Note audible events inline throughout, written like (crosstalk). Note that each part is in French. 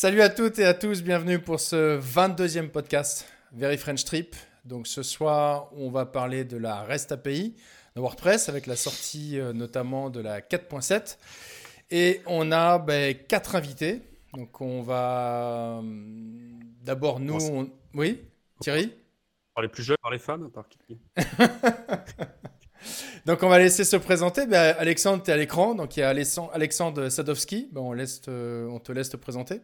Salut à toutes et à tous, bienvenue pour ce 22e podcast Very French Trip. Donc ce soir, on va parler de la REST API de WordPress avec la sortie euh, notamment de la 4.7. Et on a ben, quatre invités. Donc on va hum, d'abord nous... Oui Thierry Par les plus jeunes, par les femmes, par qui (laughs) Donc on va laisser se présenter. Ben, Alexandre, tu es à l'écran. Donc il y a Alexandre Sadowski. Ben, on, laisse on te laisse te présenter.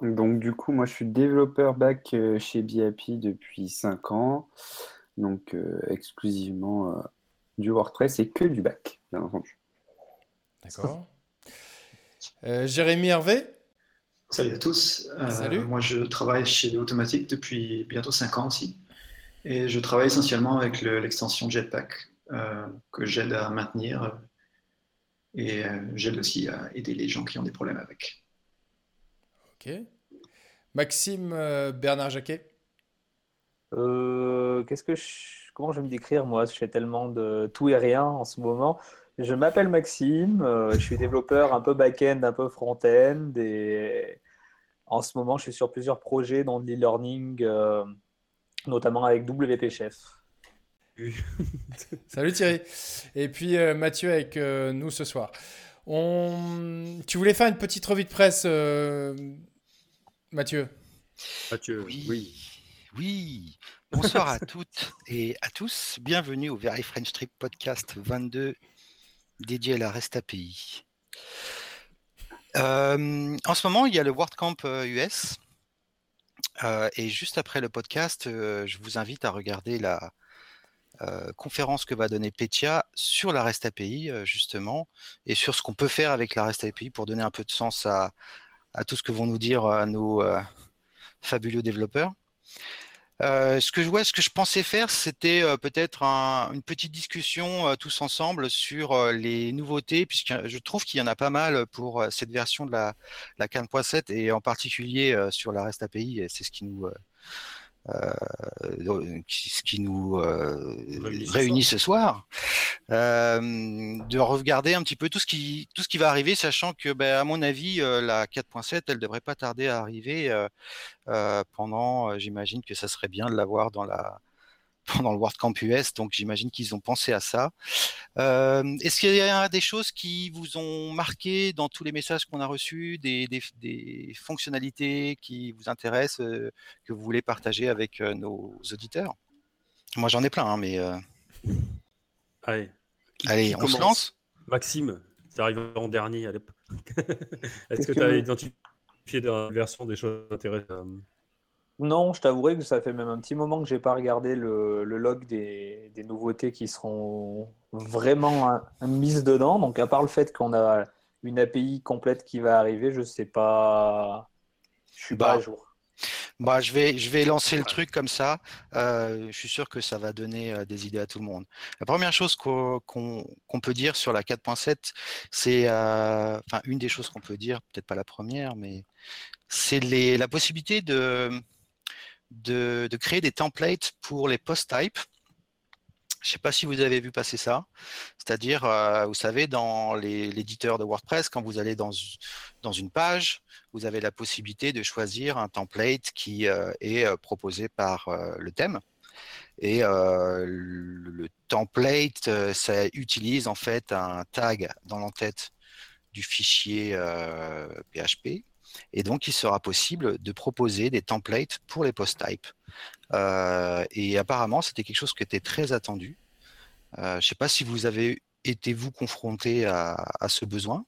Donc du coup, moi je suis développeur back euh, chez BAPI depuis 5 ans, donc euh, exclusivement euh, du WordPress et que du back, bien entendu. D'accord. Jérémy Hervé Salut à tous. Salut. Moi je travaille chez Automatique depuis bientôt 5 ans aussi. Et je travaille essentiellement avec l'extension Jetpack que j'aide à maintenir et j'aide aussi à aider les gens qui ont des problèmes avec. Ok. Maxime euh, Bernard Jacquet euh, qu'est-ce que Comment je vais me décrire moi? Je fais tellement de tout et rien en ce moment. Je m'appelle Maxime, euh, je suis développeur un peu back-end, un peu front-end. Et en ce moment, je suis sur plusieurs projets dans l'e-learning, notamment avec WP Chef. (laughs) Salut Thierry. Et puis Mathieu avec nous ce soir. On... Tu voulais faire une petite revue de presse Mathieu? Mathieu, oui. oui. Bonsoir à (laughs) toutes et à tous. Bienvenue au Very French Trip Podcast 22 dédié à la REST API. Euh, en ce moment, il y a le WordCamp US. Euh, euh, et juste après le podcast, je vous invite à regarder la conférence que va donner Petia sur la REST API, justement, et sur ce qu'on peut faire avec la REST API pour donner un peu de sens à, tout ce que vont nous dire euh, nos euh, fabuleux développeurs. Euh, ce que je pensais faire, c'était peut-être une petite discussion tous ensemble sur les nouveautés, puisque je trouve qu'il y en a pas mal pour cette version de la, la 4.7 et en particulier sur la REST API. C'est ce qui nous euh, ce qui nous euh, réunit ce soir, euh, de regarder un petit peu tout ce qui tout ce qui va arriver, sachant que, ben, à mon avis, la 4.7, elle devrait pas tarder à arriver pendant. J'imagine que ça serait bien de l'avoir dans la pendant le WordCamp US, donc j'imagine qu'ils ont pensé à ça. Euh, est-ce qu'il y a des choses qui vous ont marqué dans tous les messages qu'on a reçus, des, fonctionnalités qui vous intéressent, euh, que vous voulez partager avec euh, nos auditeurs? Moi j'en ai plein, hein, mais... Allez, Allez on se lance? Maxime, c'est arrivé en dernier à l'époque. (laughs) Est-ce que tu as identifié dans la version des choses intéressantes? Non, je t'avouerai que ça fait même un petit moment que j'ai pas regardé le, log des, nouveautés qui seront vraiment mises dedans. Donc, à part le fait qu'on a une API complète qui va arriver, je sais pas. Je suis pas à bah, jour. Bah, je, vais, je vais lancer le truc comme ça. Euh, je suis sûr que ça va donner euh, des idées à tout le monde. La première chose qu'on peut dire sur la 4.7, c'est, euh, enfin, une des choses qu'on peut dire, peut-être pas la première, mais c'est la possibilité de, de, créer des templates pour les post types. Je ne sais pas si vous avez vu passer ça. C'est-à-dire, euh, vous savez, dans l'éditeur de WordPress, quand vous allez dans, une page, vous avez la possibilité de choisir un template qui euh, est euh, proposé par le thème. Et le, template, ça utilise en fait un tag dans l'entête du fichier PHP et donc, il sera possible de proposer des templates pour les post-types. Euh, et apparemment, c'était quelque chose qui était très attendu. Euh, je ne sais pas si vous avez été, vous, confronté à, ce besoin.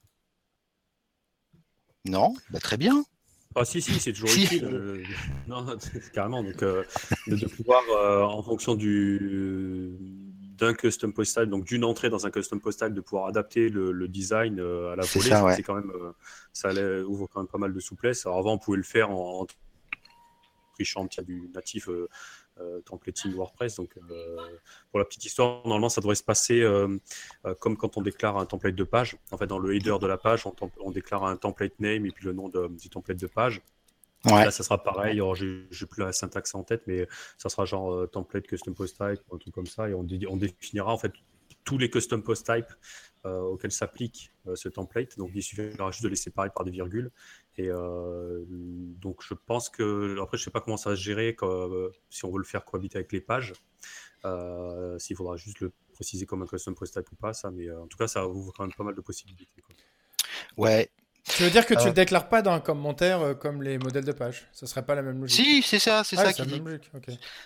Non? Bah, Très bien. Ah si, si, c'est toujours utile. Euh, (laughs) non, carrément. Donc, de pouvoir, en fonction du d'un custom postal, donc d'une entrée dans un custom postal, de pouvoir adapter le, design euh, à la volée, c'est quand même, euh, ça ouvre quand même pas mal de souplesse. Alors avant, on pouvait le faire en, trichant il y a du natif euh, templating WordPress. Donc, pour la petite histoire, normalement, ça devrait se passer comme quand on déclare un template de page. En fait, dans le header de la page, on, on déclare un template name et puis le nom du template de page. Là, ça sera pareil. Je n'ai plus la syntaxe en tête, mais ça sera genre template custom post type, un truc comme ça. Et on, on définira en fait tous les custom post types euh, auxquels s'applique euh, ce template. Donc il suffira juste de les séparer par des virgules. Et euh, donc je pense que, après je sais pas comment ça va se gérer si on veut le faire cohabiter avec les pages. S'il faudra juste le préciser comme un custom post type ou pas, ça, mais en tout cas ça ouvre quand même pas mal de possibilités. Ouais, tu veux dire que tu ne le déclares pas dans un commentaire euh, comme les modèles de page Ce serait pas la même logique Si, c'est ça, c'est ah, ça qu'il dit.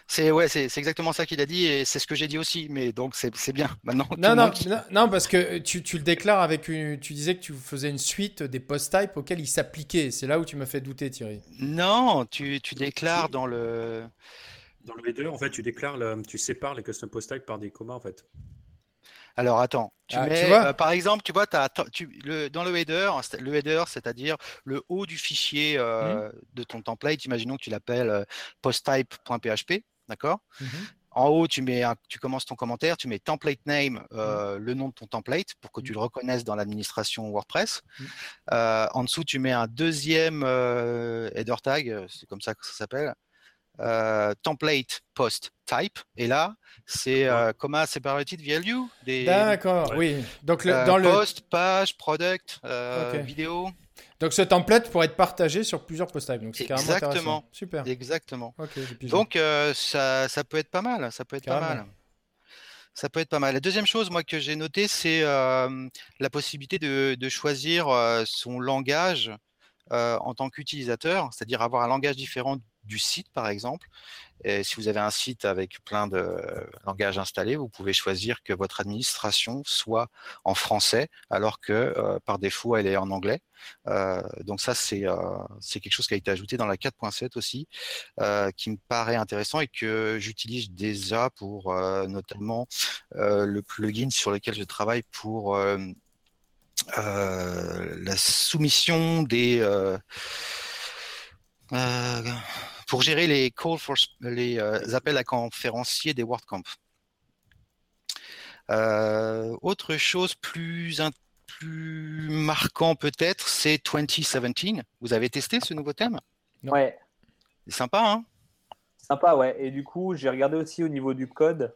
C'est ouais, c'est exactement ça qu'il a dit et c'est ce que j'ai dit aussi. Mais donc c'est bien. Maintenant. Non, non, non, parce que tu, tu, le déclares avec une. Tu disais que tu faisais une suite des post types auxquels il s'appliquait. C'est là où tu m'as fait douter, Thierry. Non, tu, tu déclares dans le. Dans le header, en fait, tu déclares, le, tu sépares les custom post types par des commas, en fait. Alors attends, tu ah, mets, euh, par exemple, tu vois, as, tu, le, dans le header, le header, c'est-à-dire le haut du fichier euh, mmh. de ton template, imaginons que tu l'appelles euh, posttype.php, d'accord? Mmh En haut, tu, mets tu commences ton commentaire, tu mets template name, mmh. le nom de ton template, pour que tu le reconnaisses dans l'administration WordPress. en dessous, tu mets un deuxième header tag, c'est comme ça que ça s'appelle, euh, template post type. Et là c'est euh, comma separated value des d'accord oui. Donc euh, dans le post page product vidéo. Donc ce template pourrait être partagé sur plusieurs post types. Donc c'est exactement. Super. Exactement. Donc ça, ça, peut être pas mal. Ça peut être pas mal. Ça peut être pas mal. La deuxième chose, moi, que j'ai noté, c'est la possibilité de, de choisir son langage en tant qu'utilisateur, c'est-à-dire avoir un langage différent du site, par exemple. Si vous avez un site avec plein de langages installés, vous pouvez choisir que votre administration soit en français, alors que euh, par défaut, elle est en anglais. Euh, donc ça, c'est euh, c'est quelque chose qui a été ajouté dans la 4.7 aussi, qui me paraît intéressant et que j'utilise déjà pour notamment le plugin sur lequel je travaille pour la soumission des pour gérer les call for les euh, appels à conférenciers des WordCamp. Euh, autre chose plus plus marquant peut-être, c'est 2017. Vous avez testé ce nouveau thème? Ouais. C'est sympa, hein? Sympa, ouais. Et du coup, j'ai regardé aussi au niveau du code.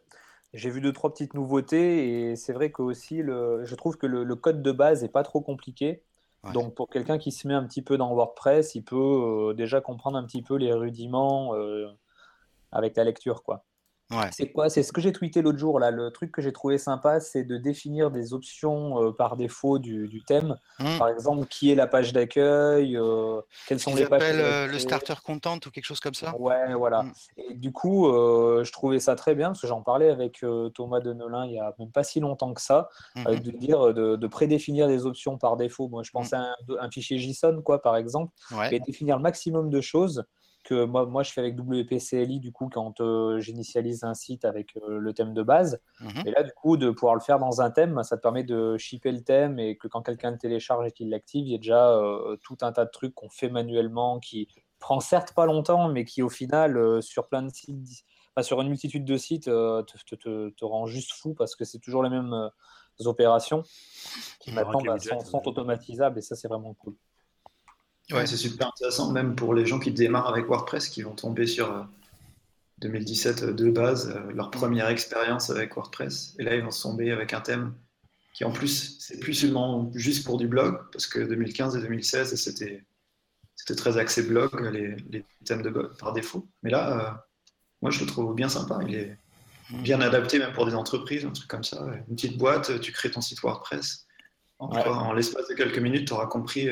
J'ai vu deux trois petites nouveautés et c'est vrai que aussi le, je trouve que le, le, code de base est pas trop compliqué. Donc pour quelqu'un qui se met un petit peu dans WordPress, il peut euh, déjà comprendre un petit peu les rudiments euh, avec la lecture, quoi. C'est quoi? C'est ce que j'ai tweeté l'autre jour là. Le truc que j'ai trouvé sympa, c'est de définir des options euh, par défaut du, thème. Mmh. Par exemple, qui est la page d'accueil euh, Quelles sont les pages euh, le starter content ou quelque chose comme ça. Ouais, voilà. Mmh. Et du coup, je trouvais ça très bien parce que j'en parlais avec Thomas Denelin il y a même pas si longtemps que ça, mmh. de dire de, prédéfinir des options par défaut. Moi, je pensais à un, fichier JSON, quoi, par exemple, et définir le maximum de choses que moi, moi je fais avec WPCLI du coup quand euh, j'initialise un site avec euh, le thème de base. Mhm. Et là, du coup, de pouvoir le faire dans un thème, ça te permet de shipper le thème et que quand quelqu'un le télécharge et qu'il l'active, il y a déjà euh, tout un tas de trucs qu'on fait manuellement qui prend certes pas longtemps, mais qui au final, sur plein de sites, enfin, sur une multitude de sites, te, te, te, rend juste fou parce que c'est toujours les mêmes opérations qui maintenant bah, sont, sont automatisables et ça, c'est vraiment cool. Ouais, c'est super intéressant, même pour les gens qui démarrent avec WordPress, qui vont tomber sur 2017 euh, euh, de base, euh, leur première expérience avec WordPress. Et là, ils vont se tomber avec un thème qui, en plus, c'est plus seulement juste pour du blog, parce que 2015 et 2016, c'était, c'était très axé blog, les, les, thèmes de blog par défaut. Mais là, moi, je le trouve bien sympa. Il est bien adapté, même pour des entreprises, un truc comme ça. Une petite boîte, tu crées ton site WordPress. En, en l'espace de quelques minutes, tu auras compris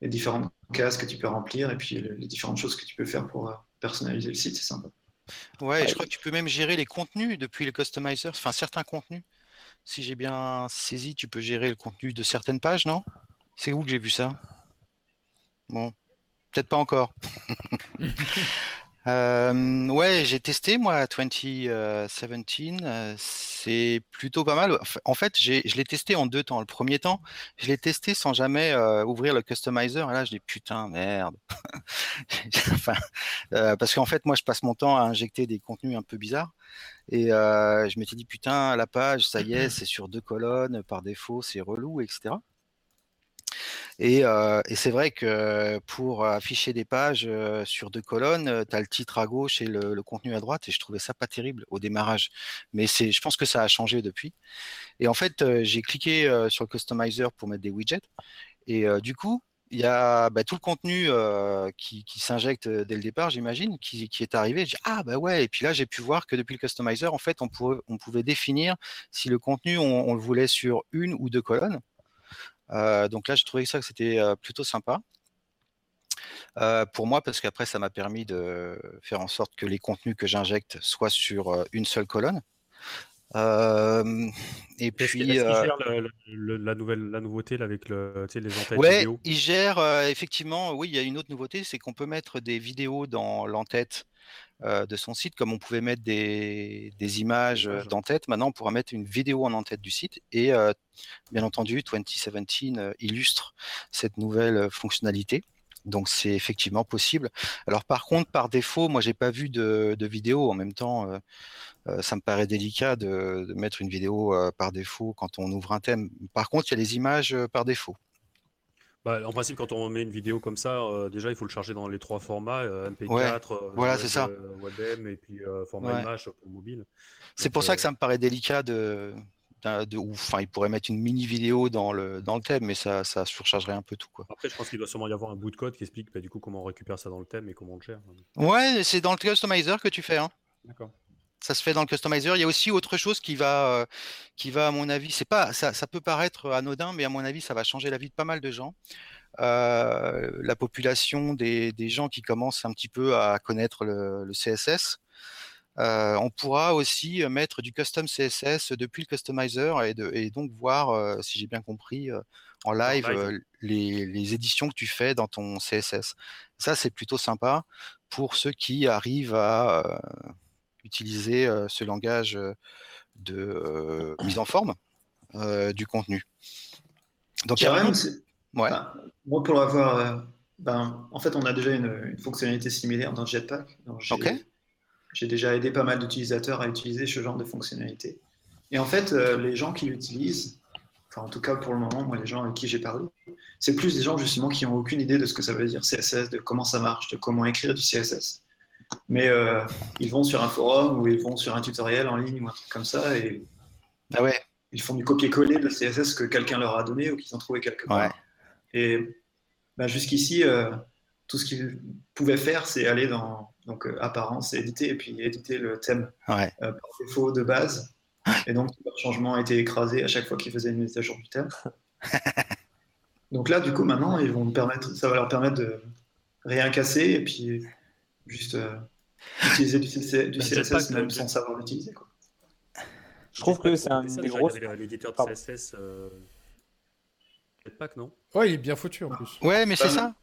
les différentes cases que tu peux remplir et puis les différentes choses que tu peux faire pour euh, personnaliser le site, c'est sympa. Ouais, je crois que tu peux même gérer les contenus depuis le customizer, enfin certains contenus. Si j'ai bien saisi, tu peux gérer le contenu de certaines pages, non? C'est où que j'ai vu ça? Bon, peut-être pas encore. (laughs) Euh, ouais, j'ai testé moi 2017. Euh, c'est plutôt pas mal. En fait, je l'ai testé en deux temps. Le premier temps, je l'ai testé sans jamais euh, ouvrir le customizer. Et là, je dis putain, merde. (laughs) enfin, parce qu'en fait, moi, je passe mon temps à injecter des contenus un peu bizarres. Et je m'étais dit putain, la page, ça y est, (clears throat) c'est sur deux colonnes par défaut, c'est relou, etc. Et, c'est vrai que pour afficher des pages sur deux colonnes, tu as le titre à gauche et le, contenu à droite, et je trouvais ça pas terrible au démarrage. Mais c'est, je pense que ça a changé depuis. Et en fait, j'ai cliqué sur le customizer pour mettre des widgets, et du coup, il y a bah, tout le contenu qui, s'injecte dès le départ, j'imagine, qui, est arrivé. Ah bah ouais, et puis là j'ai pu voir que depuis le customizer, en fait, on pouvait définir si le contenu, on, le voulait sur une ou deux colonnes. Donc là, je trouvais ça que c'était plutôt sympa. pour moi, parce qu'après, ça m'a permis de faire en sorte que les contenus que j'injecte soient sur une seule colonne et puis, il gère la, nouvelle, la nouveauté là, avec le, les entêtes ouais, il gère effectivement. Oui, il y a une autre nouveauté, c'est qu'on peut mettre des vidéos dans l'entête de son site, comme on pouvait mettre des, des images d'entête. Maintenant, on pourra mettre une vidéo en entête du site. Et bien entendu, 2017 illustre cette nouvelle fonctionnalité. Donc c'est effectivement possible. Alors par contre, par défaut, moi j'ai pas vu de, de vidéo. En même temps, euh, ça me paraît délicat de, mettre une vidéo euh, par défaut quand on ouvre un thème. Par contre, il y a les images euh, par défaut. Bah, en principe, quand on met une vidéo comme ça, déjà, il faut le charger dans les trois formats, MP4, voilà, c'est ça. WebM et puis format image pour mobile. C'est pour ça que ça me paraît délicat de, de, enfin, il pourrait mettre une mini vidéo dans le, dans le thème, mais ça, ça surchargerait un peu tout. Quoi. Après, je pense qu'il doit sûrement y avoir un bout de code qui explique bah, du coup comment on récupère ça dans le thème et comment on le gère. Ouais, c'est dans le customizer que tu fais. Hein. D'accord ça se fait dans le customizer. Il y a aussi autre chose qui va, euh, qui va à mon avis, c'est pas, ça, ça, peut paraître anodin, mais à mon avis, ça va changer la vie de pas mal de gens. Euh, la population des, des, gens qui commencent un petit peu à connaître le, le CSS. Euh, on pourra aussi mettre du custom CSS depuis le customizer et, de, et donc voir, si j'ai bien compris, en live, les, les, éditions que tu fais dans ton CSS. Ça, c'est plutôt sympa pour ceux qui arrivent à utiliser ce langage de mise en forme du contenu. Donc, Carrément, ouais. moi, pour l'avoir, ben, en fait, on a déjà une, fonctionnalité similaire dans Jetpack. J'ai déjà aidé pas mal d'utilisateurs à utiliser ce genre de fonctionnalité. Et en fait, les gens qui l'utilisent, enfin, en tout cas pour le moment, moi, les gens avec qui j'ai parlé, c'est plus des gens justement qui n'ont aucune idée de ce que ça veut dire CSS, de comment ça marche, de comment écrire du CSS mais euh, ils vont sur un forum ou ils vont sur un tutoriel en ligne ou un truc comme ça et ah ouais. ils font du copier-coller de CSS que quelqu'un leur a donné ou qu'ils ont trouvé quelque part. Et bah, jusqu'ici, euh, tout ce qu'ils pouvaient faire, c'est aller dans donc, euh, apparence, éditer et puis éditer le thème par défaut de base. Et donc, le changement a été écrasé à chaque fois qu'ils faisaient une mise à jour du thème. (laughs) donc là, du coup, maintenant, ils vont permettre, ça va leur permettre de rien casser et puis juste euh, utiliser du, CSS même sans savoir l'utiliser. Je trouve que c'est un des gros. L'éditeur de CSS euh... Jetpack, non Ouais, il est bien foutu en plus. Ouais, mais c'est bah, ça.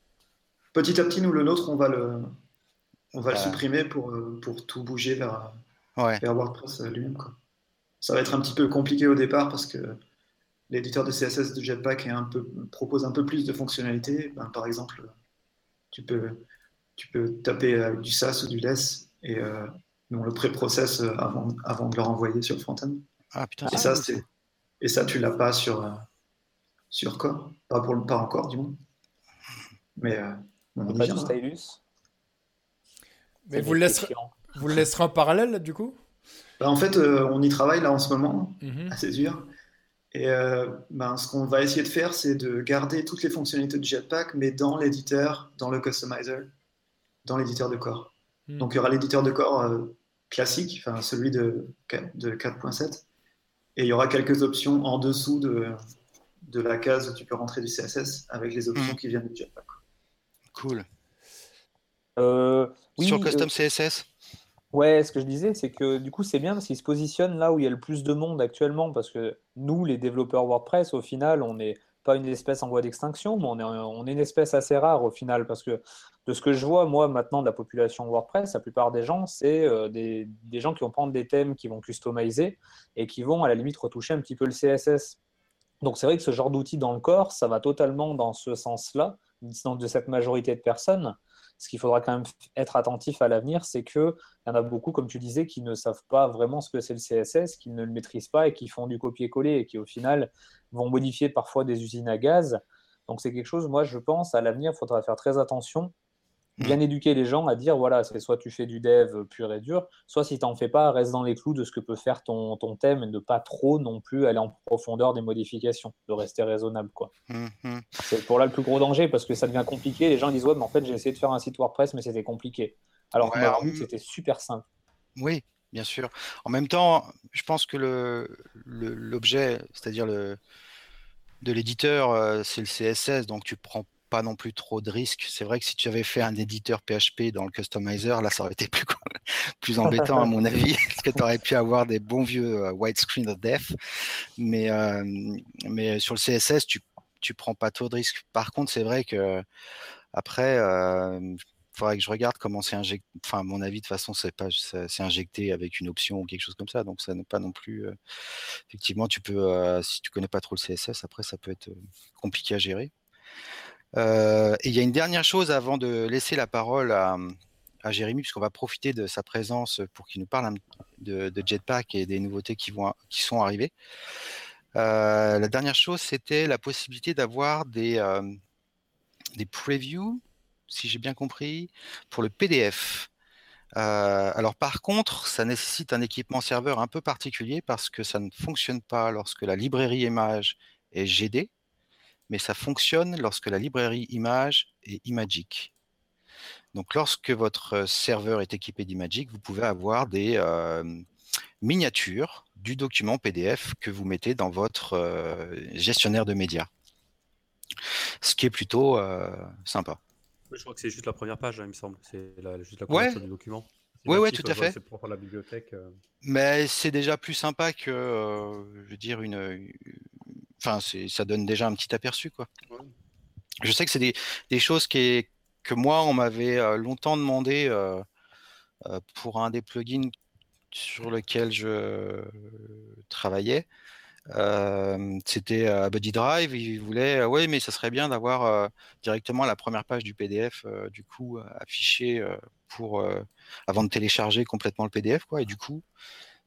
Petit à petit, nous, le nôtre, on va le, on va le supprimer pour, euh, pour tout bouger vers, ouais. vers WordPress euh, lui-même. Ça va être un petit peu compliqué au départ parce que l'éditeur de CSS de Jetpack est un peu, propose un peu plus de fonctionnalités. Ben, par exemple, tu peux tu peux taper avec du SAS ou du LESS et euh, nous on le pré-process euh, avant, avant de le renvoyer sur le front-end. Ah, putain, et, ça, et ça, tu l'as pas sur, euh, sur Core. Pas, pour, pas encore, du moins. Mais on pas du stylus. Mais vous le, laisserez, vous le laisserez en parallèle, du coup? Bah, En fait, on y travaille là en ce moment, mhm. assez dur. Et ben, ce qu'on va essayer de faire, c'est de garder toutes les fonctionnalités de Jetpack, mais dans l'éditeur, dans le customizer dans l'éditeur de corps. Hmm. Donc il y aura l'éditeur de corps euh, classique, enfin celui de, de 4.7, et il y aura quelques options en dessous de, de la case où tu peux rentrer du CSS avec les options hmm. qui viennent du Jetpack. Cool. Euh, Sur Custom euh, CSS Ouais, ce que je disais, c'est que du coup, c'est bien parce qu'il se positionne là où il y a le plus de monde actuellement, parce que nous, les développeurs WordPress, au final, on n'est pas une espèce en voie d'extinction, mais on est, on est une espèce assez rare au final, parce que de ce que je vois, moi, maintenant, de la population WordPress, la plupart des gens, c'est euh, des, gens qui vont prendre des thèmes, qui vont customiser et qui vont, à la limite, retoucher un petit peu le CSS. Donc, c'est vrai que ce genre d'outil dans le corps, ça va totalement dans ce sens-là, de cette majorité de personnes. Ce qu'il faudra quand même être attentif à l'avenir, c'est qu'il y en a beaucoup, comme tu disais, qui ne savent pas vraiment ce que c'est le CSS, qui ne le maîtrisent pas et qui font du copier-coller et qui, au final, vont modifier parfois des usines à gaz. Donc c'est quelque chose, moi je pense, à l'avenir, il faudra faire très attention bien éduquer les gens à dire voilà, c'est soit tu fais du dev pur et dur, soit si tu n'en fais pas, reste dans les clous de ce que peut faire ton, ton thème et ne pas trop non plus aller en profondeur des modifications, de rester raisonnable. quoi. Mmh c'est pour là le plus gros danger parce que ça devient compliqué. Les gens disent ouais, mais en fait, j'ai essayé de faire un site WordPress, mais c'était compliqué. Alors que c'était super simple. Oui, bien sûr. En même temps, je pense que l'objet, le, c'est-à-dire le de l'éditeur, euh, c'est le CSS, donc tu prends pas non plus trop de risques. C'est vrai que si tu avais fait un éditeur PHP dans le customizer, là, ça aurait été (laughs) plus, plus embêtant à mon (laughs) avis, parce que tu aurais pu avoir des bons vieux euh, widescreen of death. Mais, euh, mais sur le CSS, tu, tu prends pas trop de risques. Par contre, c'est vrai que après, il faudrait que je regarde comment c'est injecté. Enfin, à mon avis, de toute façon, c'est pas, c'est injecté avec une option ou quelque chose comme ça. Donc, ça n'est pas non plus. effectivement, tu peux, si tu connais pas trop le CSS, après, ça peut être compliqué à gérer. Euh, et il y a une dernière chose avant de laisser la parole à, Jérémy, puisqu'on va profiter de sa présence pour qu'il nous parle de, Jetpack et des nouveautés qui, sont arrivées. Euh, la dernière chose, c'était la possibilité d'avoir des, euh, des previews, si j'ai bien compris, pour le PDF. alors par contre, ça nécessite un équipement serveur un peu particulier parce que ça ne fonctionne pas lorsque la librairie image est GD, mais ça fonctionne lorsque la librairie image est Imagic. Donc lorsque votre serveur est équipé d'Imagic, vous pouvez avoir des miniatures du document PDF que vous mettez dans votre gestionnaire de médias. Ce qui est plutôt sympa. Je crois que c'est juste la première page, hein, il me semble. C'est juste la première du document. Oui, ouais, tout à fait. C'est pour la bibliothèque. Mais c'est déjà plus sympa que, je veux dire, une, enfin, ça donne déjà un petit aperçu, quoi. Je sais que c'est des, choses qui que moi, on m'avait euh, longtemps demandé euh, euh, pour un des plugins sur lequel je travaillais. c'était Buddy Drive. Il voulait, oui, mais ça serait bien d'avoir directement la première page du PDF, du coup, affichée pour avant de télécharger complètement le PDF, quoi. Et du coup,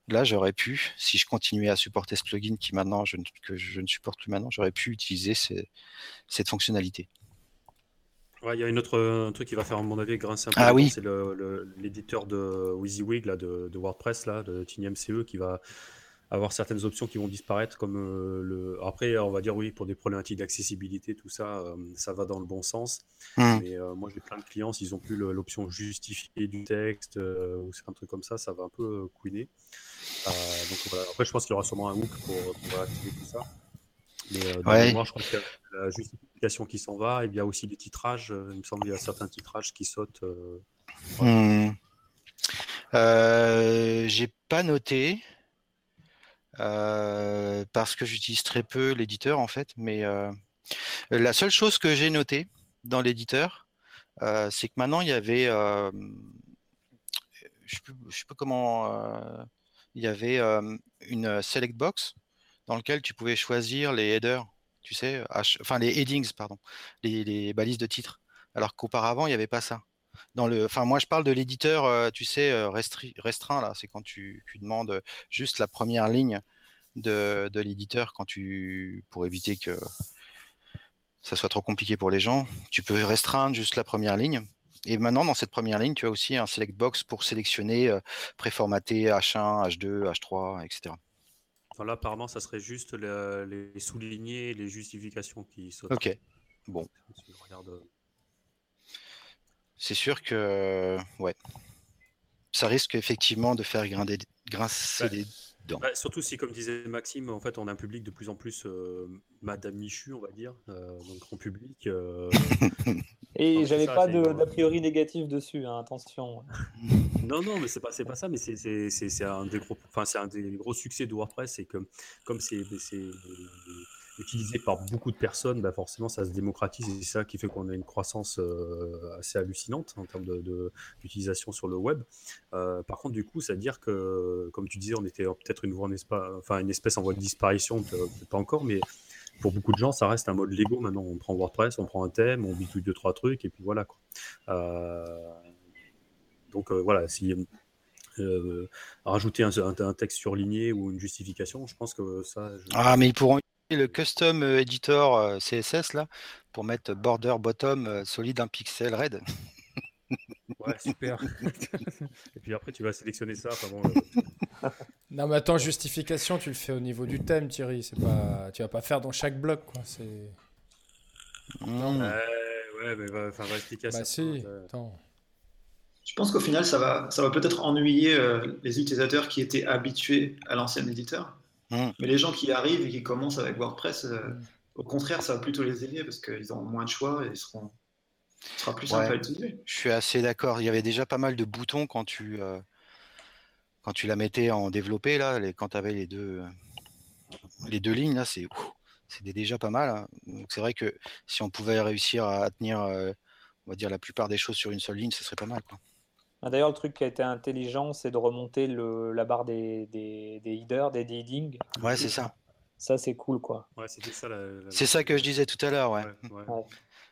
là, j'aurais pu, si je continuais à supporter ce plugin qui maintenant je, que je ne supporte plus maintenant, j'aurais pu utiliser cette fonctionnalité. Ouais, il y a une autre un truc qui va faire, à mon avis, grincer un peu. Ah oui. C'est l'éditeur de WYSIWYG, là, de, de, WordPress, là, de TinyMCE, qui va avoir certaines options qui vont disparaître, comme euh, le. Après, on va dire oui, pour des problématiques d'accessibilité, tout ça, euh, ça va dans le bon sens. Hmm. Mais euh, moi, j'ai plein de clients, s'ils n'ont plus l'option justifiée du texte ou un truc comme ça, ça va un peu couiner. Donc voilà. Après, je pense qu'il y aura sûrement un hook pour, pour activer tout ça. Mais moi, je crois qu'il y a la justification qui s'en va, et il y a aussi des titrages. Il me semble qu'il y a certains titrages qui sautent. Hmm. j'ai pas noté. Euh, parce que j'utilise très peu l'éditeur en fait. Mais euh, la seule chose que j'ai notée dans l'éditeur, euh, c'est que maintenant il y avait, je ne sais, pas comment, il y avait une select box dans lequel tu pouvais choisir les headers, tu sais, enfin les headings, pardon, les, balises de titre. Alors qu'auparavant, il n'y avait pas ça. Dans le, enfin, moi, je parle de l'éditeur, tu sais, restreint là. C'est quand tu, demandes juste la première ligne de, l'éditeur quand tu, pour éviter que ça soit trop compliqué pour les gens. Tu peux restreindre juste la première ligne. Et maintenant, dans cette première ligne, tu as aussi un select box pour sélectionner préformater H1, H2, H3, etc. là, apparemment, ça serait juste les soulignés les justifications qui sautent. Ok. Bon. C'est sûr que, ouais, ça risque effectivement de faire grincer des bah, surtout si, comme disait Maxime, en fait, on a un public de plus en plus euh, Madame Michu, on va dire, euh, donc grand public. Euh, Et j'avais pas d'a priori négatif dessus, hein, attention. (laughs) non, non, mais c'est pas, pas ça, mais c'est un des gros, enfin, c'est un des gros succès de WordPress, c'est que comme c'est utilisé par beaucoup de personnes, bah forcément ça se démocratise et c'est ça qui fait qu'on a une croissance euh, assez hallucinante en termes d'utilisation sur le web. Euh, par contre, du coup, ça veut dire que, comme tu disais, on était peut-être une, enfin, une espèce en voie de disparition, pas encore, mais pour beaucoup de gens, ça reste un mode Lego maintenant. On prend WordPress, on prend un thème, on bitouille deux, trois trucs et puis voilà. Quoi. Euh, donc voilà, si. rajouter un, texte surligné ou une justification, je pense que ça. Ah, mais ils pourront le custom editor CSS là pour mettre border bottom solide un pixel red. Ouais, super. (laughs) Et puis après, tu vas sélectionner ça. (laughs) non, mais attends, justification, tu le fais au niveau du thème, Thierry. C'est pas, tu vas pas faire dans chaque bloc, quoi. C'est. Mmh. Ouais, mais va, va expliquer bah, Si. Attends. Je pense qu'au final, ça va, ça va peut-être ennuyer euh, les utilisateurs qui étaient habitués à l'ancien éditeur. Mmh. Mais les gens qui arrivent et qui commencent avec WordPress, euh, mmh. au contraire, ça va plutôt les aider parce qu'ils auront moins de choix et seront, ce sera plus simple à utiliser. Je suis assez d'accord. Il y avait déjà pas mal de boutons quand tu, euh, quand tu la mettais en développé, là, les, quand tu avais les deux, les deux lignes, là, c'est déjà pas mal. Hein. c'est vrai que si on pouvait réussir à tenir, on va dire, la plupart des choses sur une seule ligne, ce serait pas mal. Quoi. Ah, d'ailleurs, le truc qui a été intelligent, c'est de remonter le, la barre des, des, des headers, des headings. Ouais, c'est ça. Ça, c'est cool, quoi. Ouais, c'est ça, C'est ça que je disais tout à l'heure, ouais.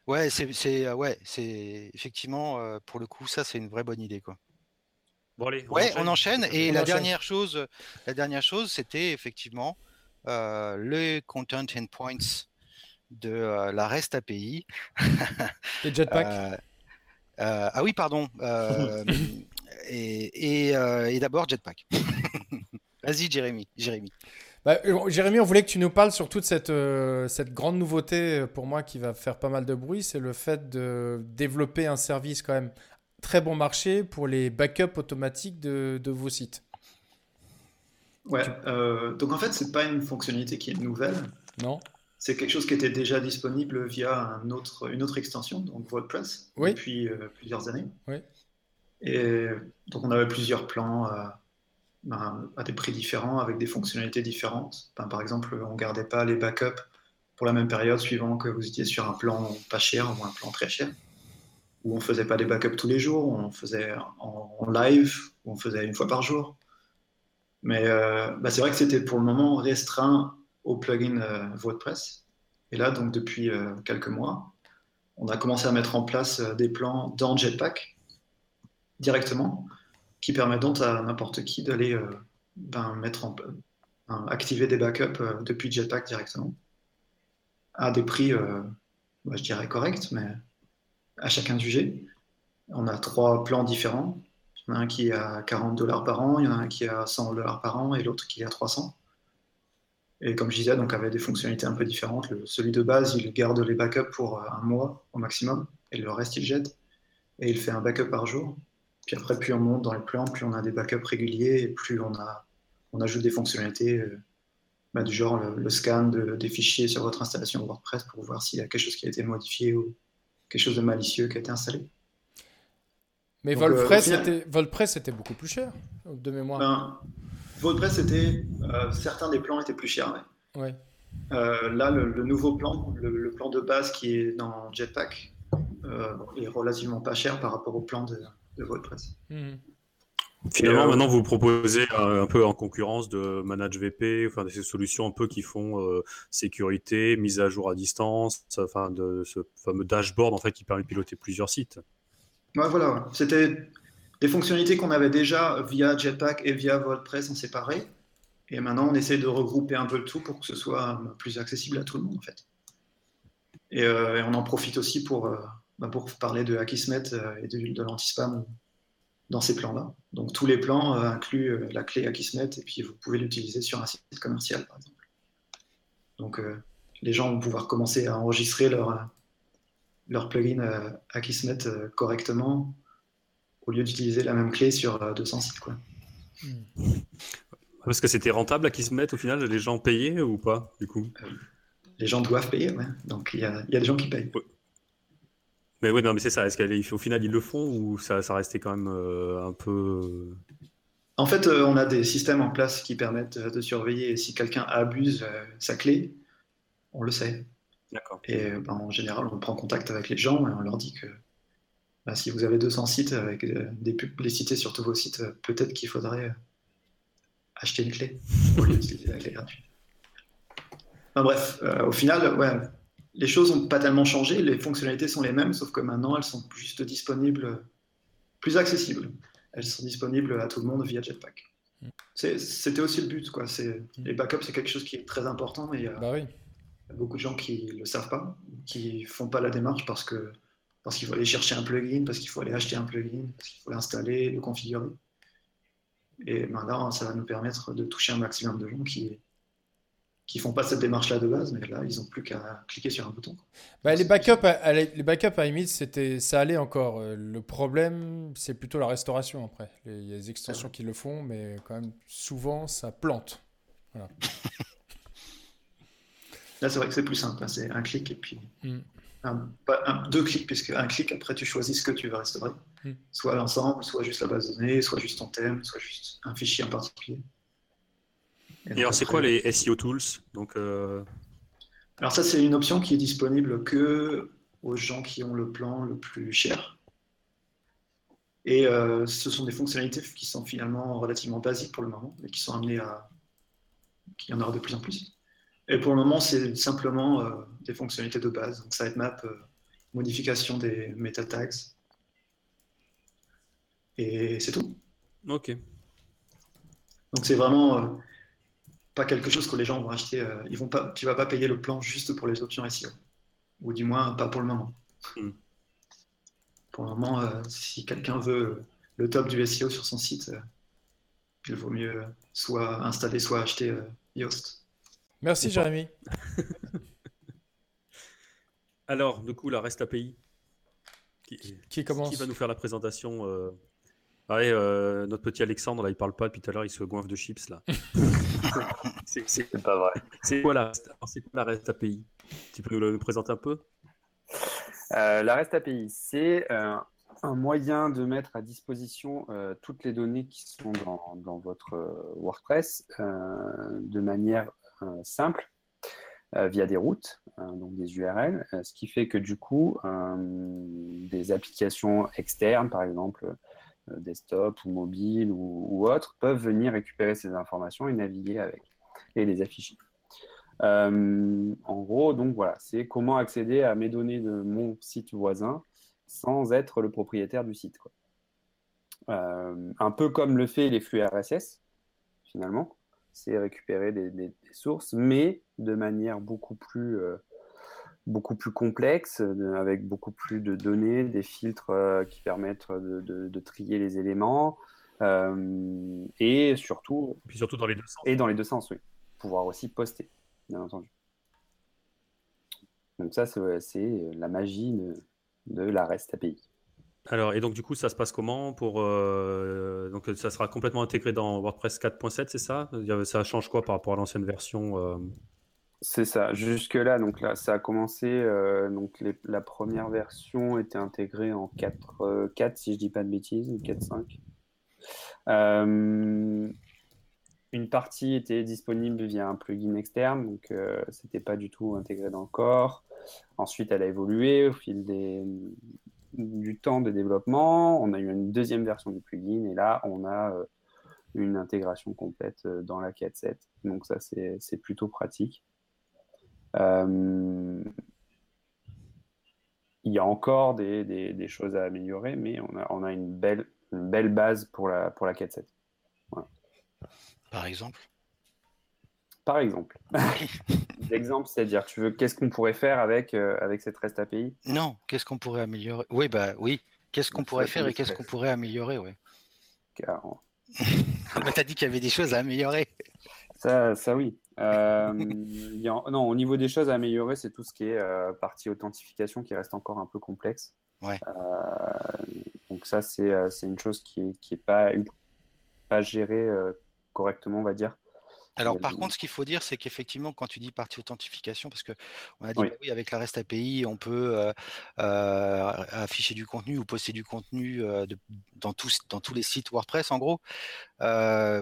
Ouais, c'est, ouais, c'est effectivement, euh, pour le coup, ça, c'est une vraie bonne idée, quoi. Bon, allez, on ouais, enchaîne. on enchaîne. Et la dernière chose, la dernière chose, c'était effectivement euh, le content endpoints de euh, la REST API. Et Jetpack. Euh, ah oui, pardon. Euh, (laughs) et, euh, et, d'abord Jetpack. (laughs) Vas-y, Jérémy. Jérémy. Bah, Jérémy, on voulait que tu nous parles sur toute cette, cette grande nouveauté pour moi qui va faire pas mal de bruit, c'est le fait de développer un service quand même très bon marché pour les backups automatiques de, de vos sites. Ouais, donc en fait, c'est pas une fonctionnalité qui est nouvelle. Non c'est quelque chose qui était déjà disponible via un autre, une autre extension, donc WordPress, depuis euh, plusieurs années. Et donc on avait plusieurs plans euh, ben, à des prix différents, avec des fonctionnalités différentes. Ben, par exemple, on ne gardait pas les backups pour la même période suivant que vous étiez sur un plan pas cher ou un plan très cher, où on ne faisait pas des backups tous les jours, on faisait en, live, où on faisait une fois par jour. Mais euh, ben, c'est vrai que c'était pour le moment restreint au plugin euh, WordPress. Et là, donc depuis euh, quelques mois, on a commencé à mettre en place euh, des plans dans Jetpack directement, qui permettent donc à n'importe qui d'aller ben, mettre en, activer des backups depuis Jetpack directement, à des prix, je dirais corrects, mais à chacun juger. On a trois plans différents. Il y en a un qui est à 40 dollars par an, il y en a un qui est à 100 dollars par an et l'autre qui est à 300. Et comme je disais, donc avait des fonctionnalités un peu différentes. Le, celui de base, il garde les backups pour euh, un mois au maximum, et le reste, il jette. Et il fait un backup par jour. Puis après, plus on monte dans les plans, plus on a des backups réguliers, et plus on, a, on ajoute des fonctionnalités euh, bah, du genre le, scan des fichiers sur votre installation WordPress pour voir s'il y a quelque chose qui a été modifié ou quelque chose de malicieux qui a été installé. Mais euh, c'était beaucoup plus cher, de mémoire. Ben, WordPress, c'était, euh, certains des plans étaient plus chers. Ouais. Euh, là, le, nouveau plan, le, plan de base qui est dans Jetpack, euh, est relativement pas cher par rapport au plan de, WordPress. Mhm. Finalement, maintenant, vous proposez un, peu en concurrence de Manage VP, enfin, ces solutions un peu qui font sécurité, mise à jour à distance, enfin, de ce fameux dashboard en fait qui permet de piloter plusieurs sites. Ouais, voilà. C'était des fonctionnalités qu'on avait déjà via Jetpack et via WordPress en séparé. Et maintenant, on essaie de regrouper un peu le tout pour que ce soit plus accessible à tout le monde, en fait. Et, euh, on en profite aussi pour, euh, bah, parler de Akismet euh, et de, de l'anti-spam dans ces plans-là. Donc, tous les plans incluent la clé Akismet et puis vous pouvez l'utiliser sur un site commercial, par exemple. Donc, les gens vont pouvoir commencer à enregistrer leur, leur plugin Akismet correctement au lieu d'utiliser la même clé sur 200 euh, sites. Quoi. Parce que c'était rentable à qui se mettent au final, les gens payaient ou pas du coup? Euh, Les gens doivent payer, ouais. donc il y a, y a, des gens qui payent. Mais oui, non, mais c'est ça. Est-ce qu'au final ils le font ou ça, ça restait quand même euh, un peu. En fait, on a des systèmes en place qui permettent de surveiller si quelqu'un abuse sa clé, on le sait. D'accord. Et ben, en général, on prend contact avec les gens et on leur dit que bah, si vous avez 200 sites avec euh, des publicités sur tous vos sites, euh, peut-être qu'il faudrait euh, acheter une clé au (laughs) lieu d'utiliser la clé gratuite. bref, au final, ouais, les choses n'ont pas tellement changé, les fonctionnalités sont les mêmes, sauf que maintenant elles sont juste disponibles, plus accessibles. Elles sont disponibles à tout le monde via Jetpack. C'était aussi le but, quoi. Les backups, c'est quelque chose qui est très important et bah Il y a beaucoup de gens qui ne le savent pas, qui ne font pas la démarche parce que parce qu'il faut aller chercher un plugin, parce qu'il faut aller acheter un plugin, parce qu'il faut l'installer, le configurer. Et maintenant, ça va nous permettre de toucher un maximum de gens qui qui font pas cette démarche-là de base, mais là, ils n'ont plus qu'à cliquer sur un bouton. Bah, les, backups, à, les backups, à limite, c'était, ça allait encore. Euh, le problème, c'est plutôt la restauration après. Il y a des extensions qui le font, mais quand même, souvent, ça plante. Voilà. (laughs) Là, c'est vrai que c'est plus simple. Hein. C'est un clic et puis. Hmm. Un, deux clics, puisque un clic, après, tu choisis ce que tu veux restaurer. Hmm. Soit l'ensemble, soit juste la base de données, soit juste ton thème, soit juste un fichier en particulier. Et, alors, c'est quoi les SEO tools? Donc, euh, Alors, ça, c'est une option qui est disponible que aux gens qui ont le plan le plus cher. Et euh, ce sont des fonctionnalités qui sont finalement relativement basiques pour le moment, mais qui sont amenées à. qu'il y en aura de plus en plus. Et pour le moment, c'est simplement euh, des fonctionnalités de base. Donc, sitemap, euh, modification des meta tags. Et c'est tout. Ok. Donc, c'est vraiment euh, pas quelque chose que les gens vont acheter. ils vont pas, tu vas pas payer le plan juste pour les options SEO. Ou du moins, pas pour le moment. Hmm. Pour le moment, si quelqu'un veut le top du SEO sur son site, il vaut mieux soit installer, soit acheter Yoast. Merci, Jérémy. (laughs) Alors, du coup, la REST API. Qui, qui commence Qui va nous faire la présentation euh... Ouais, euh, notre petit Alexandre, là, il parle pas depuis tout à l'heure, il se goinfre de chips, là. (laughs) c'est pas vrai. C'est quoi, la, quoi la REST API Tu peux nous le présenter un peu? Euh, La REST API, c'est euh, un moyen de mettre à disposition toutes les données qui sont dans, dans votre WordPress de manière euh, simple via des routes, euh, donc des URL, ce qui fait que du coup, des applications externes, par exemple desktop ou mobile ou, autres, peuvent venir récupérer ces informations et naviguer avec et les afficher. en gros, donc voilà, c'est comment accéder à mes données de mon site voisin sans être le propriétaire du site. un peu comme le fait les flux RSS, finalement c'est récupérer des, sources, mais de manière beaucoup plus, euh, beaucoup plus complexe, avec beaucoup plus de données, des filtres euh, qui permettent de, trier les éléments, euh, et surtout... Puis surtout dans les deux sens. Et dans les deux sens, oui. Pouvoir aussi poster, bien entendu. Donc ça, c'est la magie de, de la REST API. Alors, et donc, du coup, ça se passe comment pour, euh, Donc, ça sera complètement intégré dans WordPress 4.7, c'est ça? Ça change quoi par rapport à l'ancienne version euh? C'est ça. Jusque-là, donc là, ça a commencé. Euh, donc, la première version était intégrée en 4.4, si je dis pas de bêtises, ou 4.5. une partie était disponible via un plugin externe, donc c'était pas du tout intégré dans le corps. Ensuite, elle a évolué au fil du temps de développement, on a eu une deuxième version du plugin et là, on a euh, une intégration complète euh, dans la 4.7. Donc ça, c'est plutôt pratique. Euh, il y a encore des, choses à améliorer, mais on a, on a une, belle, une belle base pour la, pour la 4.7. Par exemple? Par exemple. (laughs) L'exemple, c'est-à-dire, tu veux, qu'est-ce qu'on pourrait faire avec, euh, avec cette REST API Non, qu'est-ce qu'on pourrait améliorer? Oui, bah oui. Qu'est-ce qu'on pourrait faire et qu'est-ce qu'on pourrait améliorer, ouais. Car... (laughs) t'as dit qu'il y avait des choses à améliorer. Ça, ça oui. Euh, non, au niveau des choses à améliorer, c'est tout ce qui est euh, partie authentification qui reste encore un peu complexe. Ouais. donc ça, c'est une chose qui n'est qui est pas, pas gérée correctement, on va dire. Alors, par contre, ce qu'il faut dire, c'est qu'effectivement, quand tu dis partie authentification, parce qu'on a dit, oui. Bah oui, avec la REST API, on peut euh, euh, afficher du contenu ou poster du contenu euh, dans, tous, dans tous les sites WordPress, en gros.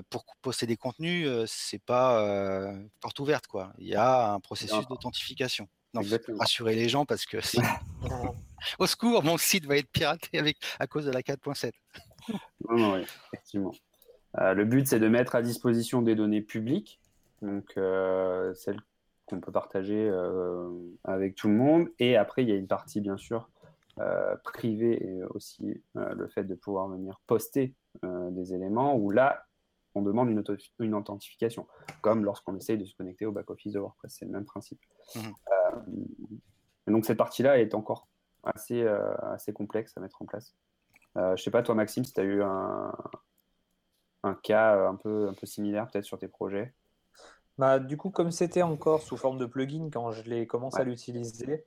pour poster des contenus, c'est pas porte ouverte, quoi. Il y a un processus d'authentification. Donc, rassurer les gens parce que (laughs) (laughs) au secours, mon site va être piraté avec, à cause de la 4.7. non, non, oui, effectivement. Euh, le but, c'est de mettre à disposition des données publiques, donc euh, celles qu'on peut partager euh, avec tout le monde. Et après, il y a une partie, bien sûr, privée et aussi le fait de pouvoir venir poster des éléments où là, on demande une, une authentification, comme lorsqu'on essaye de se connecter au back-office de WordPress, c'est le même principe. Mmh. donc cette partie-là est encore assez, assez complexe à mettre en place. je ne sais pas, toi Maxime, si tu as eu un, un cas un peu, un peu similaire peut-être sur tes projets? Bah, du coup, comme c'était encore sous forme de plugin quand je l'ai commencé à l'utiliser,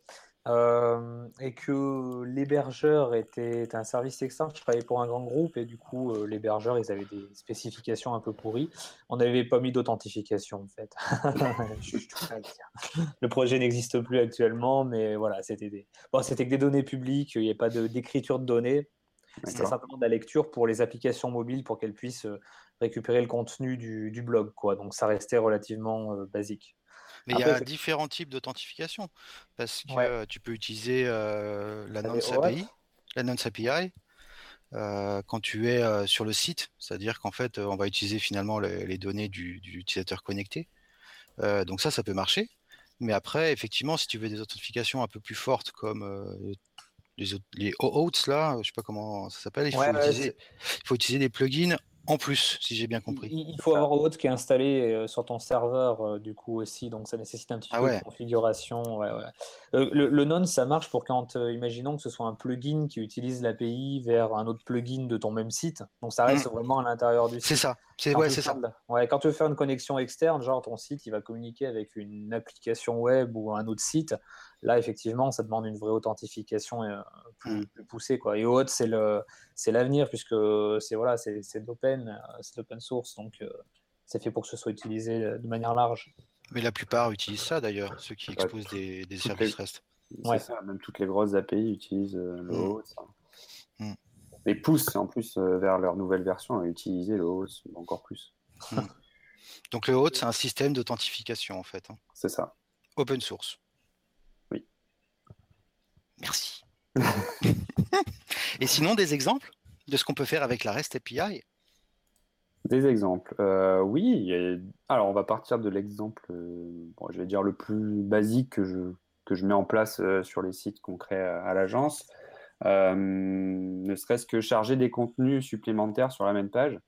euh, et que l'hébergeur était un service externe, je travaillais pour un grand groupe, et du coup, euh, l'hébergeur, ils avaient des spécifications un peu pourries. On n'avait pas mis d'authentification, en fait. (laughs) le projet n'existe plus actuellement, mais voilà, c'était des... bon, c'était que des données publiques, il n'y avait pas d'écriture de, de données. C'était simplement de la lecture pour les applications mobiles pour qu'elles puissent euh, récupérer le contenu du, du, blog. Quoi. Donc ça restait relativement euh, basique. Mais il y a différents types d'authentification parce que tu peux utiliser euh, l'annonce API, euh, quand tu es euh, sur le site, c'est-à-dire qu'en fait, on va utiliser finalement les, les données du, du, utilisateur connecté. donc ça, ça peut marcher. Mais après, effectivement, si tu veux des authentifications un peu plus fortes comme les, les OAuths, là, je sais pas comment ça s'appelle, il, il, faut utiliser des plugins en plus, si j'ai bien compris. Il, faut avoir OAuth qui est installé euh, sur ton serveur, euh, du coup aussi, donc ça nécessite un petit ah peu de configuration. Euh, le, le, non, ça marche pour quand, imaginons que ce soit un plugin qui utilise l'API vers un autre plugin de ton même site. Donc ça reste mm. vraiment à l'intérieur du site. C'est ça. C'est ouais, c'est ça. Ouais, quand tu veux faire une connexion externe, genre ton site, il va communiquer avec une application web ou un autre site. Là, effectivement, ça demande une vraie authentification euh, plus, poussée. Quoi. Et OAuth, c'est, le, c'est l'avenir, puisque c'est, voilà, c'est, c'est l'open, euh, c'est l'open source, donc euh, c'est fait pour que ce soit utilisé de manière large. Mais la plupart utilisent ça d'ailleurs, ceux qui exposent des, des services REST. Ouais. Ça, même toutes les grosses API utilisent le mm. OAuth. Mm. Et poussent en plus vers leur nouvelle version à utiliser le OAuth encore plus. Mm. Donc le OAuth, c'est un système d'authentification en fait. Hein. C'est ça. Open source. Merci. (laughs) Et sinon, des exemples de ce qu'on peut faire avec la REST API Des exemples. Euh, oui. Alors, on va partir de l'exemple, euh, je vais dire le plus basique que je, que je mets en place euh, sur les sites concrets à, l'agence. ne serait-ce que charger des contenus supplémentaires sur la même page.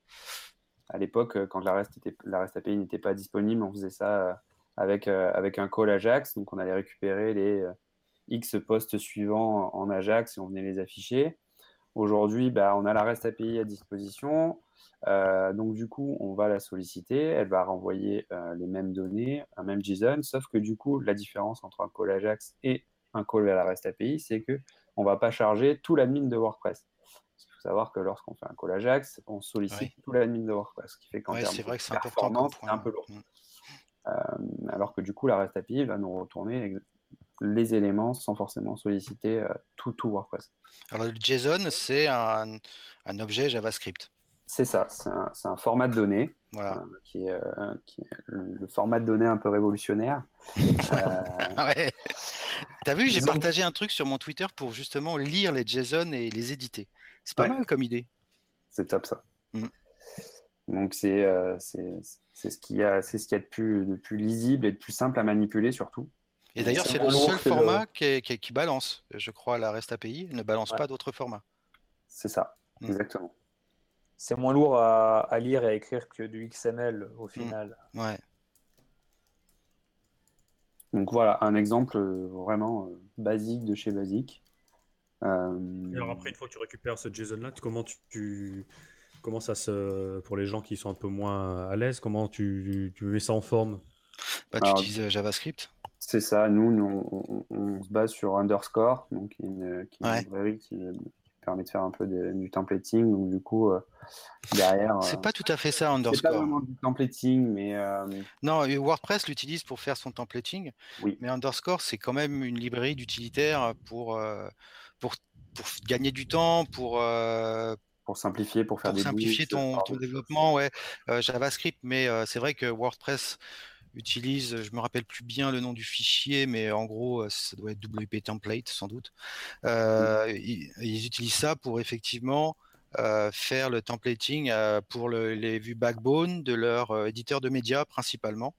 À l'époque, quand la REST, était, la REST API n'était pas disponible, on faisait ça avec, avec un call Ajax. Donc, on allait récupérer les X postes suivants en Ajax et on venait les afficher. Aujourd'hui, bah, on a la REST API à disposition. Euh, donc, du coup, on va la solliciter. Elle va renvoyer euh, les mêmes données, un même JSON, sauf que du coup, la différence entre un call Ajax et un call à la REST API, c'est qu'on ne va pas charger tout l'admin de WordPress. Il faut savoir que lorsqu'on fait un call Ajax, on sollicite tout l'admin de WordPress, ce qui fait qu'en termes de performance, c'est un peu lourd. Mm. Euh, alors que du coup, la REST API va nous retourner les éléments sans forcément solliciter euh, tout, tout WordPress. Alors le JSON, c'est un, un, objet JavaScript. C'est ça, c'est un, un, format de données voilà. Euh, qui, est, euh, qui, est, le format de données un peu révolutionnaire. (laughs) ouais. T'as vu, j'ai partagé un truc sur mon Twitter pour justement lire les JSON et les éditer. C'est pas mal comme idée. C'est top ça. Mm. Donc c'est c'est ce qu'il y a, c'est ce qu'il y a de plus, de plus lisible et de plus simple à manipuler surtout. Et d'ailleurs, c'est le seul format qui, qui, balance, je crois, la REST API. ne balance pas d'autres formats. C'est ça, mm. exactement. C'est moins lourd à, lire et à écrire que du XML au mm. final. Ouais. Donc voilà, un exemple euh, vraiment euh, basique de chez basique. Euh... alors après, une fois que tu récupères ce JSON-là, comment tu, comment ça se, pour les gens qui sont un peu moins à l'aise, comment tu, tu mets ça en forme? Bah, Tu utilises JavaScript c'est ça, nous, on, se base sur Underscore, donc une, qui une librairie qui permet de faire un peu du templating. Donc, du coup, euh, derrière. C'est euh, pas tout à fait ça, Underscore. C'est pas vraiment du templating, mais. Euh, non, WordPress l'utilise pour faire son templating. Oui. Mais Underscore, c'est quand même une librairie d'utilitaires pour, pour, pour, gagner du temps, pour. pour simplifier, pour faire pour simplifier ton, ton développement, ouais, JavaScript. Mais c'est vrai que WordPress utilise, je me rappelle plus bien le nom du fichier, mais en gros, euh, ça doit être WP template sans doute. Euh, ils, utilisent ça pour effectivement euh, faire le templating pour les vues backbone de leur éditeur de médias principalement.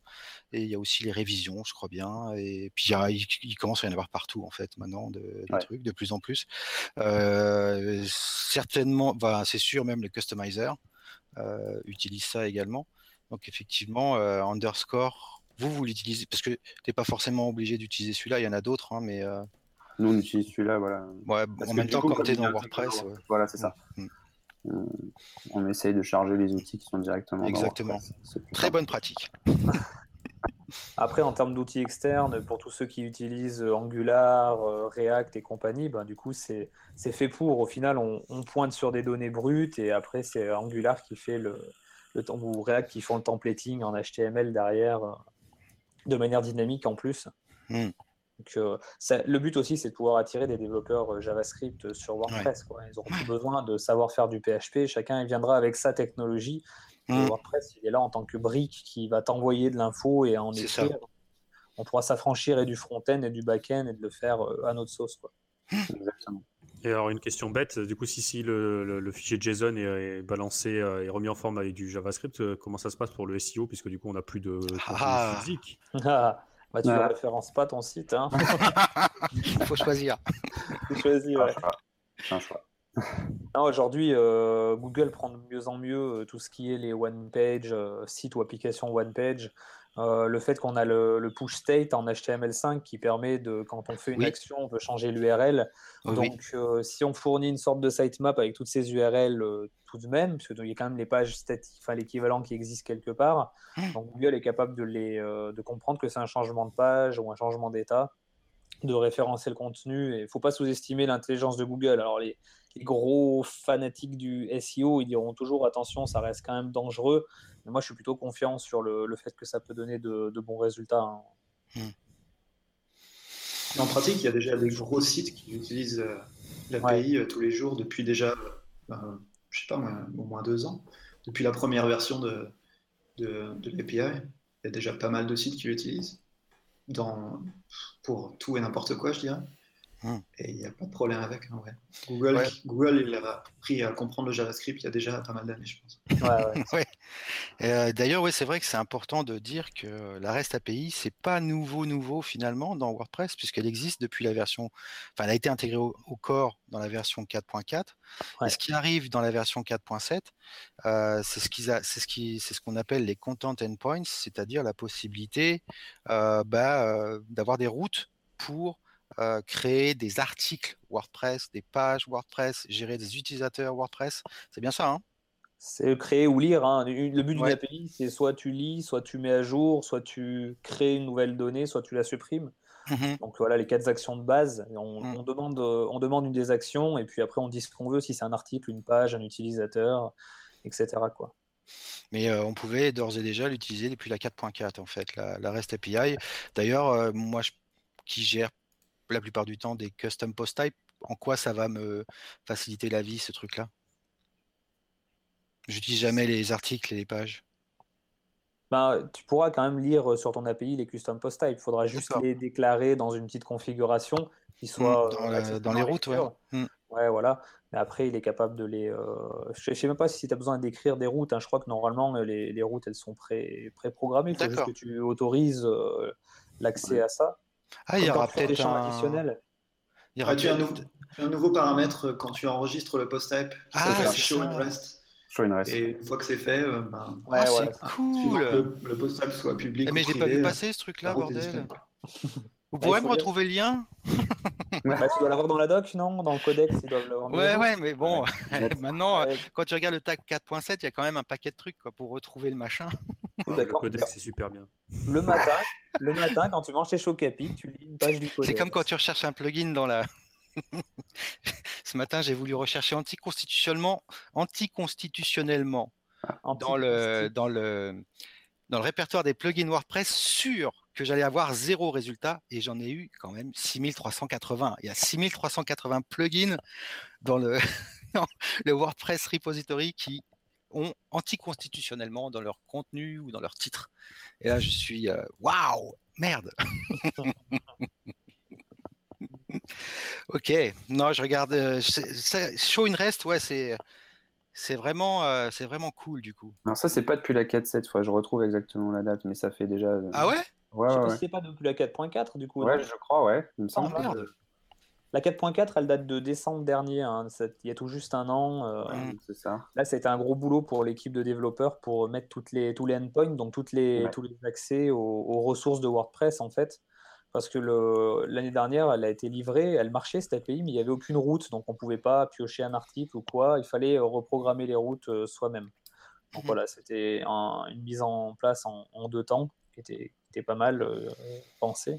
Et il y a aussi les révisions, je crois bien. Et puis il, commence à y en avoir partout en fait maintenant de, trucs de plus en plus. certainement, bah, c'est sûr même les customizers. utilisent ça également. Donc effectivement, underscore, vous, vous l'utilisez, parce que tu n'es pas forcément obligé d'utiliser celui-là, il y en a d'autres, hein, mais... Nous, on utilise celui-là, voilà. Ouais, en même temps, quand tu es dans WordPress. Voilà, c'est ça. Mm. Euh, on essaye de charger les outils qui sont directement Exactement. Très bonne pratique. (laughs) Après, en termes d'outils externes, pour tous ceux qui utilisent Angular, euh, React et compagnie, ben, du coup, c'est fait pour. Au final, on, pointe sur des données brutes et après, c'est Angular qui fait le, le ou React qui font le templating en HTML derrière euh, de manière dynamique en plus. Hmm. Donc, euh, le but aussi, c'est de pouvoir attirer des développeurs euh, JavaScript sur WordPress. Ils auront plus besoin de savoir faire du PHP. Chacun viendra avec sa technologie. Mmh. WordPress, il est là en tant que brique qui va t'envoyer de l'info et en écrire. On pourra s'affranchir et du front-end et du back-end et de le faire à notre sauce. Quoi. Exactement. Et alors une question bête, du coup si, si le, fichier JSON est, balancé et remis en forme avec du JavaScript, comment ça se passe pour le SEO puisque du coup on n'a plus de, ah. physique (laughs) Bah, tu ne références pas ton site. Hein. (laughs) Il faut choisir. faut choisir, ouais. Un choix. Aujourd'hui, euh, Google prend de mieux en mieux euh, tout ce qui est les one-page, euh, sites ou applications one-page. Le fait qu'on a le, push state en HTML5 qui permet de, quand on fait une action, on peut changer l'URL. Donc, si on fournit une sorte de sitemap avec toutes ces URL tout de même, parce qu'il y a quand même les pages statiques, enfin l'équivalent qui existe quelque part, mmh. donc Google est capable de, les, de comprendre que c'est un changement de page ou un changement d'état de référencer le contenu. Et il ne faut pas sous-estimer l'intelligence de Google. Alors, les, gros fanatiques du SEO, ils diront toujours attention, ça reste quand même dangereux. Mais moi, je suis plutôt confiant sur le, fait que ça peut donner de, bons résultats. Hein. Hmm. En pratique, il y a déjà des gros sites qui utilisent euh, l'API euh, tous les jours depuis déjà, euh, je sais pas, au moins deux ans. Depuis la première version de, de, de l'API, il y a déjà pas mal de sites qui l'utilisent dans, pour tout et n'importe quoi, je dirais. Hmm. Et il n'y a pas de problème avec, en vrai. Google, Google, il a appris à comprendre le JavaScript il y a déjà pas mal d'années, je pense. Ouais, (laughs) euh, D'ailleurs, ouais, c'est vrai que c'est important de dire que la REST API, c'est pas nouveau, nouveau finalement dans WordPress, puisqu'elle existe depuis la version. Enfin, elle a été intégrée au, corps dans la version 4.4. Et ce qui arrive dans la version 4.7, euh, c'est ce qu'ils c'est ce qui, c'est ce qu'on appelle les content endpoints, c'est-à-dire la possibilité euh, bah, d'avoir des routes pour euh, créer des articles WordPress, des pages WordPress, gérer des utilisateurs WordPress. C'est bien ça, hein? C'est créer ou lire. Hein. Le but d'une API, c'est soit tu lis, soit tu mets à jour, soit tu crées une nouvelle donnée, soit tu la supprimes. Mmh Donc voilà les quatre actions de base. On, mmh. demande, euh, on demande une des actions et puis après on dit ce qu'on veut, si c'est un article, une page, un utilisateur, etc. Quoi. Mais euh, on pouvait d'ores et déjà l'utiliser depuis la 4.4 en fait, la, REST API. D'ailleurs, moi je, qui gère la plupart du temps des custom post type. En quoi ça va me faciliter la vie, ce truc-là? J'utilise jamais les articles et les pages. Ben, tu pourras quand même lire sur ton API les custom post type. Il faudra juste les déclarer dans une petite configuration qui mmh, soit euh, dans, les routes. Mmh. Ouais. voilà. Mais après, il est capable de les. Euh, je ne sais même pas si tu as besoin d'écrire des routes. Hein. Je crois que normalement, les, routes, elles sont pré-programmées. il faut juste que tu autorises euh, l'accès à ça. Ah, il y aura peut-être des champs additionnels. Il y aura ah, tu as un, nouveau paramètre quand tu enregistres le post-type. Ah, c'est show and rest. Show and rest. Et une fois que c'est fait, euh, ben, ouais, ah, c'est cool. Le, le post-type soit public. Ah, mais je l'ai pas vu passer ce truc-là, bordel. (laughs) Vous pouvez me retrouver le lien (laughs) bah, Tu dois l'avoir dans la doc, non Dans le codex, ils doivent l'avoir. Ouais, ouais, mais bon, (laughs) maintenant, quand tu regardes le tag 4.7, il y a quand même un paquet de trucs quoi, pour retrouver le machin. (laughs) Le codex, c'est super bien. Le matin, le matin, quand tu manges tes Chocapi, tu lis une page du codex. C'est comme quand tu recherches un plugin dans la. Ce matin, j'ai voulu rechercher anticonstitutionnellement, anticonstitutionnellement dans le dans le dans le répertoire des plugins WordPress sûr que j'allais avoir zéro résultat et j'en ai eu quand même 6380. Il y a 6380 plugins dans le, (laughs) le WordPress repository qui ont anticonstitutionnellement dans leur contenu ou dans leur titre. Et là, je suis euh, waouh, merde. (laughs) ok, non, je regarde. Euh, show in rest, ouais, c'est c'est vraiment, euh, c'est vraiment cool du coup. Non, ça c'est pas depuis la 4.7, fois je retrouve exactement la date, mais ça fait déjà. Ah ouais? Ouais, je sais pas si c'est pas depuis la 4.4 du coup. Ouais, je crois, ouais. Il me semble. Oh, merde. La 4.4, elle date de décembre dernier, hein. il y a tout juste un an. Euh, c'est ça. Là, c'était un gros boulot pour l'équipe de développeurs pour mettre toutes les, tous les endpoints, donc toutes les, tous les accès aux, ressources de WordPress, en fait. Parce que l'année dernière, elle a été livrée, elle marchait cette API, mais il n'y avait aucune route, donc on ne pouvait pas piocher un article ou quoi. Il fallait reprogrammer les routes euh, soi-même. Donc mhm. voilà, c'était une mise en place en, deux temps qui était, était pas mal euh, pensée.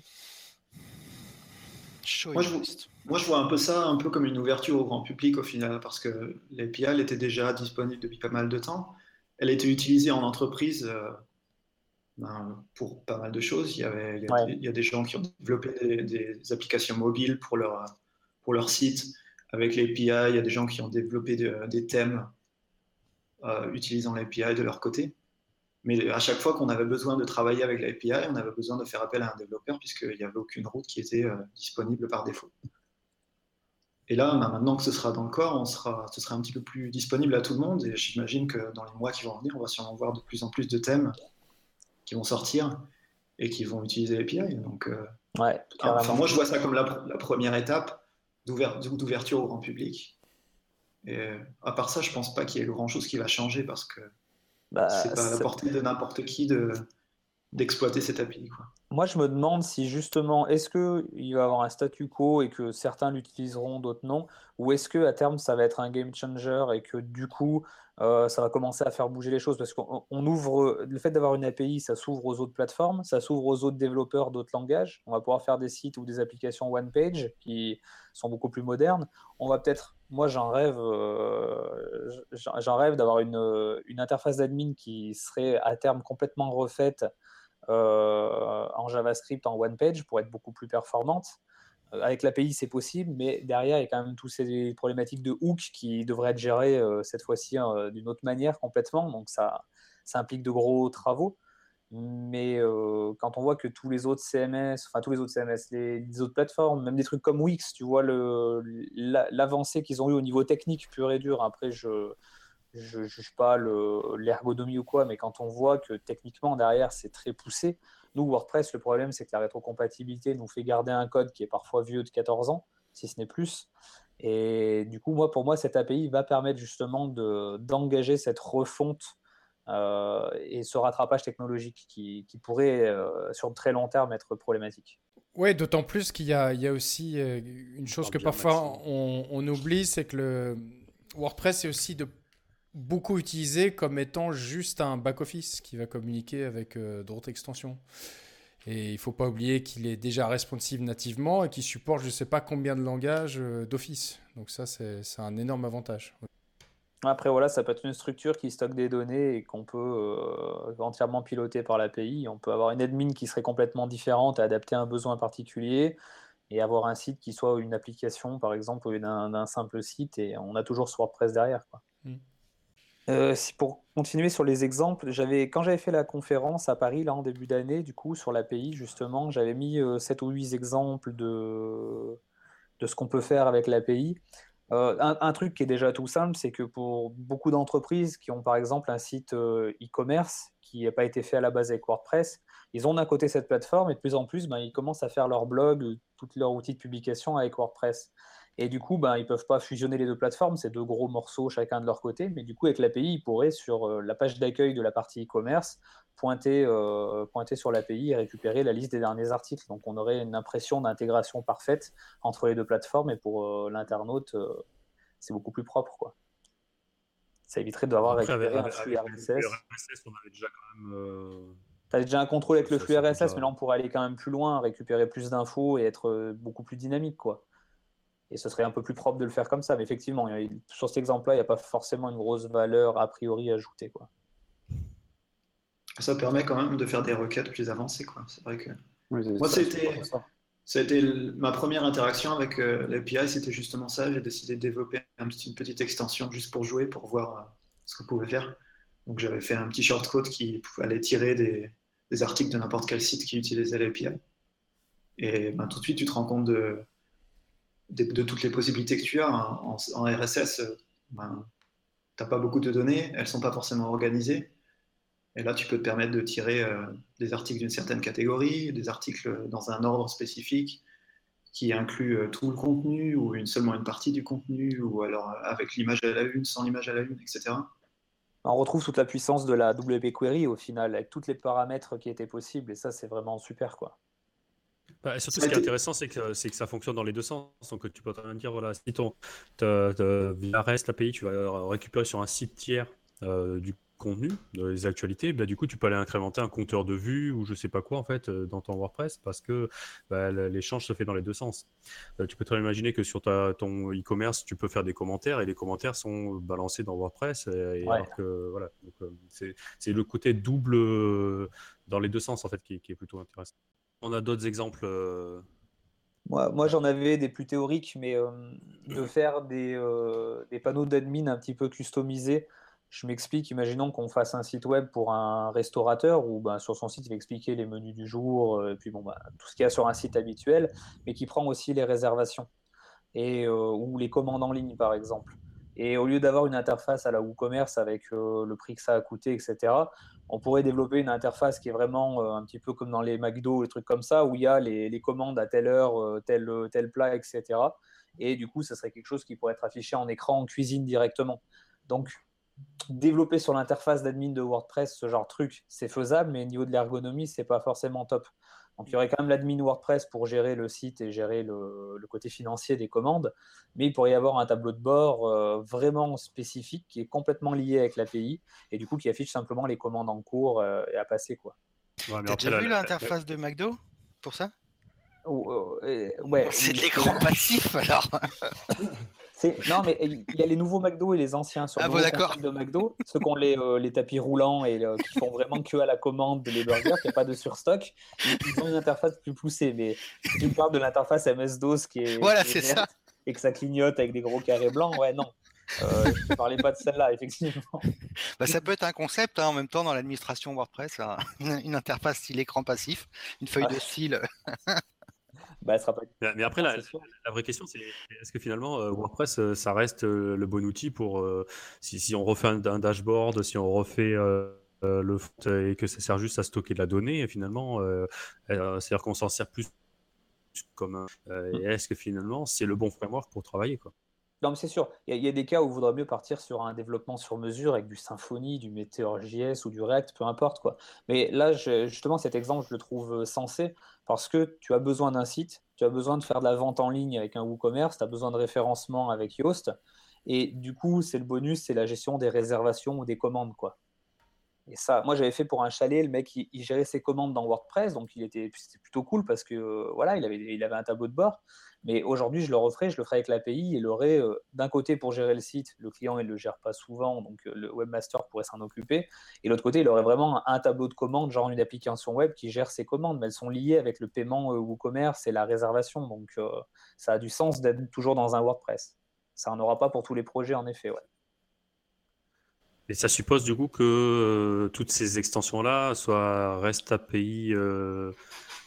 Moi je, vois un peu ça un peu comme une ouverture au grand public au final, parce que l'API elle était déjà disponible depuis pas mal de temps. Elle était utilisée en entreprise euh, ben, pour pas mal de choses. Il y, avait, il y, a, des, gens qui ont développé des, applications mobiles pour leur, pour leur site avec l'API. Il y a des gens qui ont développé des thèmes euh, utilisant l'API de leur côté. Mais à chaque fois qu'on avait besoin de travailler avec l'API, on avait besoin de faire appel à un développeur puisqu'il n'y avait aucune route qui était euh, disponible par défaut. Et là, bah, maintenant que ce sera dans le corps, on sera, ce sera un petit peu plus disponible à tout le monde. Et j'imagine que dans les mois qui vont venir, on va sûrement voir de plus en plus de thèmes qui vont sortir et qui vont utiliser l'API. Donc, euh, ouais, enfin, moi, je vois ça comme la, première étape d'ouverture au grand public. Et à part ça, je pense pas qu'il y ait grand chose qui va changer parce que bah, c'est pas à la portée de n'importe qui de, d'exploiter cette API. Quoi. Moi, je me demande si justement, est-ce qu'il va avoir un statu quo et que certains l'utiliseront, d'autres non, ou est-ce que à terme, ça va être un game changer et que du coup, euh, ça va commencer à faire bouger les choses? Parce qu'on ouvre, le fait d'avoir une API, ça s'ouvre aux autres plateformes, ça s'ouvre aux autres développeurs d'autres langages. On va pouvoir faire des sites ou des applications one page qui sont beaucoup plus modernes. On va peut-être, moi, j'en rêve, euh, j'en rêve d'avoir une, interface d'admin qui serait à terme complètement refaite en JavaScript, en one page pour être beaucoup plus performante. Euh, avec l'API, c'est possible, mais derrière, il y a quand même toutes ces problématiques de hook qui devraient être gérées euh, cette fois-ci d'une autre manière complètement. Donc ça, implique de gros travaux. Mais quand on voit que tous les autres CMS, enfin tous les autres CMS, les, autres plateformes, même des trucs comme Wix, tu vois l'avancée qu'ils ont eu au niveau technique pur et dur. Après, je, je ne juge pas l'ergonomie ou quoi, mais quand on voit que techniquement derrière c'est très poussé, nous WordPress, le problème c'est que la rétrocompatibilité nous fait garder un code qui est parfois vieux de 14 ans, si ce n'est plus. Et du coup, moi, pour moi, cette API va permettre justement d'engager cette refonte euh, et ce rattrapage technologique qui, pourrait, euh, sur le très long terme, être problématique. Oui, d'autant plus qu'il y, a aussi euh, une chose que parfois on, on oublie, c'est que le WordPress est aussi de beaucoup utilisé comme étant juste un back-office qui va communiquer avec euh, d'autres extensions. Et il ne faut pas oublier qu'il est déjà responsive nativement et qu'il supporte je ne sais pas combien de langages euh, d'office. Donc ça, c'est un énorme avantage. Après, voilà, ça peut être une structure qui stocke des données et qu'on peut euh, entièrement piloter par l'API. On peut avoir une admin qui serait complètement différente et adaptée à un besoin particulier et avoir un site qui soit une application, par exemple, d'un simple site et on a toujours ce WordPress derrière. Quoi. Mm. Euh, si pour continuer sur les exemples, j'avais quand j'avais fait la conférence à Paris là en début d'année, du coup sur l'API justement, j'avais mis 7 euh, ou 8 exemples de, de ce qu'on peut faire avec l'API. Euh, un, truc qui est déjà tout simple, c'est que pour beaucoup d'entreprises qui ont par exemple un site e-commerce qui n'a pas été fait à la base avec WordPress, ils ont d'un côté cette plateforme et de plus en plus, ben, ils commencent à faire leur blog, toutes leurs outils de publication avec WordPress. Et du coup, ben, ils ne peuvent pas fusionner les deux plateformes, c'est deux gros morceaux chacun de leur côté. Mais du coup, avec l'API, ils pourraient, sur euh, la page d'accueil de la partie e-commerce, pointer, euh, pointer sur l'API et récupérer la liste des derniers articles. Donc, on aurait une impression d'intégration parfaite entre les deux plateformes. Et pour euh, l'internaute, c'est beaucoup plus propre. Quoi. Ça éviterait d'avoir récupéré un flux RSS. on avait déjà quand même. Tu as déjà un contrôle avec le flux RSS, mais là, on pourrait aller quand même plus loin, récupérer plus d'infos et être beaucoup plus dynamique. quoi. Et ce serait un peu plus propre de le faire comme ça. Mais effectivement, sur cet exemple-là, il n'y a pas forcément une grosse valeur a priori ajoutée. Quoi. Ça permet quand même de faire des requêtes plus avancées. Quoi. C'est vrai que. Moi, c'était. C'était ma première interaction avec euh, l'API, c'était justement ça. J'ai décidé de développer une petite extension juste pour jouer, pour voir euh, ce qu'on pouvait faire. Donc j'avais fait un petit shortcode qui pouvait aller tirer des, des articles de n'importe quel site qui utilisait l'API. Et ben, tout de suite, tu te rends compte de, de, toutes les possibilités que tu as en, RSS, euh, tu n'as pas beaucoup de données, elles ne sont pas forcément organisées. Et là, tu peux te permettre de tirer euh, des articles d'une certaine catégorie, des articles dans un ordre spécifique. qui inclut tout le contenu ou une, seulement une partie du contenu ou alors avec l'image à la une, sans l'image à la une, etc. On retrouve toute la puissance de la WP Query au final, avec tous les paramètres qui étaient possibles, et ça, c'est vraiment super. quoi. Bah, surtout, ce qui est intéressant, c'est que, que ça fonctionne dans les deux sens. Donc, tu peux très bien dire, voilà, si ton, via REST API, tu vas récupérer sur un site tiers euh, du contenu, des actualités, bah, du coup, tu peux aller incrémenter un compteur de vues ou je sais pas quoi, en fait, euh, dans ton WordPress parce que bah, l'échange se fait dans les deux sens. Euh, tu peux très bien imaginer que sur ta, ton e-commerce, tu peux faire des commentaires et les commentaires sont balancés dans WordPress. Et, que, voilà, c'est le côté double dans les deux sens, en fait, qui, qui est plutôt intéressant. On a d'autres exemples moi, moi j'en avais des plus théoriques, mais de faire des, des panneaux d'admin un petit peu customisés je m'explique, imaginons qu'on fasse un site web pour un restaurateur où ben, sur son site il va expliquer les menus du jour, euh, et puis bon, ben, tout ce qu'il y a sur un site habituel, mais qui prend aussi les réservations et, euh, ou les commandes en ligne par exemple. Et au lieu d'avoir une interface à la WooCommerce avec euh, le prix que ça a coûté, etc., on pourrait développer une interface qui est vraiment un petit peu comme dans les McDo, les trucs comme ça, où il y a les, commandes à telle heure, tel, tel plat, etc. Et du coup, ça serait quelque chose qui pourrait être affiché en écran en cuisine directement. Donc, développer sur l'interface d'admin de WordPress ce genre de truc, c'est faisable, mais au niveau de l'ergonomie, c'est pas forcément top. Donc il y aurait quand même l'admin WordPress pour gérer le site et gérer le, côté financier des commandes, mais il pourrait y avoir un tableau de bord euh, vraiment spécifique qui est complètement lié avec l'API et du coup qui affiche simplement les commandes en cours euh, et à passer quoi. Ouais, T'as déjà vu l'interface de McDo pour ça? Oh, euh, ouais, C'est de l'écran (laughs) passif alors (laughs) Non, mais il y a les nouveaux McDo et les anciens sur ah, bon, de McDo, ceux qui ont les, euh, les tapis roulants et euh, qui font vraiment que à la commande les burgers, qui n'y a pas de surstock. Ils ont une interface plus poussée, mais si tu me parles de l'interface MS-DOS qui est, voilà, c'est ça. et que ça clignote avec des gros carrés blancs, ouais, non. Euh, je ne parlais pas de celle-là, effectivement. Bah, ça peut être un concept hein, en même temps dans l'administration WordPress, hein. une, interface style écran passif, une feuille de style. Bah, sera pas... Mais après, la, vraie question, c'est est-ce que finalement euh, WordPress, euh, ça reste euh, le bon outil pour si, si, on refait un, dashboard, si on refait le et que ça sert juste à stocker de la donnée, finalement, c'est-à-dire qu'on s'en sert plus comme. est-ce que finalement, c'est le bon framework pour travailler quoi? Non, mais c'est sûr. Il y, a des cas où il vaudrait mieux partir sur un développement sur mesure avec du Symfony, du Meteor.js ou du React, peu importe. quoi. Mais là, justement, cet exemple, je le trouve sensé parce que tu as besoin d'un site, tu as besoin de faire de la vente en ligne avec un WooCommerce, tu as besoin de référencement avec Yoast. Et du coup, c'est le bonus, c'est la gestion des réservations ou des commandes. quoi. Et ça, moi j'avais fait pour un chalet, le mec il, gérait ses commandes dans WordPress, donc il était c'était plutôt cool parce que euh, voilà, il avait, il avait un tableau de bord. Mais aujourd'hui, je le referai, je le ferai avec l'API et l'aurai euh, d'un côté pour gérer le site. Le client, il ne le gère pas souvent, donc euh, le webmaster pourrait s'en occuper. Et l'autre côté, il aurait vraiment un, tableau de commandes, genre une application web qui gère ses commandes, mais elles sont liées avec le paiement euh, WooCommerce et la réservation. Donc ça a du sens d'être toujours dans un WordPress. Ça n'en aura pas pour tous les projets, en effet. Et ça suppose du coup que toutes ces extensions-là soient REST API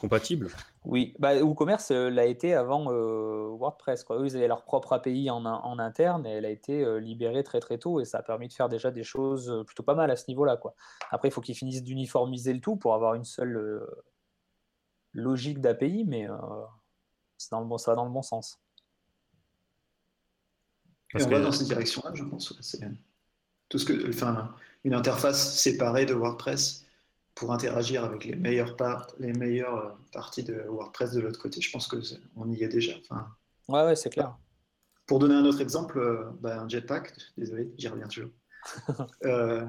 compatibles? Oui, bah, WooCommerce euh, l'a été avant euh, WordPress. Quoi. Eux, ils avaient leur propre API en, en, interne et elle a été euh, libérée très très tôt et ça a permis de faire déjà des choses plutôt pas mal à ce niveau-là. Quoi. Après, il faut qu'ils finissent d'uniformiser le tout pour avoir une seule logique d'API, mais c'est dans le bon, ça va dans le bon sens. on va dans cette direction-là, je pense. Tout ce que, enfin, une interface séparée de WordPress pour interagir avec les meilleures, les meilleures euh, parties de WordPress de l'autre côté. Je pense qu'on y est déjà. Enfin, ouais, ouais c'est clair. Pour donner un autre exemple, euh, bah, un Jetpack, désolé, j'y reviens toujours. (laughs) Euh,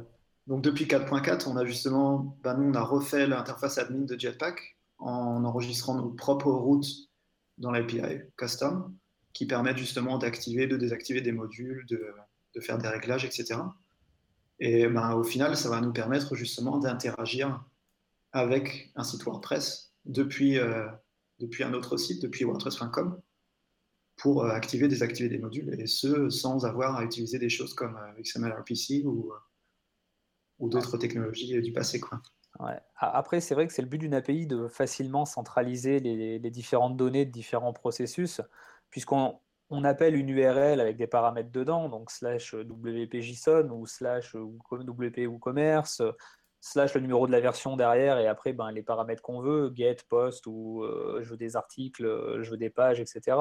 donc depuis 4.4, on a justement, bah, nous, on a refait l'interface admin de Jetpack en enregistrant nos propres routes dans l'API custom qui permettent justement d'activer, de désactiver des modules, de, de faire des réglages, etc. Et ben, au final, ça va nous permettre justement d'interagir avec un site WordPress depuis, euh, depuis un autre site, depuis WordPress.com, pour euh, activer, désactiver des modules, et ce, sans avoir à utiliser des choses comme euh, XMLRPC ou, ou d'autres technologies du passé. Quoi. Après, c'est vrai que c'est le but d'une API de facilement centraliser les, les différentes données de différents processus, puisqu'on on appelle une URL avec des paramètres dedans, donc slash WP JSON ou slash WP WooCommerce, slash le numéro de la version derrière et après ben, les paramètres qu'on veut, get, post ou je veux des articles, je veux des pages, etc.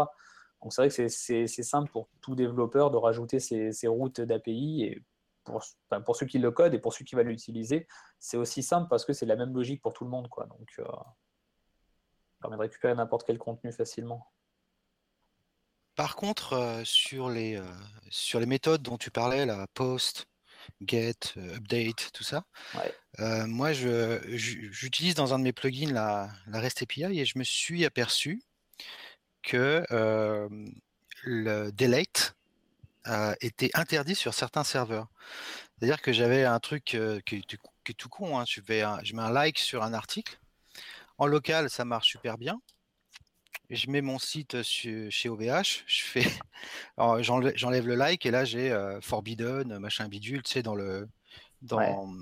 Donc c'est vrai que c'est simple pour tout développeur de rajouter ces, routes d'API et pour, pour, ceux qui le codent et pour ceux qui vont l'utiliser, c'est aussi simple parce que c'est la même logique pour tout le monde. Quoi. Donc, euh, ça permet de récupérer n'importe quel contenu facilement. Par contre, euh, sur, les, euh, sur les méthodes dont tu parlais, la post, get, update, tout ça, moi, j'utilise dans un de mes plugins la, la, REST API et je me suis aperçu que le delete était interdit sur certains serveurs. C'est-à-dire que j'avais un truc qui, est, tout con. Hein. Je, je mets un like sur un article. En local, ça marche super bien. Je mets mon site chez OVH, je fais, (laughs) j'enlève le like et là j'ai Forbidden, machin bidule, tu sais, dans le, dans,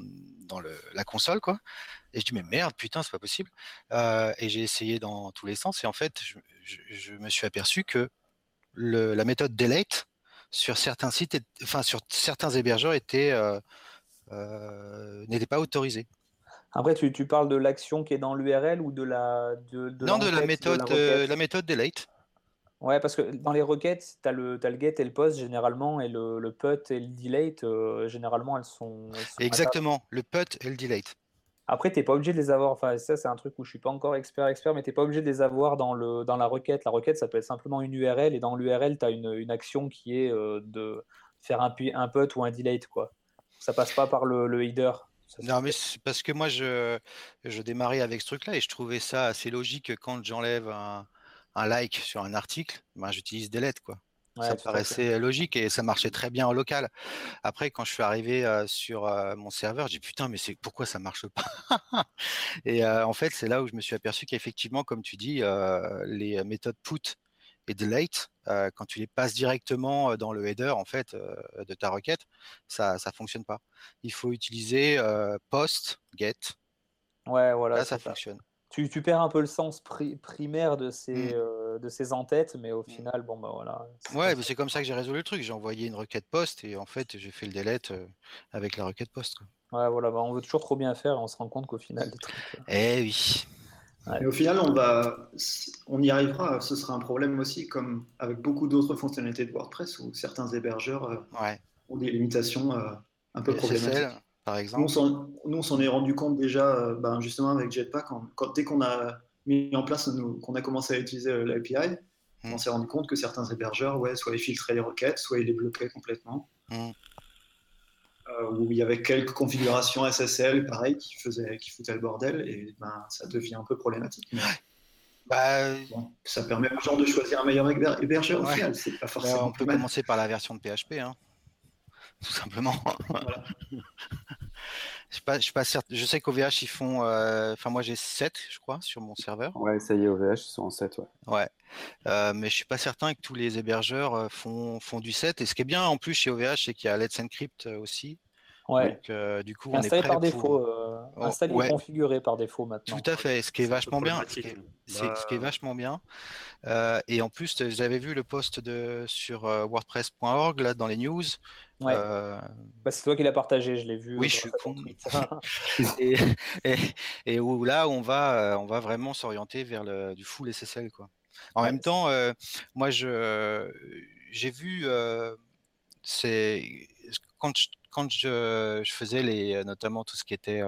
dans le, la console, quoi. Et je dis, mais merde, putain, c'est pas possible. et j'ai essayé dans tous les sens et en fait, je, je me suis aperçu que le, la méthode delete sur certains sites, enfin sur certains hébergeurs était euh, n'était pas autorisé. Après, tu, tu parles de l'action qui est dans l'URL ou de la de, non de la méthode la, euh, la, méthode delete. Ouais, parce que dans les requêtes, tu as, le get et le post généralement, et le, le put et le delete, généralement, elles sont, elles sont Exactement, le put et le delete. Après, tu n'es pas obligé de les avoir. Enfin, ça, c'est un truc où je suis pas encore expert, expert, mais tu n'es pas obligé de les avoir dans, le, dans la requête. La requête, ça peut être simplement une URL, et dans l'URL, tu as une, une, action qui est euh, de faire un, un put ou un delete. Quoi. Ça passe pas par le, le header. Non, mais parce que moi, je, je démarrais avec ce truc-là et je trouvais ça assez logique quand j'enlève un, un, like sur un article, ben, j'utilise delete. Quoi ça paraissait logique et ça marchait très bien en local. Après, quand je suis arrivé sur mon serveur, j'ai dit putain, mais c'est pourquoi ça marche pas? (laughs) Et en fait, c'est là où je me suis aperçu qu'effectivement, comme tu dis, les méthodes put et delete, quand tu les passes directement dans le header en fait de ta requête, ça ça fonctionne pas. Il faut utiliser post, get. Ouais, voilà. Là, ça fonctionne tu, tu, perds un peu le sens primaire de ces, euh, de ces entêtes, mais au mmh. final, bon, bah voilà. Ouais, mais c'est comme ça que j'ai résolu le truc. J'ai envoyé une requête post et en fait, j'ai fait le delete euh, avec la requête post. Ouais, voilà, bah, on veut toujours trop bien faire et on se rend compte qu'au final, des trucs. Euh, eh oui. Et au final, on, va, on y arrivera. Ce sera un problème aussi, comme avec beaucoup d'autres fonctionnalités de WordPress où certains hébergeurs ont des limitations un peu problématiques par exemple Nous, on s'en est rendu compte déjà, euh, ben, justement, avec Jetpack, quand, dès qu'on a mis en place, qu'on a commencé à utiliser euh, l'API, hmm. on s'est rendu compte que certains hébergeurs, ouais, soit ils filtraient les requêtes, soit ils les bloquaient complètement. Hmm. Euh, où il y avait quelques configurations SSL, pareil, qui, faisaient, qui foutaient le bordel, et ben, ça devient un peu problématique. Bah, ça permet aux gens de choisir un meilleur hébergeur au final. C'est pas forcément bah, on peut commencer par la version de PHP. Hein (laughs) tout simplement. (laughs) je, pas, je, pas certain. je sais qu'OVH, ils font. Euh, enfin, moi, j'ai 7, je crois, sur mon serveur. Ouais, ça y est, OVH, ils sont en 7, ouais. Ouais. Euh, mais je suis pas certain que tous les hébergeurs euh, font, font du 7. Et ce qui est bien en plus chez OVH, c'est qu'il y a Let's Encrypt aussi. Ouais. Donc, du coup, on installé est prêt par défaut, euh, oh, installé et configuré par défaut maintenant. Tout à fait. Ce qui est, vachement bien. Ce qui est, ce qui est vachement bien. Euh, et en plus, j'avais vu le post de sur WordPress.org là dans les news Ouais. Euh, bah, c'est toi qui l'as partagé, je l'ai vu. Oui, je suis con. (laughs) et, et, où là, on va, euh, on va vraiment s'orienter vers le, du full SSL. Quoi. En même temps, euh, moi, je, j'ai vu, c'est quand, je, quand je, je, faisais les, notamment tout ce qui était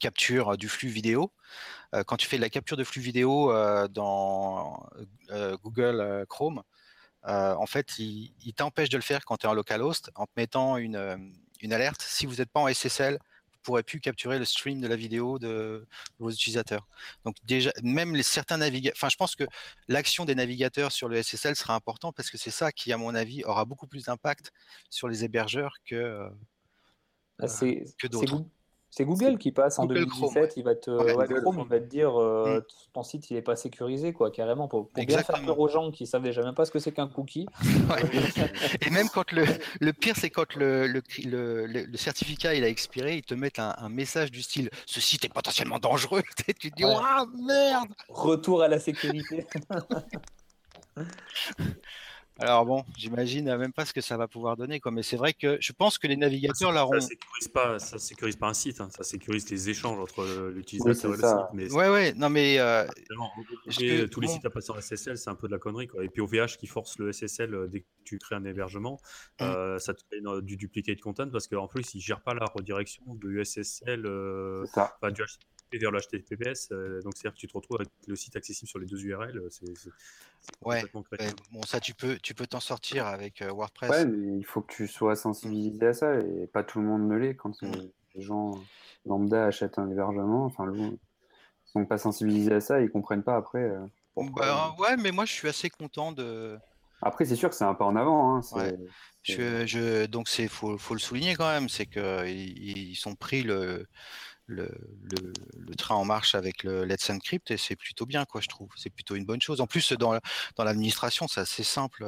capture du flux vidéo, quand tu fais de la capture de flux vidéo dans Google Chrome, euh, en fait, il, t'empêche de le faire quand tu es en localhost en te mettant une, euh, une alerte. Si vous n'êtes pas en SSL, vous ne pourrez plus capturer le stream de la vidéo de, vos utilisateurs. Donc déjà, même les certains navigateurs, enfin, je pense que l'action des navigateurs sur le SSL sera important parce que c'est ça qui, à mon avis, aura beaucoup plus d'impact sur les hébergeurs que, euh, bah, que d'autres. C'est Google qui passe en 2017, il va te, va te dire euh, mm. ton site il est pas sécurisé quoi, carrément pour, bien faire peur aux gens qui savent déjà même pas ce que c'est qu'un cookie. (laughs) Et même quand le, le pire c'est quand le, le, le, certificat il a expiré, ils te mettent un, message du style ce site est potentiellement dangereux. (laughs) tu te dis oh, merde. Retour à la sécurité. (laughs) Alors bon, j'imagine même pas ce que ça va pouvoir donner, quoi. mais c'est vrai que je pense que les navigateurs ça, l'auront. Ça sécurise pas, ça sécurise pas un site, hein. ça sécurise les échanges entre l'utilisateur et le site. Mais ouais, ouais, non mais. Euh... tous les sites à passer en SSL, c'est un peu de la connerie, quoi. Et puis OVH qui force le SSL euh, dès que tu crées un hébergement, mmh. euh, ça te fait du duplicate content parce qu'en plus, il gère pas la redirection de SSL, euh, enfin, du HTTP vers le HTTPS. Euh, donc, c'est-à-dire que tu te retrouves avec le site accessible sur les deux URL. C'est, ouais, bon, ça, tu peux, tu peux t'en sortir avec euh, WordPress. Ouais, mais il faut que tu sois sensibilisé à ça et pas tout le monde ne l'est quand euh, mm. les gens lambda achètent un hébergement. Enfin, ils sont pas sensibilisés à ça, ils comprennent pas après. Bah, ouais, mais moi, je suis assez content de. Après, c'est sûr que c'est un pas en avant. Hein, je, je, donc, c'est faut, faut le souligner quand même, c'est qu'ils ils sont pris le, le, le, train en marche avec le Let's Encrypt et c'est plutôt bien, quoi, je trouve. C'est plutôt une bonne chose. En plus, dans, dans l'administration, c'est assez simple.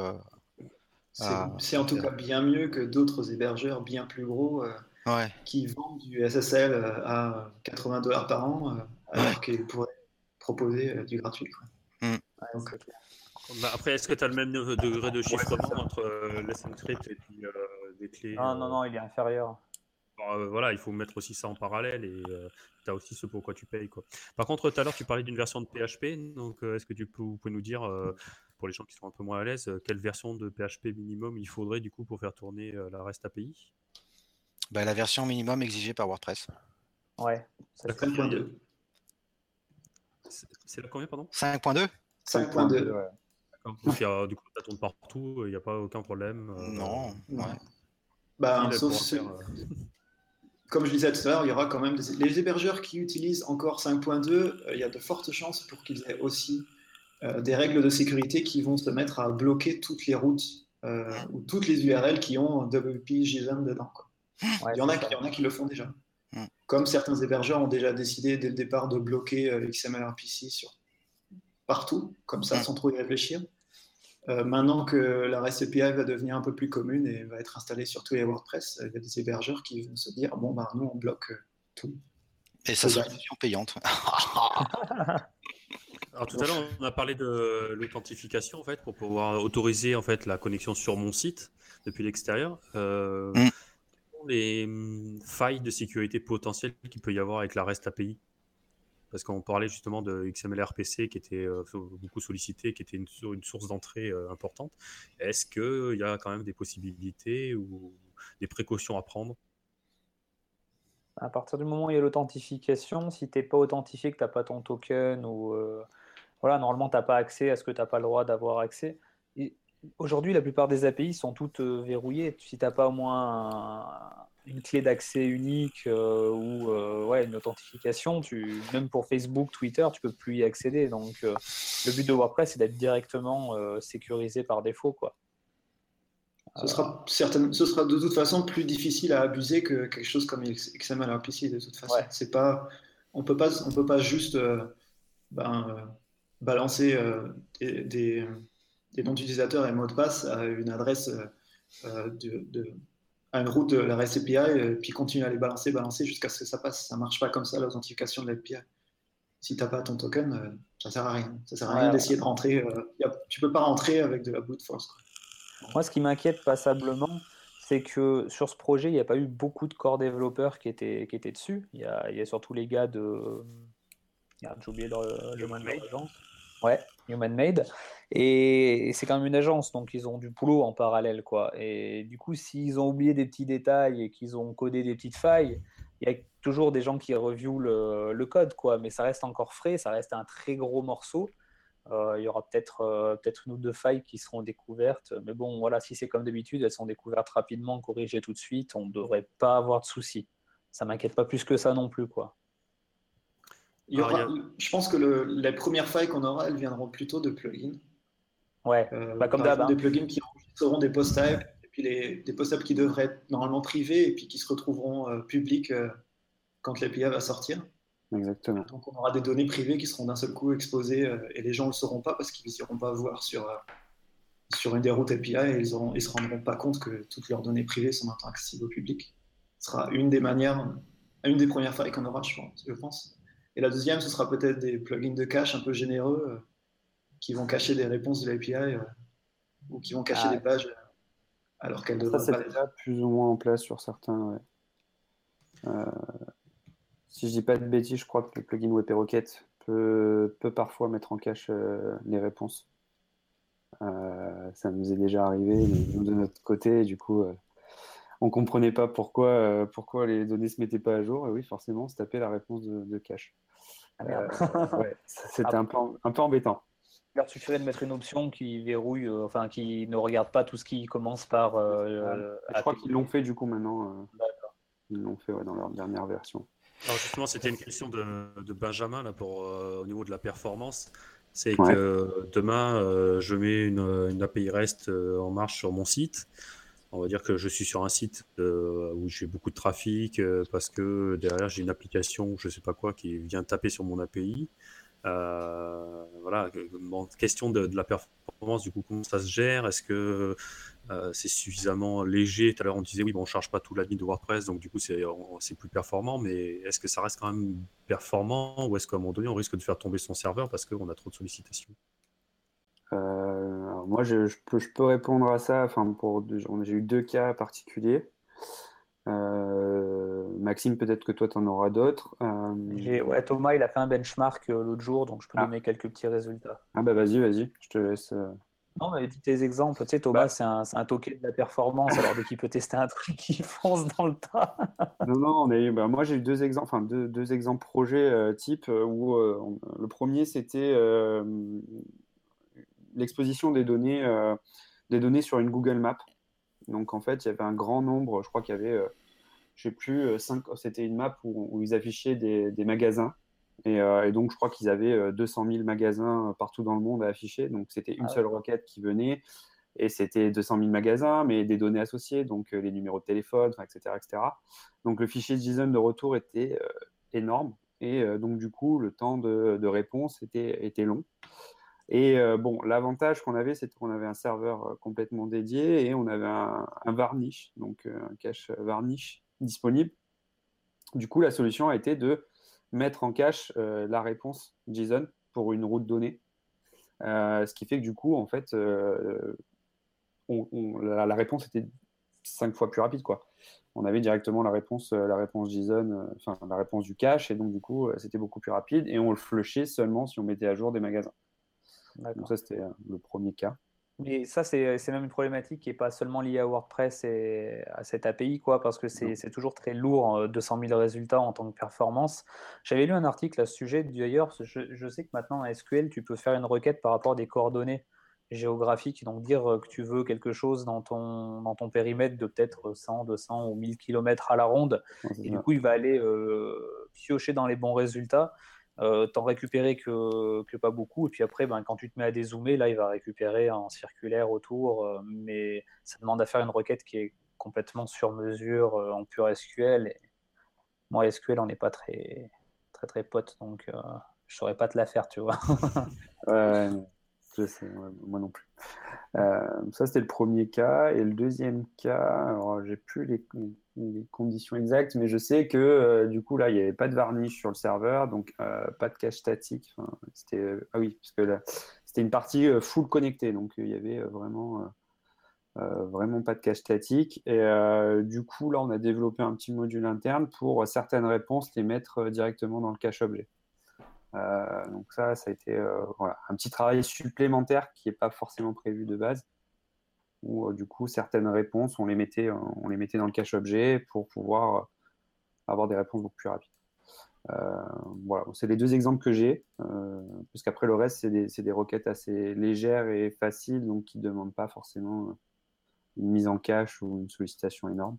Euh, c'est en tout cas bien mieux que d'autres hébergeurs bien plus gros euh, qui vendent du SSL euh, à 80 dollars par an alors qu'ils pourraient proposer du gratuit. Mmh. Bah, après, est-ce que tu as le même degré de chiffrement entre Let's Encrypt et puis des clés Non, non, non, il est inférieur. Euh, voilà, il faut mettre aussi ça en parallèle et euh, tu as aussi ce pourquoi tu payes. Quoi. Par contre, tout à l'heure, tu parlais d'une version de PHP. Donc, euh, est-ce que tu peux, vous pouvez nous dire, pour les gens qui sont un peu moins à l'aise, quelle version de PHP minimum il faudrait du coup pour faire tourner la REST API bah, La version minimum exigée par WordPress. Ouais. C'est 5.2. C'est la combien, pardon? 5.2 5.2, ouais. Donc, du coup, ça tourne partout, il n'y a pas aucun problème. non, ouais. Bah, sauf comme je disais tout à l'heure, il y aura quand même des... les hébergeurs qui utilisent encore 5.2, euh, il y a de fortes chances pour qu'ils aient aussi euh, des règles de sécurité qui vont se mettre à bloquer toutes les routes euh, ou toutes les URL qui ont WP JSON dedans. il, y en a, il y en a qui le font déjà. Comme certains hébergeurs ont déjà décidé dès le départ de bloquer XML-RPC sur partout, comme ça, sans trop y réfléchir. Euh, maintenant que la REST API va devenir un peu plus commune et va être installée sur tous les WordPress, il y a des hébergeurs qui vont se dire bon, ben, nous, on bloque euh, tout. Et ça sera une payante. (laughs) (laughs) Alors tout à l'heure, on a parlé de l'authentification en fait pour pouvoir autoriser en fait la connexion sur mon site depuis l'extérieur. Euh, mm. Les hum, failles de sécurité potentielles qu'il peut y avoir avec la REST API parce qu'on parlait justement de XML RPC qui était euh, beaucoup sollicité, qui était une, source d'entrée euh, importante. Est-ce qu'il y a quand même des possibilités ou des précautions à prendre? À partir du moment où il y a l'authentification, si tu n'es pas authentifié, que tu n'as pas ton token, ou euh, voilà, normalement tu n'as pas accès à ce que tu n'as pas le droit d'avoir accès. Aujourd'hui, la plupart des API sont toutes verrouillées. Si tu n'as pas au moins une clé d'accès unique euh, ou euh, ouais, une authentification, tu, même pour Facebook, Twitter, tu peux plus y accéder. Donc euh, le but de WordPress, c'est d'être directement sécurisé par défaut. Quoi. Ce sera, ce sera de toute façon plus difficile à abuser que quelque chose comme XML RPC de toute façon. C'est pas, on peut pas, on peut pas juste ben, balancer des, des, des, noms d'utilisateurs et mots de passe à une adresse de, de à une route de la REST API, et puis continuer à les balancer, balancer jusqu'à ce que ça passe. Ça marche pas comme ça, l'authentification de l'API. Si tu n'as pas ton token, euh, ça sert à rien. Ça sert à rien d'essayer de rentrer. Euh, a, tu peux pas rentrer avec de la brute force. Moi, ce qui m'inquiète passablement, c'est que sur ce projet, il n'y a pas eu beaucoup de corps développeurs qui étaient, qui étaient dessus. Il y, a, il y a surtout les gars de. J'ai oublié le, le nom de. Ouais, Human Made. Et c'est quand même une agence, donc ils ont du boulot en parallèle. quoi. Et du coup, s'ils ont oublié des petits détails et qu'ils ont codé des petites failles, il y a toujours des gens qui reviewent le, code, quoi. mais ça reste encore frais, ça reste un très gros morceau. Euh, il y aura peut-être euh, peut-être une ou deux failles qui seront découvertes. Mais bon, voilà, si c'est comme d'habitude, elles sont découvertes rapidement, corrigées tout de suite, on ne devrait pas avoir de soucis. Ça m'inquiète pas plus que ça non plus. quoi. Je pense que le, les premières failles qu'on aura, elles viendront plutôt de plugins. Ouais, euh, bah, comme d'hab. Des hein. plugins qui seront des post-types, et puis les, des post-types qui devraient être normalement privés, et puis qui se retrouveront euh, publics euh, quand l'API va sortir. Exactement. Donc on aura des données privées qui seront d'un seul coup exposées, et les gens ne le sauront pas parce qu'ils n'iront pas voir sur, sur une des routes API, et ils ne se rendront pas compte que toutes leurs données privées sont maintenant accessibles au public. Ce sera une des manières, une des premières failles qu'on aura, je pense. Et la deuxième, ce sera peut-être des plugins de cache un peu généreux euh, qui vont cacher des réponses de l'API euh, ou qui vont cacher ah, des pages alors qu'elles devraient ça, c'est déjà plus ou moins en place sur certains. Euh, si je dis pas de bêtises, je crois que le plugin WebRocket peut, peut parfois mettre en cache euh, les réponses. Euh, ça nous est déjà arrivé, nous, de notre côté, du coup, on comprenait pas pourquoi, pourquoi les données se mettaient pas à jour. Et oui, forcément, on se tapait la réponse de, cache. (laughs) Ah, c'était un, peu, un peu embêtant. Il suffirait de mettre une option qui verrouille, euh, enfin qui ne regarde pas tout ce qui commence par. Euh, je crois qu'ils l'ont fait du coup maintenant. Euh, ils l'ont fait dans leur dernière version. Alors justement, c'était une question de, Benjamin là, pour, au niveau de la performance. C'est que demain, je mets une, API REST en marche sur mon site. On va dire que je suis sur un site où j'ai beaucoup de trafic parce que derrière j'ai une application, je ne sais pas quoi, qui vient taper sur mon API. Euh, voilà, question de, la performance, du coup, comment ça se gère? Est-ce que euh, c'est suffisamment léger? Tout à l'heure, on disait oui, bon, on ne charge pas toute la ligne de WordPress, donc du coup, c'est plus performant, mais est-ce que ça reste quand même performant ou est-ce qu'à un moment donné, on risque de faire tomber son serveur parce qu'on a trop de sollicitations? Euh, Moi, je, peux, je, peux, répondre à ça. Enfin, j'ai eu deux cas particuliers. Euh, Maxime, peut-être que toi, tu en auras d'autres. Euh, ouais, Thomas, il a fait un benchmark euh, l'autre jour, donc je peux ah. donner quelques petits résultats. Ah bah vas-y, vas-y, je te laisse. Non, mais dis tes exemples. Tu sais, Thomas, bah. c'est un, un, token de la performance. alors, dès qu'il peut tester un truc, (laughs) il fonce dans le tas. (laughs) non, non, on a bah, moi, j'ai eu deux exemples, enfin, deux, deux exemples projets type où le premier, c'était l'exposition des données, des données sur une Google Map. Donc en fait, il y avait un grand nombre, je crois qu'il y avait, euh, je sais plus, euh, c'était une map où, ils affichaient des, magasins. Euh, et, donc je crois qu'ils avaient 200 000 magasins partout dans le monde à afficher. Donc c'était une ah seule requête qui venait. Et c'était 200 000 magasins, mais des données associées, donc les numéros de téléphone, etc., etc. Donc le fichier JSON de retour était énorme. Et donc du coup, le temps de, réponse était, était long. Et euh, bon, l'avantage qu'on avait, c'était qu'on avait un serveur euh, complètement dédié et on avait un, varnish, donc euh, un cache varnish disponible. Du coup, la solution a été de mettre en cache la réponse JSON pour une route donnée. ce qui fait que du coup, en fait, la, réponse était cinq fois plus rapide. On avait directement la réponse JSON, enfin la réponse du cache, et donc du coup, c'était beaucoup plus rapide. Et on le flushait seulement si on mettait à jour des magasins. Donc ça, c'était euh, le premier cas. Mais ça, c'est même une problématique qui n'est pas seulement liée à WordPress et à cette API, quoi, parce que c'est toujours très lourd, 200 euh, 000 résultats en tant que performance. J'avais lu un article à ce sujet, d'ailleurs, je, je, sais que maintenant, en SQL, tu peux faire une requête par rapport à des coordonnées géographiques, donc dire que tu veux quelque chose dans ton, dans ton périmètre de peut-être 100, 200 ou 1000 km à la ronde, et du coup, il va aller euh, piocher dans les bons résultats euh, t'en récupérer que, pas beaucoup. Et puis après, ben, quand tu te mets à dézoomer, là, il va récupérer en circulaire autour. Euh, mais ça demande à faire une requête qui est complètement sur mesure euh, en pur SQL. Moi, SQL, on n'est pas très, très, très pote. Donc, euh, je saurais pas te la faire, tu vois. (laughs) ouais, je sais, moi non plus. ça, c'était le premier cas. Et le deuxième cas, j'ai plus les conditions exactes, mais je sais que euh, du coup, là, il n'y avait pas de varnish sur le serveur, donc euh, pas de cache statique. c'était, euh, ah oui, parce que c'était une partie full connectée, donc il y avait vraiment, vraiment pas de cache statique. Et du coup, là, on a développé un petit module interne pour certaines réponses les mettre directement dans le cache objet. Donc ça, ça a été voilà, un petit travail supplémentaire qui n'est pas forcément prévu de base où euh, du coup certaines réponses, on les mettait, euh, on les mettait dans le cache objet pour pouvoir euh, avoir des réponses beaucoup plus rapides. voilà, c'est les deux exemples que j'ai, puisqu'après le reste, c'est des, requêtes assez légères et faciles, donc qui ne demandent pas forcément une mise en cache ou une sollicitation énorme.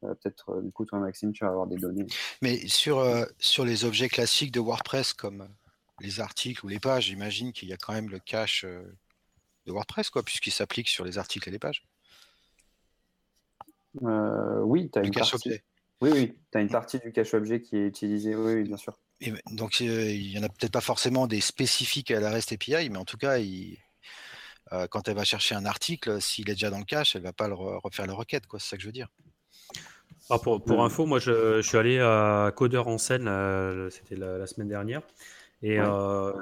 Peut-être, du coup, toi, Maxime, tu vas avoir des données. Mais sur, sur les objets classiques de WordPress, comme les articles ou les pages, j'imagine qu'il y a quand même le cache de WordPress, quoi, puisqu'il s'applique sur les articles et les pages. Euh, oui, tu as une partie. Oui, oui, tu as une partie du cache objet qui est utilisé, oui, bien sûr. Et donc, euh, il n'y en a peut-être pas forcément des spécifiques à la REST API, mais en tout cas, il, euh, quand elle va chercher un article, s'il est déjà dans le cache, elle ne va pas le refaire la requête, quoi, c'est ça que je veux dire. Ah, pour, pour info, moi je, suis allé à Codeur en scène, c'était la, semaine dernière, Et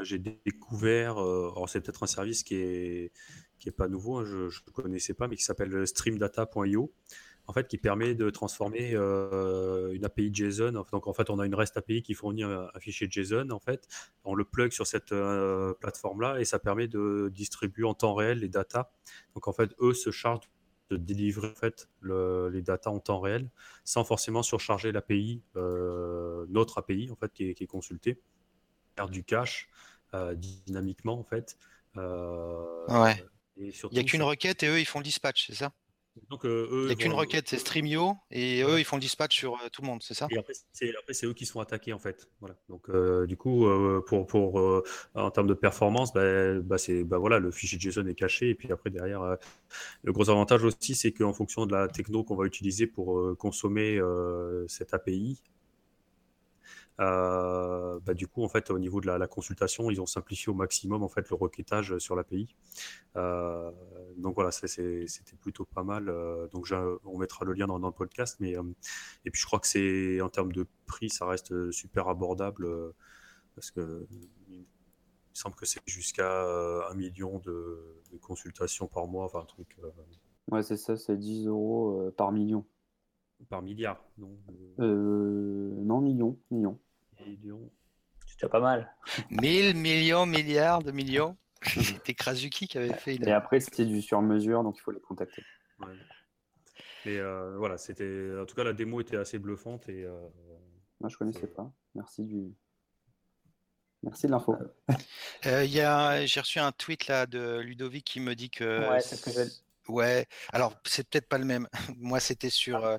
j'ai découvert, alors c'est peut-être un service qui est, qui est pas nouveau, hein, je ne connaissais pas, mais qui s'appelle streamdata.io en fait, qui permet de transformer euh, une API JSON. Donc, en fait, on a une REST API qui fournit un, fichier JSON. En fait, on le plug sur cette euh, plateforme-là et ça permet de distribuer en temps réel les datas. Donc, en fait, eux se chargent de délivrer en fait, les datas en temps réel sans forcément surcharger l'API, euh, notre API en fait, qui est, qui est consultée, faire du cache dynamiquement en fait. ouais. Il n'y a qu'une requête et eux ils font le dispatch, c'est ça? Donc, euh, eux, il n'y a qu'une requête, c'est Streamio, et eux, ils font le dispatch sur euh, tout le monde, c'est ça? Et après, c'est eux qui sont attaqués, en fait. Voilà. Donc, euh, du coup, pour, pour en termes de performance, bah, bah, bah, voilà, le fichier JSON est caché, et puis après, derrière, le gros avantage aussi, c'est qu'en fonction de la techno qu'on va utiliser pour consommer cette API, euh, bah, du coup, en fait, au niveau de la, consultation, ils ont simplifié au maximum en fait le requêtage sur l'API. Euh, donc voilà, c'était plutôt pas mal. Euh, donc on mettra le lien dans, le podcast, mais et puis je crois que c'est en termes de prix, ça reste super abordable parce que il me semble que c'est jusqu'à un million de, consultations par mois, enfin un truc. Ouais, c'est ça, c'est 10 euros par million. Par milliard, non Non, million, million. Déjà pas mal. (laughs) 1000 millions, milliards de millions. (laughs) C'était Krasuki qui avait fait. Et après, c'était du sur-mesure, donc il faut les contacter. Et euh, voilà, c'était. En tout cas, la démo était assez bluffante et. Euh... Moi, je connaissais pas. Merci du. Merci de l'info. Euh, j'ai reçu un tweet là de Ludovic qui me dit que. Ouais, c'est que j'ai. Ouais, alors c'est peut-être pas le même. (laughs) Moi, c'était sur. Euh,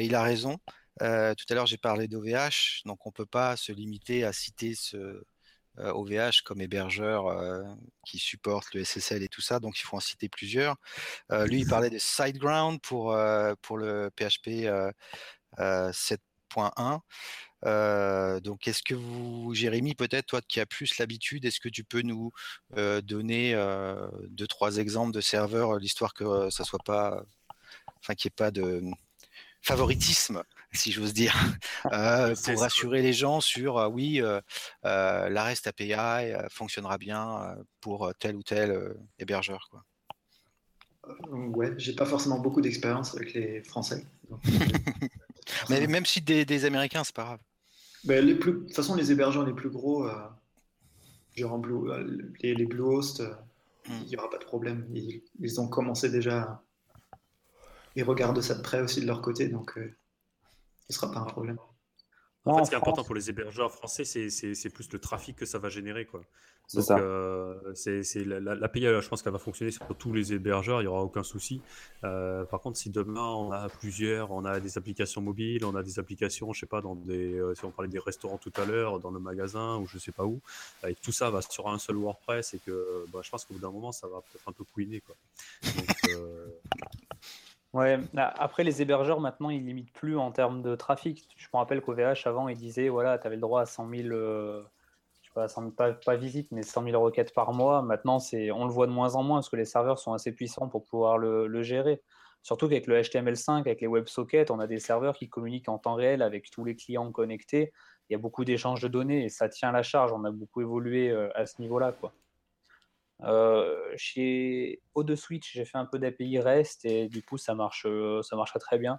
il a raison. Euh, tout à l'heure, j'ai parlé d'OVH, donc on ne peut pas se limiter à citer ce OVH euh, comme hébergeur euh, qui supporte le SSL et tout ça, donc il faut en citer plusieurs. lui, il parlait de SiteGround pour, pour le PHP 7.1. donc, est-ce que vous, Jérémy, peut-être toi qui as plus l'habitude, est-ce que tu peux nous donner deux, trois exemples de serveurs, l'histoire que ça soit pas, enfin, qu'il n'y ait pas de favoritisme si j'ose dire, (laughs) euh, pour rassurer les gens sur euh, oui, euh, la REST API fonctionnera bien pour tel ou tel hébergeur. Quoi. Ouais, j'ai pas forcément beaucoup d'expérience avec les Français. (laughs) Mais même si des, Américains, c'est pas grave. Ben, les plus, de toute façon, les hébergeurs les plus gros, genre Blue, les, les Bluehost, hmm. il n'y aura pas de problème. Ils, ils, ont commencé déjà. Ils regardent ça de près aussi de leur côté, donc ce sera pas un problème. En fait, ce qui est important pour les hébergeurs français, c'est plus le trafic que ça va générer. Quoi. Donc, euh, c'est l'API, je pense qu'elle va fonctionner sur tous les hébergeurs, il n'y aura aucun souci. Euh, par contre, si demain on a plusieurs, on a des applications mobiles, on a des applications, je sais pas, dans des, euh, si on parlait des restaurants tout à l'heure, dans le magasin ou je sais pas où, et tout ça va sur un seul WordPress et que bah, je pense qu'au bout d'un moment, ça va peut-être un peu couiner. Quoi. Donc, (laughs) Ouais, après les hébergeurs maintenant ils limitent plus en termes de trafic. Je me rappelle qu'OVH avant ils disaient voilà, tu avais le droit à 100 000, euh, je sais pas, 100 pas, pas visites, mais 100 000 requêtes par mois. Maintenant c'est, on le voit de moins en moins parce que les serveurs sont assez puissants pour pouvoir le, gérer. Surtout qu'avec le HTML5, avec les WebSockets, on a des serveurs qui communiquent en temps réel avec tous les clients connectés. Il y a beaucoup d'échanges de données et ça tient la charge. On a beaucoup évolué euh, à ce niveau-là. quoi. Euh, chez O2Switch, j'ai fait un peu d'API REST et du coup, ça marche, euh, ça marche très bien.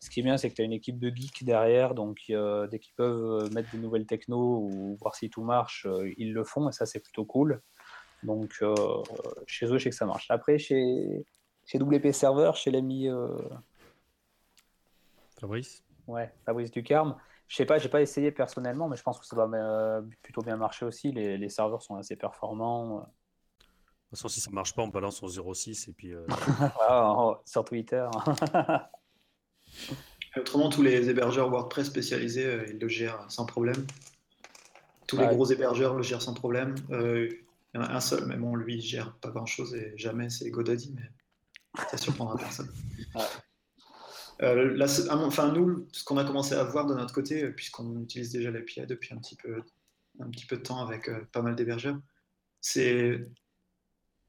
Ce qui est bien, c'est que tu as une équipe de geeks derrière, donc dès qu'ils peuvent euh, mettre des nouvelles technos ou voir si tout marche, ils le font et ça, c'est plutôt cool. Donc, chez eux, je sais que ça marche. Après, chez, chez WP Server, chez l'ami. Fabrice Ouais, Fabrice Ducarme. Je sais pas, j'ai pas essayé personnellement, mais je pense que ça va plutôt bien marcher aussi. Les, les serveurs sont assez performants. De toute façon, si ça marche pas, on balance en 06 et puis. Euh, (laughs) sur Twitter. (laughs) Autrement, tous les hébergeurs WordPress spécialisés, euh, ils le gèrent sans problème. Tous les gros hébergeurs le gèrent sans problème. Euh, il y en a un seul, mais bon, lui, il gère pas grand chose et jamais c'est GoDaddy, mais ça surprendra personne. (laughs) là, enfin, nous, ce qu'on a commencé à voir de notre côté, puisqu'on utilise déjà l'API depuis un petit peu, un petit peu de temps avec pas mal d'hébergeurs, c'est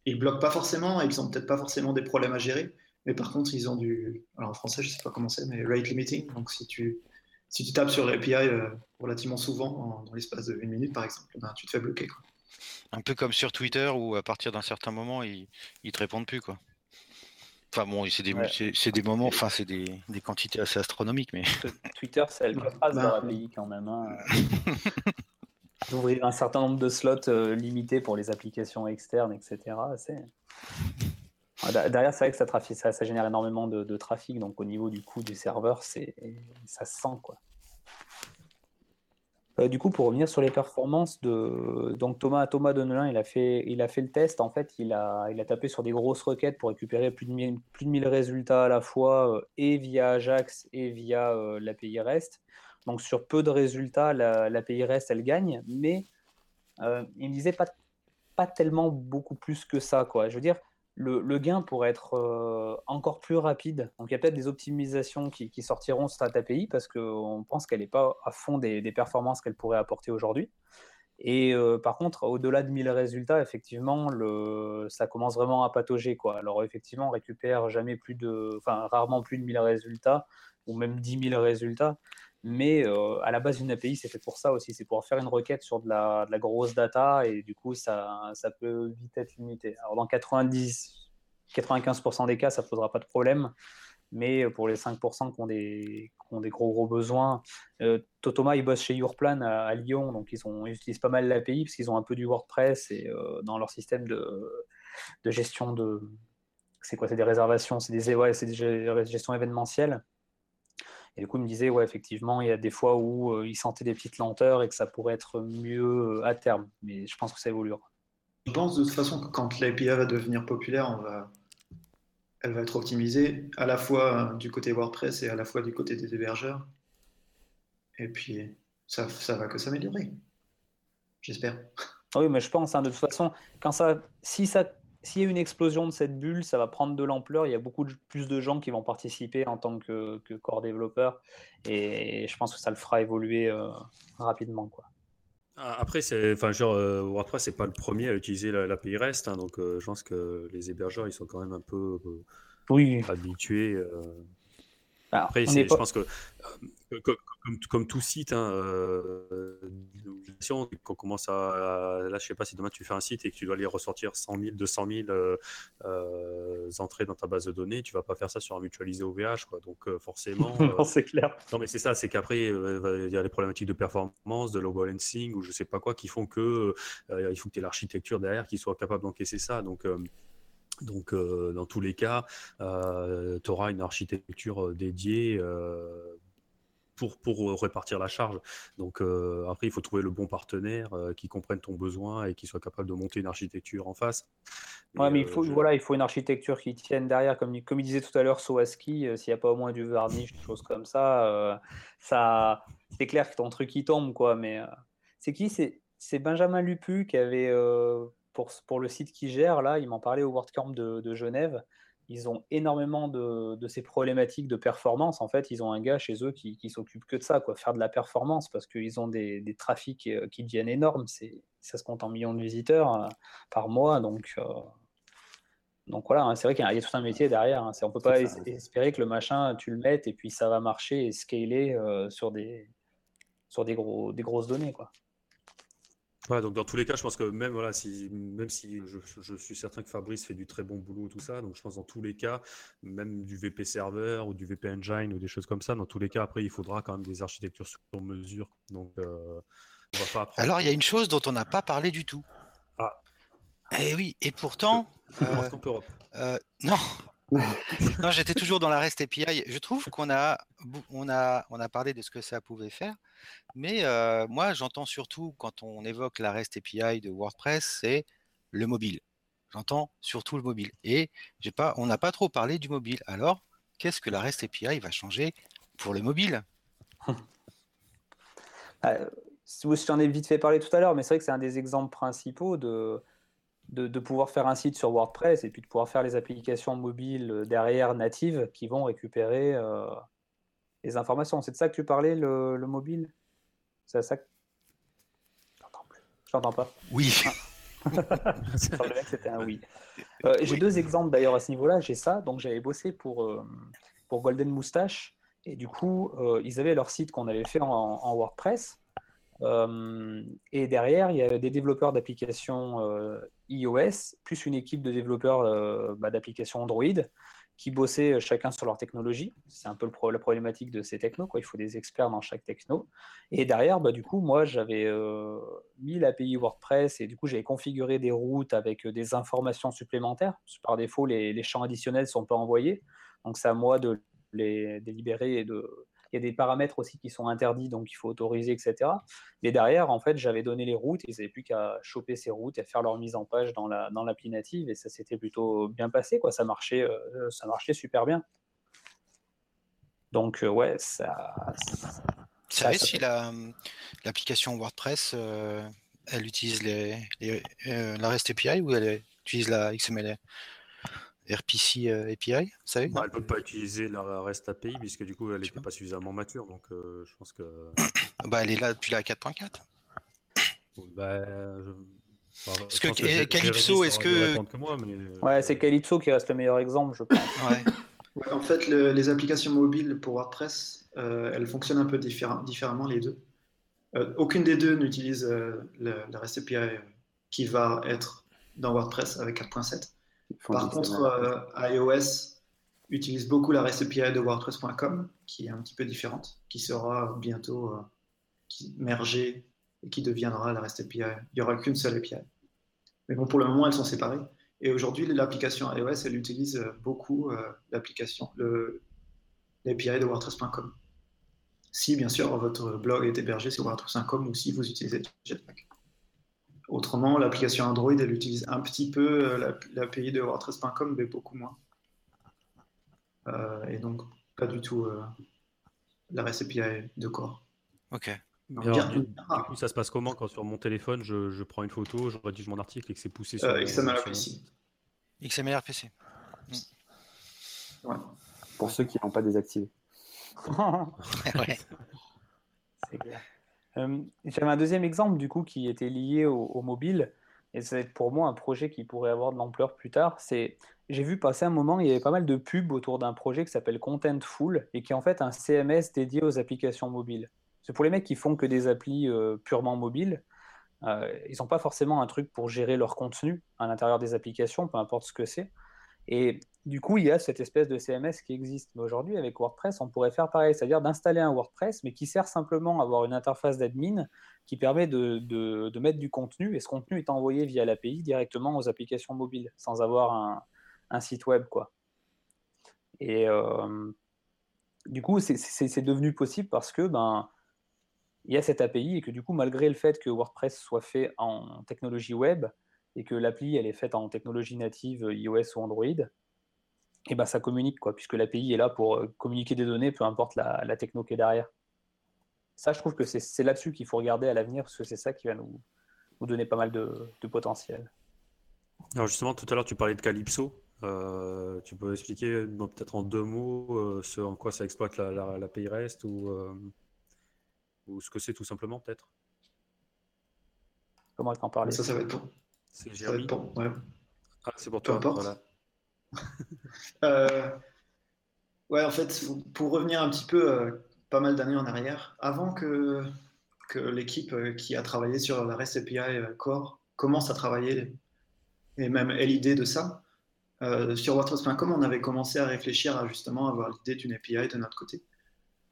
ils bloquent pas forcément, ils ont peut-être pas forcément des problèmes à gérer, mais par contre, ils ont du. Alors en français, je sais pas comment c'est, mais rate limiting. Donc si tu, si tu tapes sur l'API relativement souvent, dans l'espace de une minute par exemple, ben, tu te fais bloquer. Quoi. Un peu comme sur Twitter où à partir d'un certain moment, ils, ils te répondent plus. quoi. Enfin bon, c'est des, des moments, enfin c'est des, des, quantités assez astronomiques, mais. Twitter, c'est le phrase dans l'API quand même. Hein. (laughs) D'ouvrir un certain nombre de slots euh, limités pour les applications externes, etc. Derrière, c'est vrai que ça, ça, ça, génère énormément de, trafic, donc au niveau du coût du serveur, c'est ça se sent quoi. Euh, du coup, pour revenir sur les performances de donc Thomas Thomas Denelin, il a fait il a fait le test. En fait, il a il a tapé sur des grosses requêtes pour récupérer plus de 1000, plus de 1000 résultats à la fois euh, et via Ajax et via l'API REST. Donc sur peu de résultats, l'API REST elle gagne, mais il ne disait pas pas tellement beaucoup plus que ça quoi. Je veux dire, le, gain pourrait être euh, encore plus rapide. Donc il y a peut-être des optimisations qui, sortiront sur cette API parce qu'on pense qu'elle n'est pas à fond des, performances qu'elle pourrait apporter aujourd'hui. Et euh, par contre, au-delà de 1000 résultats, effectivement, le, ça commence vraiment à patauger. Quoi. Alors effectivement, on récupère jamais plus de, enfin rarement plus de 1000 résultats ou même 10 000 résultats. Mais euh, à la base, une API, c'est fait pour ça aussi. C'est pour faire une requête sur de la, grosse data et du coup, ça, peut vite être limité. Alors, dans 90, 95% des cas, ça ne posera pas de problème. Mais pour les 5% qui ont des, gros, gros besoins, euh, Totoma, ils bossent chez Yourplan à, Lyon. Donc, ils, utilisent pas mal l'API parce qu'ils ont un peu du WordPress et euh, dans leur système de, gestion de. C'est quoi C'est des réservations, c'est des, ouais, des gestions événementielles. Et du coup, il me disait, ouais, effectivement, il y a des fois où euh, il sentait des petites lenteurs et que ça pourrait être mieux euh, à terme. Mais je pense que ça évoluera. Je pense de toute façon que quand l'API va devenir populaire, on va... elle va être optimisée à la fois du côté WordPress et à la fois du côté des hébergeurs. Et puis, ça, ça va que s'améliorer. J'espère. Oui, mais je pense, hein, de toute façon, quand ça, si ça s'il y a une explosion de cette bulle, ça va prendre de l'ampleur. Il y a beaucoup plus de gens qui vont participer en tant que, que corps développeur. Et je pense que ça le fera évoluer euh, rapidement. Quoi. Ah, après, enfin, genre, euh, WordPress, c'est pas le premier à utiliser l'API REST. Hein, donc, euh, je pense que les hébergeurs, ils sont quand même un peu oui. habitués. après, je pense que comme, tout site, hein, euh, qu'on commence à, là, je sais pas si demain tu fais un site et que tu dois aller ressortir 100 000, 200 000 euh, entrées dans ta base de données, tu vas pas faire ça sur un mutualisé OVH, quoi. Donc euh, forcément. (laughs) non, c'est clair. Non, mais c'est ça, c'est qu'après il y a les problématiques de performance, de low balancing ou je sais pas quoi qui font que il faut que tu aies l'architecture derrière qui soit capable d'encaisser ça. Donc donc, dans tous les cas, tu auras une architecture dédiée pour, pour euh, répartir la charge. Donc euh, après, il faut trouver le bon partenaire euh, qui comprenne ton besoin et qui soit capable de monter une architecture en face. Ouais, mais il faut, voilà, il faut une architecture qui tienne derrière, comme, comme il disait tout à l'heure, Soaski, s'il n'y a pas au moins du varnish, des choses comme ça, ça c'est clair que ton truc il tombe, quoi. Mais c'est qui? C'est Benjamin Lupu qui avait, pour, pour le site qui gère, là, il m'en parlait au WordCamp de, de Genève ils ont énormément de, ces problématiques de performance. En fait, ils ont un gars chez eux qui, qui s'occupe que de ça, quoi, faire de la performance, parce qu'ils ont des, trafics euh, qui deviennent énormes. Ça se compte en millions de visiteurs euh, par mois. Donc, euh, donc voilà, hein, c'est vrai qu'il y, a tout un métier derrière. Hein. On ne peut pas espérer que le machin, tu le mettes et puis ça va marcher et scaler sur, des, sur des, gros, des grosses données. Quoi donc dans tous les cas, je pense que même voilà, si même si je, suis certain que Fabrice fait du très bon boulot tout ça, donc je pense dans tous les cas, même du VP server ou du VP engine ou des choses comme ça, dans tous les cas, après il faudra quand même des architectures sur mesure. Donc euh, on va pas Alors il y a une chose dont on n'a pas parlé du tout. Ah. Eh oui, et pourtant. Euh, euh, non, non, j'étais toujours dans la REST API. Je trouve qu'on a, on a, on a parlé de ce que ça pouvait faire, mais euh, moi, j'entends surtout quand on évoque la REST API de WordPress, c'est le mobile. J'entends surtout le mobile. Et j'ai pas, on n'a pas trop parlé du mobile. Alors, qu'est-ce que la REST API va changer pour le mobile? Euh, Je t'en ai vite fait parler tout à l'heure, mais c'est vrai que c'est un des exemples principaux de de, pouvoir faire un site sur WordPress et puis de pouvoir faire les applications mobiles derrière natives qui vont récupérer euh, les informations. C'est de ça que tu parlais, le, mobile? C'est ça que... Je t'entends pas. Oui. Ah. (laughs) c'était un oui. Euh, j'ai deux exemples d'ailleurs à ce niveau-là. J'ai ça, donc j'avais bossé pour, euh, pour Golden Moustache Et du coup, ils avaient leur site qu'on avait fait en, WordPress. et derrière, il y avait des développeurs d'applications iOS, plus une équipe de développeurs bah, d'applications Android qui bossaient chacun sur leur technologie. C'est un peu la problématique de ces technos. Quoi. Il faut des experts dans chaque techno. Et derrière, bah, du coup, moi, j'avais euh, mis l'API WordPress et du coup, j'avais configuré des routes avec des informations supplémentaires. Par défaut, les, les champs additionnels ne sont pas envoyés. Donc, c'est à moi de les délibérer et de, il y a des paramètres aussi qui sont interdits, donc il faut autoriser, etc. Mais derrière, en fait, j'avais donné les routes, ils n'avaient plus qu'à choper ces routes et faire leur mise en page dans la dans l'appli native, et ça s'était plutôt bien passé, quoi. Ça marchait, euh, ça marchait super bien. Donc euh, ouais, ça. C'est vrai si l'application WordPress, euh, elle utilise les, la REST API ou elle utilise la XML RPC euh, API, vous savez? Bah, Elle ne peut pas utiliser la REST API puisque du coup elle n'était pas suffisamment mature, donc euh, je pense que. (coughs) bah, elle est là depuis la 4.4. Bah, Parce que, Calypso, est-ce que. Euh, ouais, c'est Calypso qui reste le meilleur exemple, je pense. ouais. (laughs) en fait, les applications mobiles pour WordPress, elles fonctionnent un peu différemment les deux. aucune des deux n'utilise la REST API qui va être dans WordPress avec 4.7. Par contre, euh, iOS utilise beaucoup la REST API de WordPress.com, qui est un petit peu différente, qui sera bientôt euh, mergée et qui deviendra la REST API. Il n'y aura qu'une seule API. Mais bon, pour le moment, elles sont séparées. Et aujourd'hui, l'application iOS, elle utilise euh, beaucoup l'application, l'API de WordPress.com. Si, bien sûr, votre blog est hébergé sur WordPress.com ou si vous utilisez Jetpack. Autrement, l'application Android, elle utilise un petit peu euh, l'API de WordPress.com, mais beaucoup moins. Euh, et donc, pas du tout euh, la REST API de corps. Ok. du, coup, ça se passe comment quand sur mon téléphone, je, prends une photo, je rédige mon article et que c'est poussé sur XML-RPC. XML-RPC. Ouais. Pour ceux qui n'ont pas désactivé. (laughs) (laughs) ouais. C'est clair. Euh, j'avais un deuxième exemple du coup qui était lié au, mobile et c'est pour moi un projet qui pourrait avoir de l'ampleur plus tard. C'est j'ai vu passer un moment, il y avait pas mal de pubs autour d'un projet qui s'appelle Contentful et qui est en fait un CMS dédié aux applications mobiles. C'est pour les mecs qui font que des applis euh, purement mobiles. Euh, ils n'ont pas forcément un truc pour gérer leur contenu à l'intérieur des applications, peu importe ce que c'est. Du coup, il y a cette espèce de CMS qui existe. Mais aujourd'hui, avec WordPress, on pourrait faire pareil, c'est-à-dire d'installer un WordPress, mais qui sert simplement à avoir une interface d'admin qui permet de, mettre du contenu, et ce contenu est envoyé via l'API directement aux applications mobiles, sans avoir un, un site web. Quoi. Et euh, du coup, c'est devenu possible parce que ben, il y a cette API et que du coup, malgré le fait que WordPress soit fait en technologie web et que l'appli elle est faite en technologie native iOS ou Android, et ben ça communique, quoi, puisque l'API est là pour euh, communiquer des données, peu importe la, la techno qui est derrière. Ça, je trouve que c'est là-dessus qu'il faut regarder à l'avenir, parce que c'est ça qui va nous, nous, donner pas mal de, de potentiel. Alors justement, tout à l'heure, tu parlais de Calypso. Euh, tu peux expliquer peut-être en deux mots euh, ce en quoi ça exploite l'API la, REST ou, ou ce que c'est tout simplement, peut-être? Comment t'en parler Ça, ça va être bon. C'est Jérémy. Ouais. Ah, c'est pour toi. Voilà. Euh, ouais, en fait, pour revenir un petit peu, euh, pas mal d'années en arrière, avant que, l'équipe euh, qui a travaillé sur la REST API Core commence à travailler, et même ait l'idée de ça, sur WordPress.com, on avait commencé à réfléchir à justement avoir l'idée d'une API de notre côté.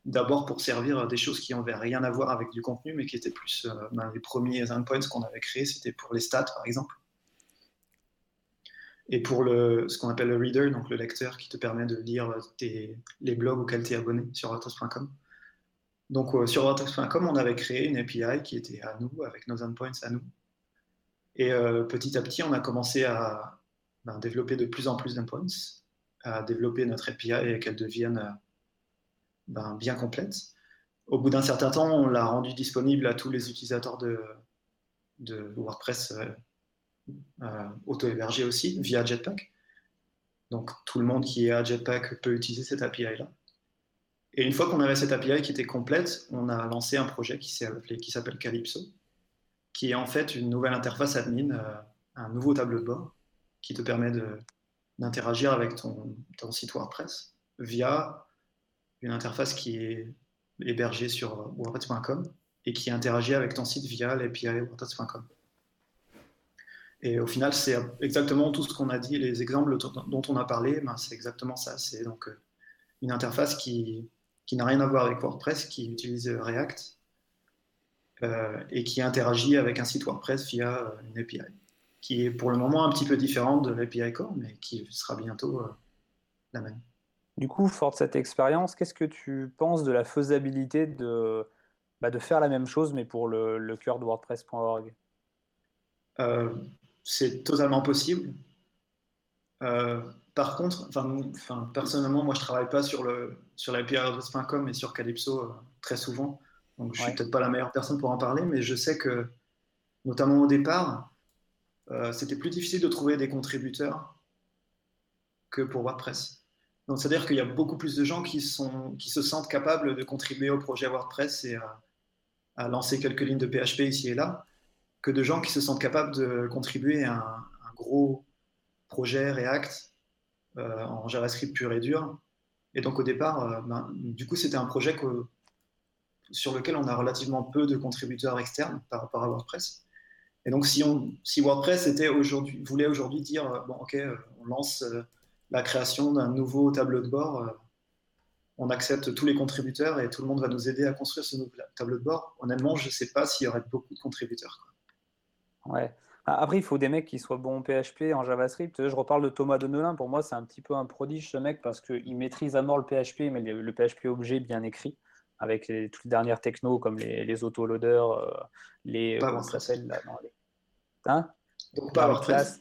D'abord pour servir des choses qui n'avaient rien à voir avec du contenu, mais qui étaient plus ben, les premiers endpoints qu'on avait créés, c'était pour les stats par exemple et pour le, ce qu'on appelle le reader, donc le lecteur qui te permet de lire les blogs auxquels tu es abonné sur WordPress.com. Donc euh, sur WordPress.com, on avait créé une API qui était à nous, avec nos endpoints à nous. Et euh, petit à petit, on a commencé à ben, développer de plus en plus d'endpoints, à développer notre API et qu'elle devienne ben, bien complète. Au bout d'un certain temps, on l'a rendu disponible à tous les utilisateurs de, de WordPress euh, auto-hébergé aussi via Jetpack. Donc tout le monde qui est à Jetpack peut utiliser cette API-là. Et une fois qu'on avait cette API qui était complète, on a lancé un projet qui s'appelle Calypso, qui est en fait une nouvelle interface admin, euh, un nouveau tableau de bord qui te permet d'interagir avec ton, ton, site WordPress via une interface qui est hébergée sur WordPress.com et qui interagit avec ton site via l'API WordPress.com. Et au final, c'est exactement tout ce qu'on a dit, les exemples dont on a parlé, ben c'est exactement ça. C'est donc euh, une interface qui, qui n'a rien à voir avec WordPress, qui utilise React euh, et qui interagit avec un site WordPress via euh, une API, qui est pour le moment un petit peu différente de l'API Core, mais qui sera bientôt la même. Du coup, fort de cette expérience, qu'est-ce que tu penses de la faisabilité de, bah, de faire la même chose, mais pour le, le cœur de WordPress.org c'est totalement possible. Euh, par contre, enfin, personnellement, moi je travaille pas sur le sur l'API et sur Calypso euh, très souvent, donc je suis peut-être pas la meilleure personne pour en parler, mais je sais que, notamment au départ, euh, c'était plus difficile de trouver des contributeurs que pour WordPress. Donc c'est-à-dire qu'il y a beaucoup plus de gens qui sont qui se sentent capables de contribuer au projet WordPress et à lancer quelques lignes de PHP ici et là que de gens qui se sentent capables de contribuer à un, gros projet React euh, en JavaScript pur et dur. Et donc au départ, euh, ben, du coup, c'était un projet sur lequel on a relativement peu de contributeurs externes par rapport à WordPress. Et donc si, WordPress voulait aujourd'hui dire, euh, bon ok, on lance la création d'un nouveau tableau de bord, on accepte tous les contributeurs et tout le monde va nous aider à construire ce nouveau tableau de bord. Honnêtement, je ne sais pas s'il y aurait beaucoup de contributeurs. Ouais. Après, il faut des mecs qui soient bons en PHP, en JavaScript. Je reparle de Thomas Donelin. Pour moi, c'est un petit peu un prodige, ce mec, parce qu'il maîtrise à mort le PHP, mais le, PHP objet bien écrit, avec les, toutes les dernières technos comme les, les autoloaders, euh, les. comment ça s'appelle là les... Hein? Donc, pas WordPress.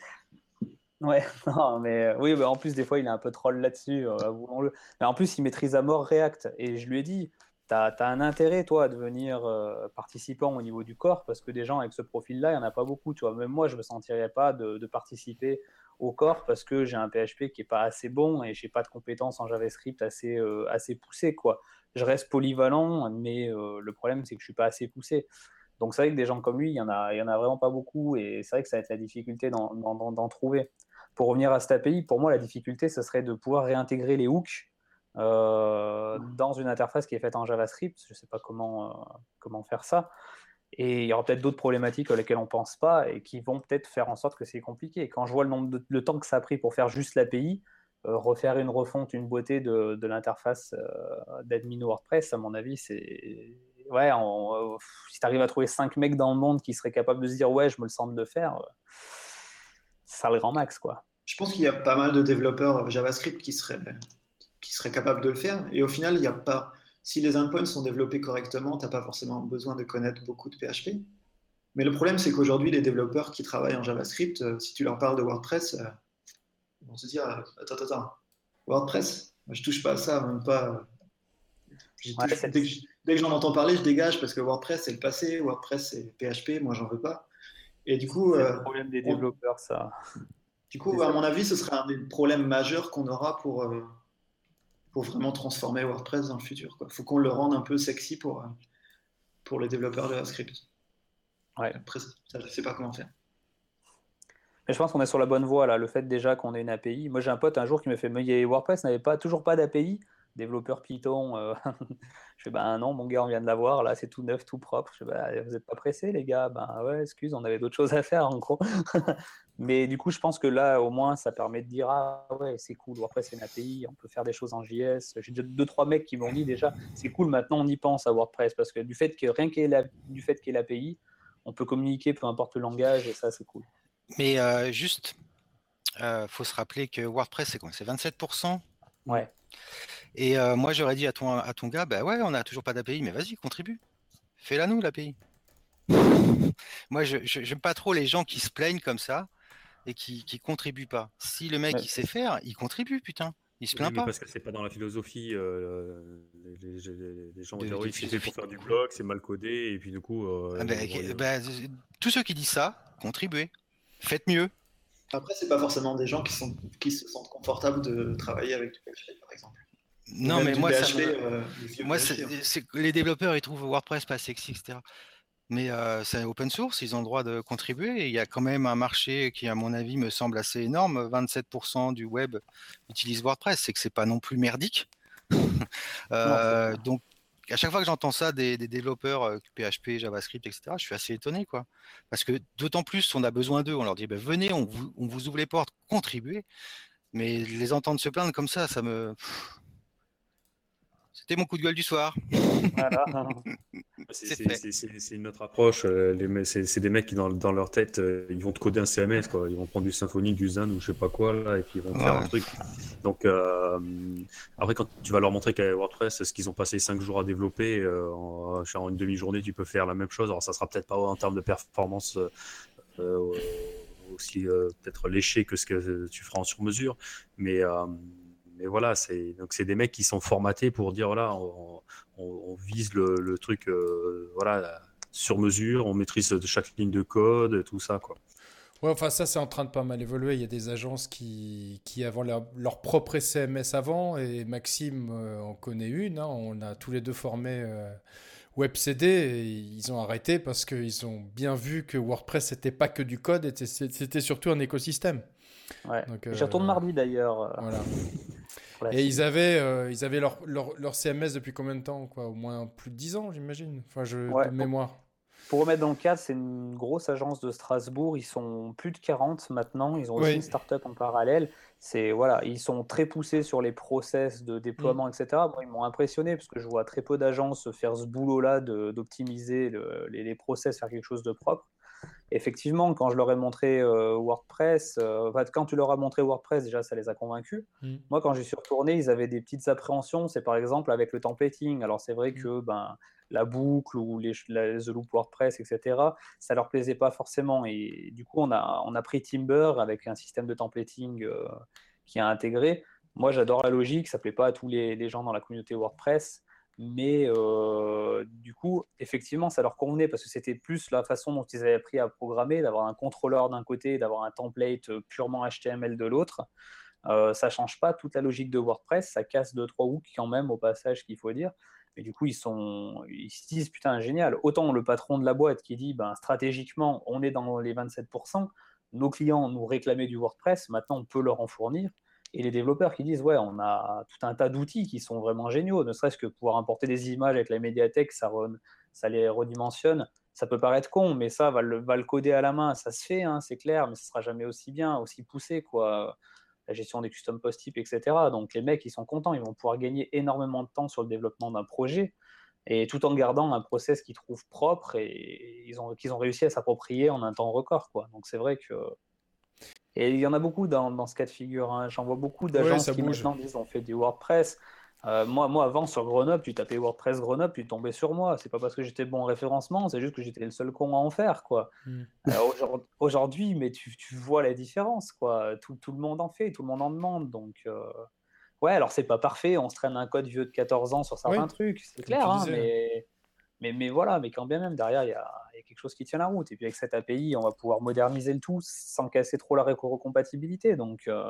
Ouais, (laughs) non, mais oui, bah, en plus, des fois, il est un peu troll là-dessus, euh, Mais en plus, il maîtrise à mort React. Et je lui ai dit, tu as, un intérêt, toi, à devenir euh, participant au niveau du corps, parce que des gens avec ce profil-là, il n'y en a pas beaucoup. Tu vois. Même moi, je ne me sentirais pas de, participer au corps parce que j'ai un PHP qui n'est pas assez bon et je n'ai pas de compétences en JavaScript assez, euh, assez poussées. Quoi. Je reste polyvalent, mais euh, le problème, c'est que je ne suis pas assez poussé. Donc, c'est vrai que des gens comme lui, il n'y en, a, y en a vraiment pas beaucoup et c'est vrai que ça va être la difficulté d'en trouver. Pour revenir à cet API, pour moi, la difficulté, ce serait de pouvoir réintégrer les hooks euh, dans une interface qui est faite en JavaScript. Je ne sais pas comment, euh, comment faire ça. Et il y aura peut-être d'autres problématiques auxquelles on ne pense pas et qui vont peut-être faire en sorte que c'est compliqué. quand je vois le temps que ça a pris pour faire juste l'API, euh, refaire une refonte, une beauté de, l'interface d'admin WordPress, à mon avis, c'est. Ouais, si tu arrives à trouver 5 mecs dans le monde qui seraient capables de se dire ouais, je me le sens de faire, ça le grand max. quoi. Je pense qu'il y a pas mal de développeurs JavaScript qui seraient qui serait capable de le faire. Et au final, il n'y a pas. Si les endpoints sont développés correctement, tu n'as pas forcément besoin de connaître beaucoup de PHP. Mais le problème, c'est qu'aujourd'hui, les développeurs qui travaillent en JavaScript, euh, si tu leur parles de WordPress, euh, ils vont se dire euh, Attends, attends, WordPress Je touche pas à ça, même pas. dès, que, j'en entends parler, je dégage parce que WordPress, c'est le passé, WordPress, c'est PHP, moi, j'en veux pas. Et du coup. C'est le problème des développeurs, ça. Du coup, à mon avis, ce serait un des problèmes majeurs qu'on aura pour, pour vraiment transformer WordPress dans le futur. Il faut qu'on le rende un peu sexy pour, euh, pour les développeurs de JavaScript. Ouais. Après, ça, je ne sais pas comment faire. Mais je pense qu'on est sur la bonne voie là. Le fait déjà qu'on ait une API. Moi, j'ai un pote un jour qui me fait Mais WordPress n'avait pas, toujours pas d'API développeur Python. Euh, (laughs) je fais, ben non, mon gars, on vient de l'avoir, là, c'est tout neuf, tout propre. Je fais, ben, vous n'êtes pas pressé, les gars? Ben ouais, excuse, on avait d'autres choses à faire, en gros. (laughs) Mais du coup, je pense que là, au moins, ça permet de dire, ah ouais, c'est cool, WordPress, c'est une API, on peut faire des choses en JS. J'ai deux, trois mecs qui m'ont dit déjà, c'est cool, maintenant, on y pense à WordPress, parce que du fait que rien qu'il la, du fait qu'il y ait l'API, on peut communiquer peu importe le langage, et ça, c'est cool. Mais euh, juste, il euh, faut se rappeler que WordPress, c'est quoi? C'est 27% Ouais. Et euh, moi, j'aurais dit à ton, à ton gars, bah ouais, on n'a toujours pas d'API, mais vas-y, contribue. Fais-la nous, l'API. (laughs) moi, je n'aime pas trop les gens qui se plaignent comme ça et qui, qui contribuent pas. Si le mec, il sait faire, il contribue, putain. Il se plaint pas. Parce que c'est pas dans la philosophie. Euh, les, gens oui, c'est pour faire du blog, c'est mal codé, et puis du coup. Euh, ah bah, bah, tous ceux qui disent ça, contribuez. Faites mieux. Après, c'est pas forcément des gens qui, sont, qui se sentent confortables de travailler avec du PHP, par exemple. Non, mais moi, euh, moi c'est les développeurs, ils trouvent WordPress pas sexy, etc. Mais euh, c'est open source, ils ont le droit de contribuer. Et il y a quand même un marché qui, à mon avis, me semble assez énorme. 27% du web utilise WordPress. C'est que c'est pas non plus merdique. (laughs) donc, à chaque fois que j'entends ça des, développeurs PHP, JavaScript, etc., je suis assez étonné, quoi. Parce que d'autant plus, on a besoin d'eux. On leur dit, ben, venez, on vous, on vous, ouvre les portes, contribuez. Mais les entendre se plaindre comme ça, ça me. C'était mon coup de gueule du soir. (laughs) c'est une autre approche. Euh, c'est des mecs qui, dans, dans, leur tête, euh, ils vont te coder un CMS. Quoi. Ils vont prendre du Symfony, du Zen ou je sais pas quoi, là, et puis ils vont faire un truc. Donc, euh, après, quand tu vas leur montrer qu'avec WordPress, ce qu'ils ont passé 5 jours à développer, en, en, une demi-journée, tu peux faire la même chose. Alors, ça sera peut-être pas en termes de performance aussi peut-être léché que ce que tu feras en sur-mesure, mais mais voilà, c'est donc c'est des mecs qui sont formatés pour dire voilà, on, vise le, truc euh, voilà sur mesure, on maîtrise chaque ligne de code, et tout ça quoi. Ouais, enfin ça c'est en train de pas mal évoluer. Il y a des agences qui, qui avaient leur, propre CMS avant et Maxime euh, en connaît une. Hein. On a tous les deux formé euh, WebCD ils ont arrêté parce qu'ils ont bien vu que WordPress n'était pas que du code, c'était surtout un écosystème. Ouais. J'y retourne mardi d'ailleurs. Voilà. Et ils avaient, euh, ils avaient leur, leur, leur, CMS depuis combien de temps quoi? Au moins plus de 10 ans, j'imagine. Enfin, je, de mémoire. Pour remettre dans le cadre, c'est une grosse agence de Strasbourg. Ils sont plus de 40 maintenant. Ils ont aussi une start-up en parallèle. C'est voilà, ils sont très poussés sur les process de déploiement, mm. etc. ils m'ont impressionné parce que je vois très peu d'agences faire ce boulot-là d'optimiser les, les process, faire quelque chose de propre effectivement, quand je leur ai montré euh, WordPress, euh, quand tu leur as montré WordPress, déjà, ça les a convaincus. Mm. Moi, quand j'y suis retourné, ils avaient des petites appréhensions. C'est par exemple avec le templating. Alors, c'est vrai mm. que ben, la boucle ou les, The Loop WordPress, etc., ça leur plaisait pas forcément. Et du coup, on a, on a pris Timber avec un système de templating euh, qui a intégré. Moi, j'adore la logique. Ça plaît pas à tous les, les gens dans la communauté WordPress. Mais euh, du coup, effectivement, ça leur convenait parce que c'était plus la façon dont ils avaient appris à programmer, d'avoir un contrôleur d'un côté, d'avoir un template purement HTML de l'autre. Euh, ça change pas toute la logique de WordPress, ça casse deux trois hooks quand même au passage qu'il faut dire. Mais du coup, ils sont, se disent putain génial. Autant le patron de la boîte qui dit ben stratégiquement, on est dans les 27%, nos clients nous réclamaient du WordPress, maintenant on peut leur en fournir et les développeurs qui disent ouais on a tout un tas d'outils qui sont vraiment géniaux ne serait-ce que pouvoir importer des images avec la médiathèque ça, ça les redimensionne. Ça peut paraître con mais ça va le, coder à la main. Ça se fait hein, c'est clair mais ce sera jamais aussi bien aussi poussé quoi. La gestion des custom post types etc donc les mecs ils sont contents. Ils vont pouvoir gagner énormément de temps sur le développement d'un projet. Et tout en gardant un process qu'ils trouvent propre et qu'ils ont réussi à s'approprier en un temps record quoi. Donc c'est vrai que et il y en a beaucoup dans, dans ce cas de figure. Hein. J'en vois beaucoup d'agences qui maintenant disent on fait du WordPress. Euh, moi, moi, avant, sur Grenoble, tu tapais WordPress Grenoble, tu tombais sur moi. C'est pas parce que j'étais bon en référencement, c'est juste que j'étais le seul con à en faire, quoi. Hmm. Euh, aujourd'hui, mais tu, tu, vois la différence, quoi. Tout, tout, le monde en fait, tout le monde en demande. Donc, euh, ouais, alors c'est pas parfait, on se traîne un code vieux de 14 ans sur certains trucs, c'est clair, hein, mais mais, mais, voilà, mais quand bien même, derrière, il y, a, quelque chose qui tient la route. Et puis avec cette API, on va pouvoir moderniser le tout sans casser trop la rétrocompatibilité. Donc euh,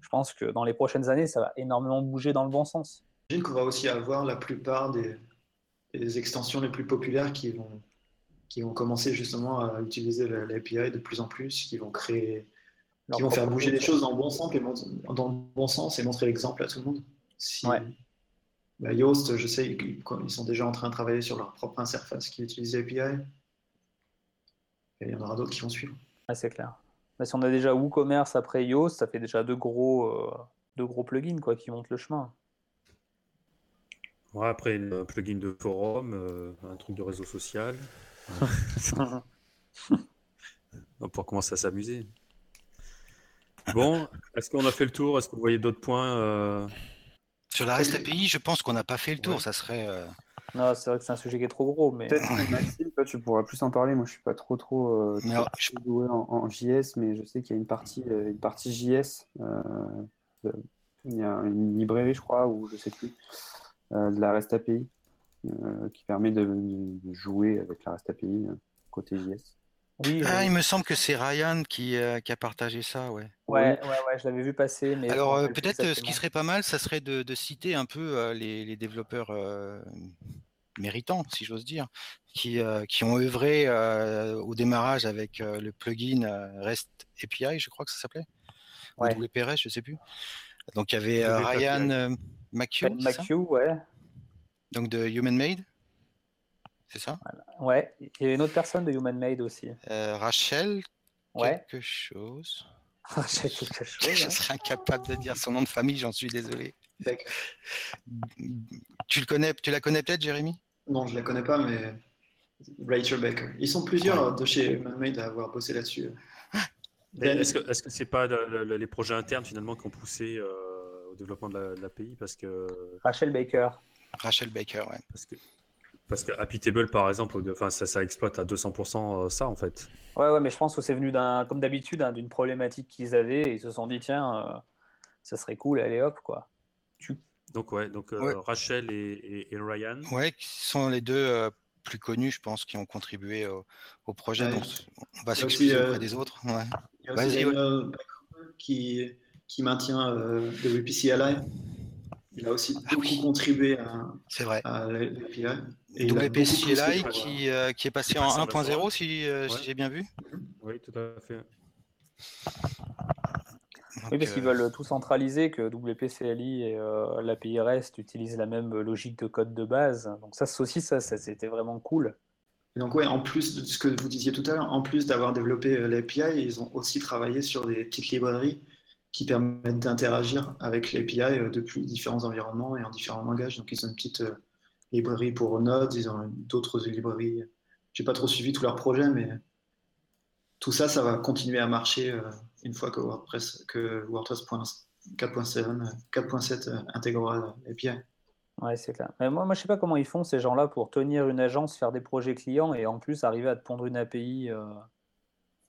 je pense que dans les prochaines années, ça va énormément bouger dans le bon sens. J'imagine qu'on va aussi avoir la plupart des, extensions les plus populaires qui vont, qui vont commencer justement à utiliser l'API de plus en plus, qui vont créer, qui vont faire bouger les choses dans le bon sens et, dans le bon sens et montrer l'exemple à tout le monde. Si, bah, Yoast, je sais qu'ils sont déjà en train de travailler sur leur propre interface qui utilise l'API. Et il y en aura d'autres qui vont suivre. c'est clair. Mais si on a déjà WooCommerce après Yoast, ça fait déjà deux gros, euh, deux gros plugins quoi, qui montent le chemin. Ouais, après, un plugin de forum, euh, un truc de réseau social. (laughs) On pourra commencer à s'amuser. Bon, est-ce qu'on a fait le tour? Est-ce que vous voyez d'autres points euh, sur la REST API, je pense qu'on n'a pas fait le tour. Ça serait. Euh, non, c'est vrai que c'est un sujet qui est trop gros. Mais... Peut-être (laughs) Maxime, toi, tu pourras plus en parler. Moi, je suis pas trop trop, euh, doué en, JS, mais je sais qu'il y a une partie, euh, une partie JS. il y a une librairie, je crois, ou je sais plus, de la REST API qui permet de, de, jouer avec la REST API côté JS ah, il me semble que c'est Ryan qui, euh, qui, a partagé ça, ouais. Ouais, ouais, ouais je l'avais vu passer. Mais Alors, euh, peut-être euh, ce qui serait pas mal, ça serait de, de citer un peu les, les, développeurs méritants, si j'ose dire, qui, qui ont œuvré au démarrage avec le plugin REST API, je crois que ça s'appelait. Ouais. Ou WPRS, je sais plus. Donc il y avait Ryan McHugh. ouais. Donc de Human Made. C'est ça? Ouais. Il y a une autre personne de Human Made aussi. Rachel. Ouais. Quelque chose. (laughs) Rachel quelque chose. Je serais incapable de dire son nom de famille, j'en suis désolé. Tu le connais, tu la connais peut-être, Jérémy? Non, je la connais pas, mais Rachel Baker. Ils sont plusieurs de chez Manmade à avoir bossé là-dessus. Est-ce que ce c'est pas les projets internes finalement qui ont poussé euh, au développement de l'API? Parce que Rachel Baker. Rachel Baker, ouais. Parce que parce que Happy Table, par exemple, enfin, ça, ça exploite à 200% euh, ça, en fait. Ouais, ouais, mais je pense que c'est venu, d'un, comme d'habitude, hein, d'une problématique qu'ils avaient et ils se sont dit, tiens, euh, ça serait cool, allez hop, quoi. Donc, ouais, donc Rachel et, Ryan. Ouais, qui sont les deux plus connus, je pense, qui ont contribué au, projet. donc, on va s'excuser auprès des autres. Ouais. Il y a aussi Daniel qui, qui maintient euh, le WPCLI. Il a aussi ah beaucoup contribué à, c'est vrai. à l'API. WPCLI qui, euh, qui est passé en 1.0, si, euh, si j'ai bien vu. Oui, tout à fait. oui, parce qu'ils veulent tout centraliser, que WPCLI et l'API REST utilisent la même logique de code de base. Donc ça aussi, ça, ça c'était vraiment cool donc ouais, en plus de ce que vous disiez tout à l'heure, en plus d'avoir développé euh, l'API, ils ont aussi travaillé sur des petites librairies qui permettent d'interagir avec l'API euh, depuis différents environnements et en différents langages. Donc ils ont une petite euh, librairie pour Node, ils ont d'autres librairies. J'ai pas trop suivi tous leurs projets, mais tout ça, ça va continuer à marcher une fois que WordPress, que WordPress 4.7 4.7 intégrera l'API. Ouais, c'est clair. Mais moi, moi, je sais pas comment ils font ces gens-là pour tenir une agence, faire des projets clients et en plus arriver à te pondre une API euh,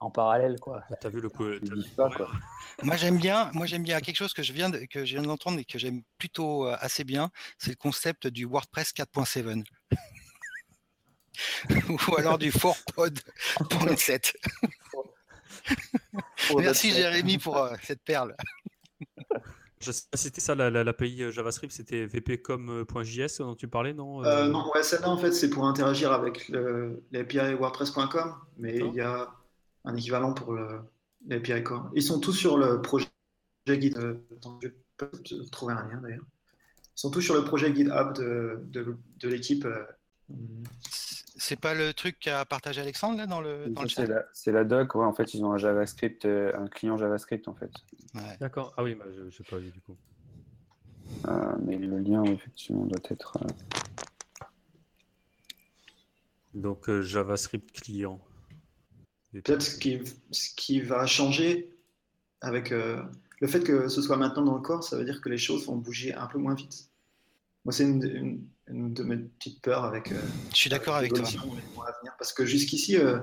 en parallèle, quoi. T'as vu le coup (laughs) Moi, j'aime bien. Moi, j'aime bien quelque chose que je viens de, que je viens d'entendre et que j'aime plutôt euh, assez bien. C'est le concept du WordPress 4.7 (laughs) ou alors du 4pod.7. (laughs) Merci Jérémy pour euh, cette perle. C'était ça l'API euh, JavaScript, c'était vpcom.js dont tu parlais, non euh, Non, ouais, celle-là en fait c'est pour interagir avec l'API WordPress.com, mais il y a un équivalent pour l'API Core. Ils sont tous sur le projet Git. Euh, je peux trouver un lien d'ailleurs. Ils sont tous sur le projet GitHub de, de, de l'équipe. C'est pas le truc qu'a partagé Alexandre là dans le, dans C'est la, la, doc, ouais, en fait, ils ont un JavaScript, euh, un client JavaScript en fait. D'accord, ah oui, bah, je sais pas du coup. Euh, mais le lien, effectivement, doit être. Euh, Donc JavaScript client. Peut-être ce qui, ce qui va changer avec le fait que ce soit maintenant dans le corps, ça veut dire que les choses vont bouger un peu moins vite. Moi, c'est une, de mes petites peurs avec. Euh, je suis d'accord avec toi. parce que jusqu'ici, euh,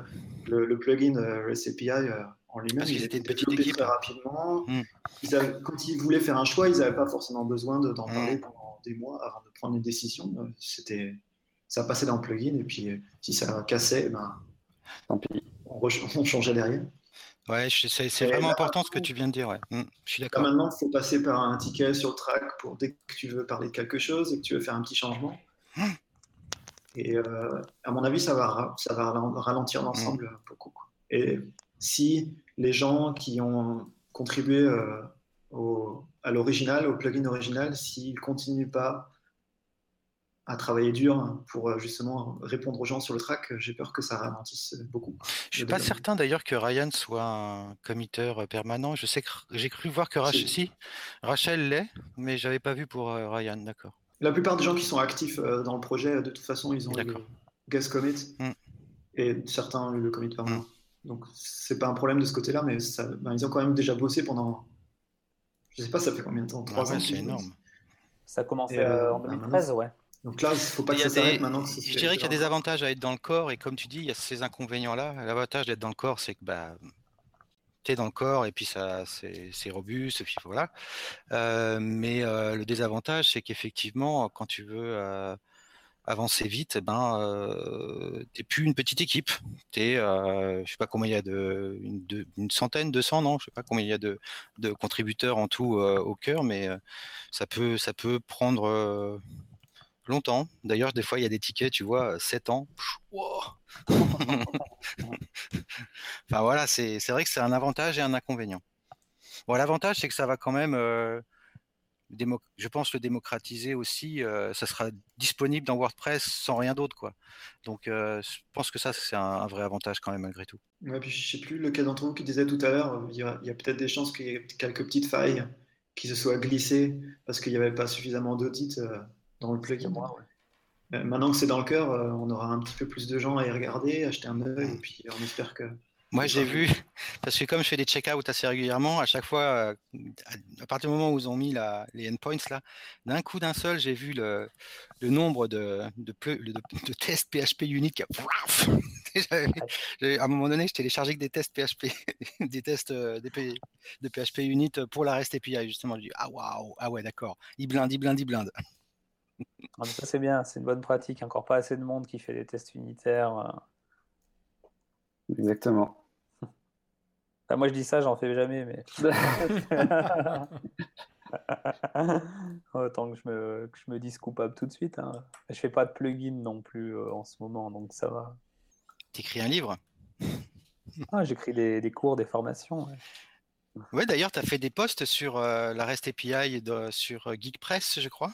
le, plugin euh, REST API en lui-même, il était développé très rapidement. Hmm. quand ils voulaient faire un choix, ils n'avaient pas forcément besoin d'en hmm. parler pendant des mois avant de prendre une décision. C'était, ça passait dans le plugin et puis si ça cassait, ben, tant pis, on, (laughs) on changeait derrière. Ouais, c'est vraiment important ce que tu viens de dire. Ouais. Mmh, je suis d'accord. Maintenant, il faut passer par un ticket sur le track pour dès que tu veux parler de quelque chose et que tu veux faire un petit changement. Mmh. Et euh, à mon avis, ça va, ça va ralentir l'ensemble mmh. beaucoup. Et si les gens qui ont contribué euh, au, à l'original, au plugin original, s'ils continuent pas à travailler dur pour euh, justement répondre aux gens sur le track, j'ai peur que ça ralentisse beaucoup. Je suis pas certain d'ailleurs que Ryan soit un committeur permanent. Je sais que j'ai cru voir que Rachel, si, Rachel l'est, mais j'avais pas vu pour euh, Ryan, d'accord. La plupart des gens qui sont actifs euh, dans le projet, de toute façon, ils ont le guest commit mm. et certains ont eu le commit permanent. Mm. Donc c'est pas un problème de ce côté-là, mais ça, ben, ils ont quand même déjà bossé pendant. Je sais pas, ça fait combien de temps? Trois ans. C'est énorme. Ça a commencé en 2013, ben, ouais. Donc là, il ne faut pas que ça s'arrête maintenant. je dirais qu'il y a des avantages à être dans le corps, et comme tu dis, il y a ces inconvénients-là. L'avantage d'être dans le corps, c'est que bah, tu es dans le corps, et puis ça, c'est robuste, et puis voilà. Euh, mais euh, le désavantage, c'est qu'effectivement, quand tu veux euh, avancer vite, eh ben, tu n'es plus une petite équipe. Tu es, je sais pas combien il y a de une, de, une, centaine, 200, non Je sais pas combien il y a de, de contributeurs en tout au cœur, mais ça peut, ça peut prendre longtemps. D'ailleurs, des fois, il y a des tickets, tu vois, 7 ans. (laughs) enfin voilà, c'est vrai que c'est un avantage et un inconvénient. Bon, l'avantage, c'est que ça va quand même euh, je pense le démocratiser aussi. ça sera disponible dans WordPress sans rien d'autre, quoi. Donc, je pense que ça, c'est un, vrai avantage quand même malgré tout. Ouais, puis je sais plus lequel d'entre vous qui disait tout à l'heure, il y a, peut-être des chances qu'il y ait quelques petites failles qui se soient glissées parce qu'il n'y avait pas suffisamment d'audits dans le plugin. Moi, Maintenant que c'est dans le cœur, on aura un petit peu plus de gens à y regarder, acheter un œil, et puis on espère que moi, j'ai vu, (laughs) parce que comme je fais des check-out assez régulièrement, à chaque fois, euh, à partir du moment où ils ont mis la, les endpoints, là, d'un coup d'un seul, j'ai vu le, le, nombre de, de, de, tests PHP uniques. (laughs) à un moment donné, je téléchargeais que des tests PHP, (laughs) des tests euh, de PHP unit pour la REST API, justement. Je dis, ah waouh, ah ouais, d'accord, il blinde, il blinde, il blinde. Ah, ça, c'est bien, c'est une bonne pratique. Encore pas assez de monde qui fait des tests unitaires. Euh. Exactement moi, je dis ça, j'en fais jamais, mais. (laughs) (laughs) Autant que je me, que je me dise coupable tout de suite. Hein. Je fais pas de plugin non plus euh, en ce moment, donc ça va. T'écris un livre? Ah, J'écris des, des, cours, des formations. Ouais, d'ailleurs, tu as fait des posts sur euh, la REST API de, sur euh, Geekpress, je crois.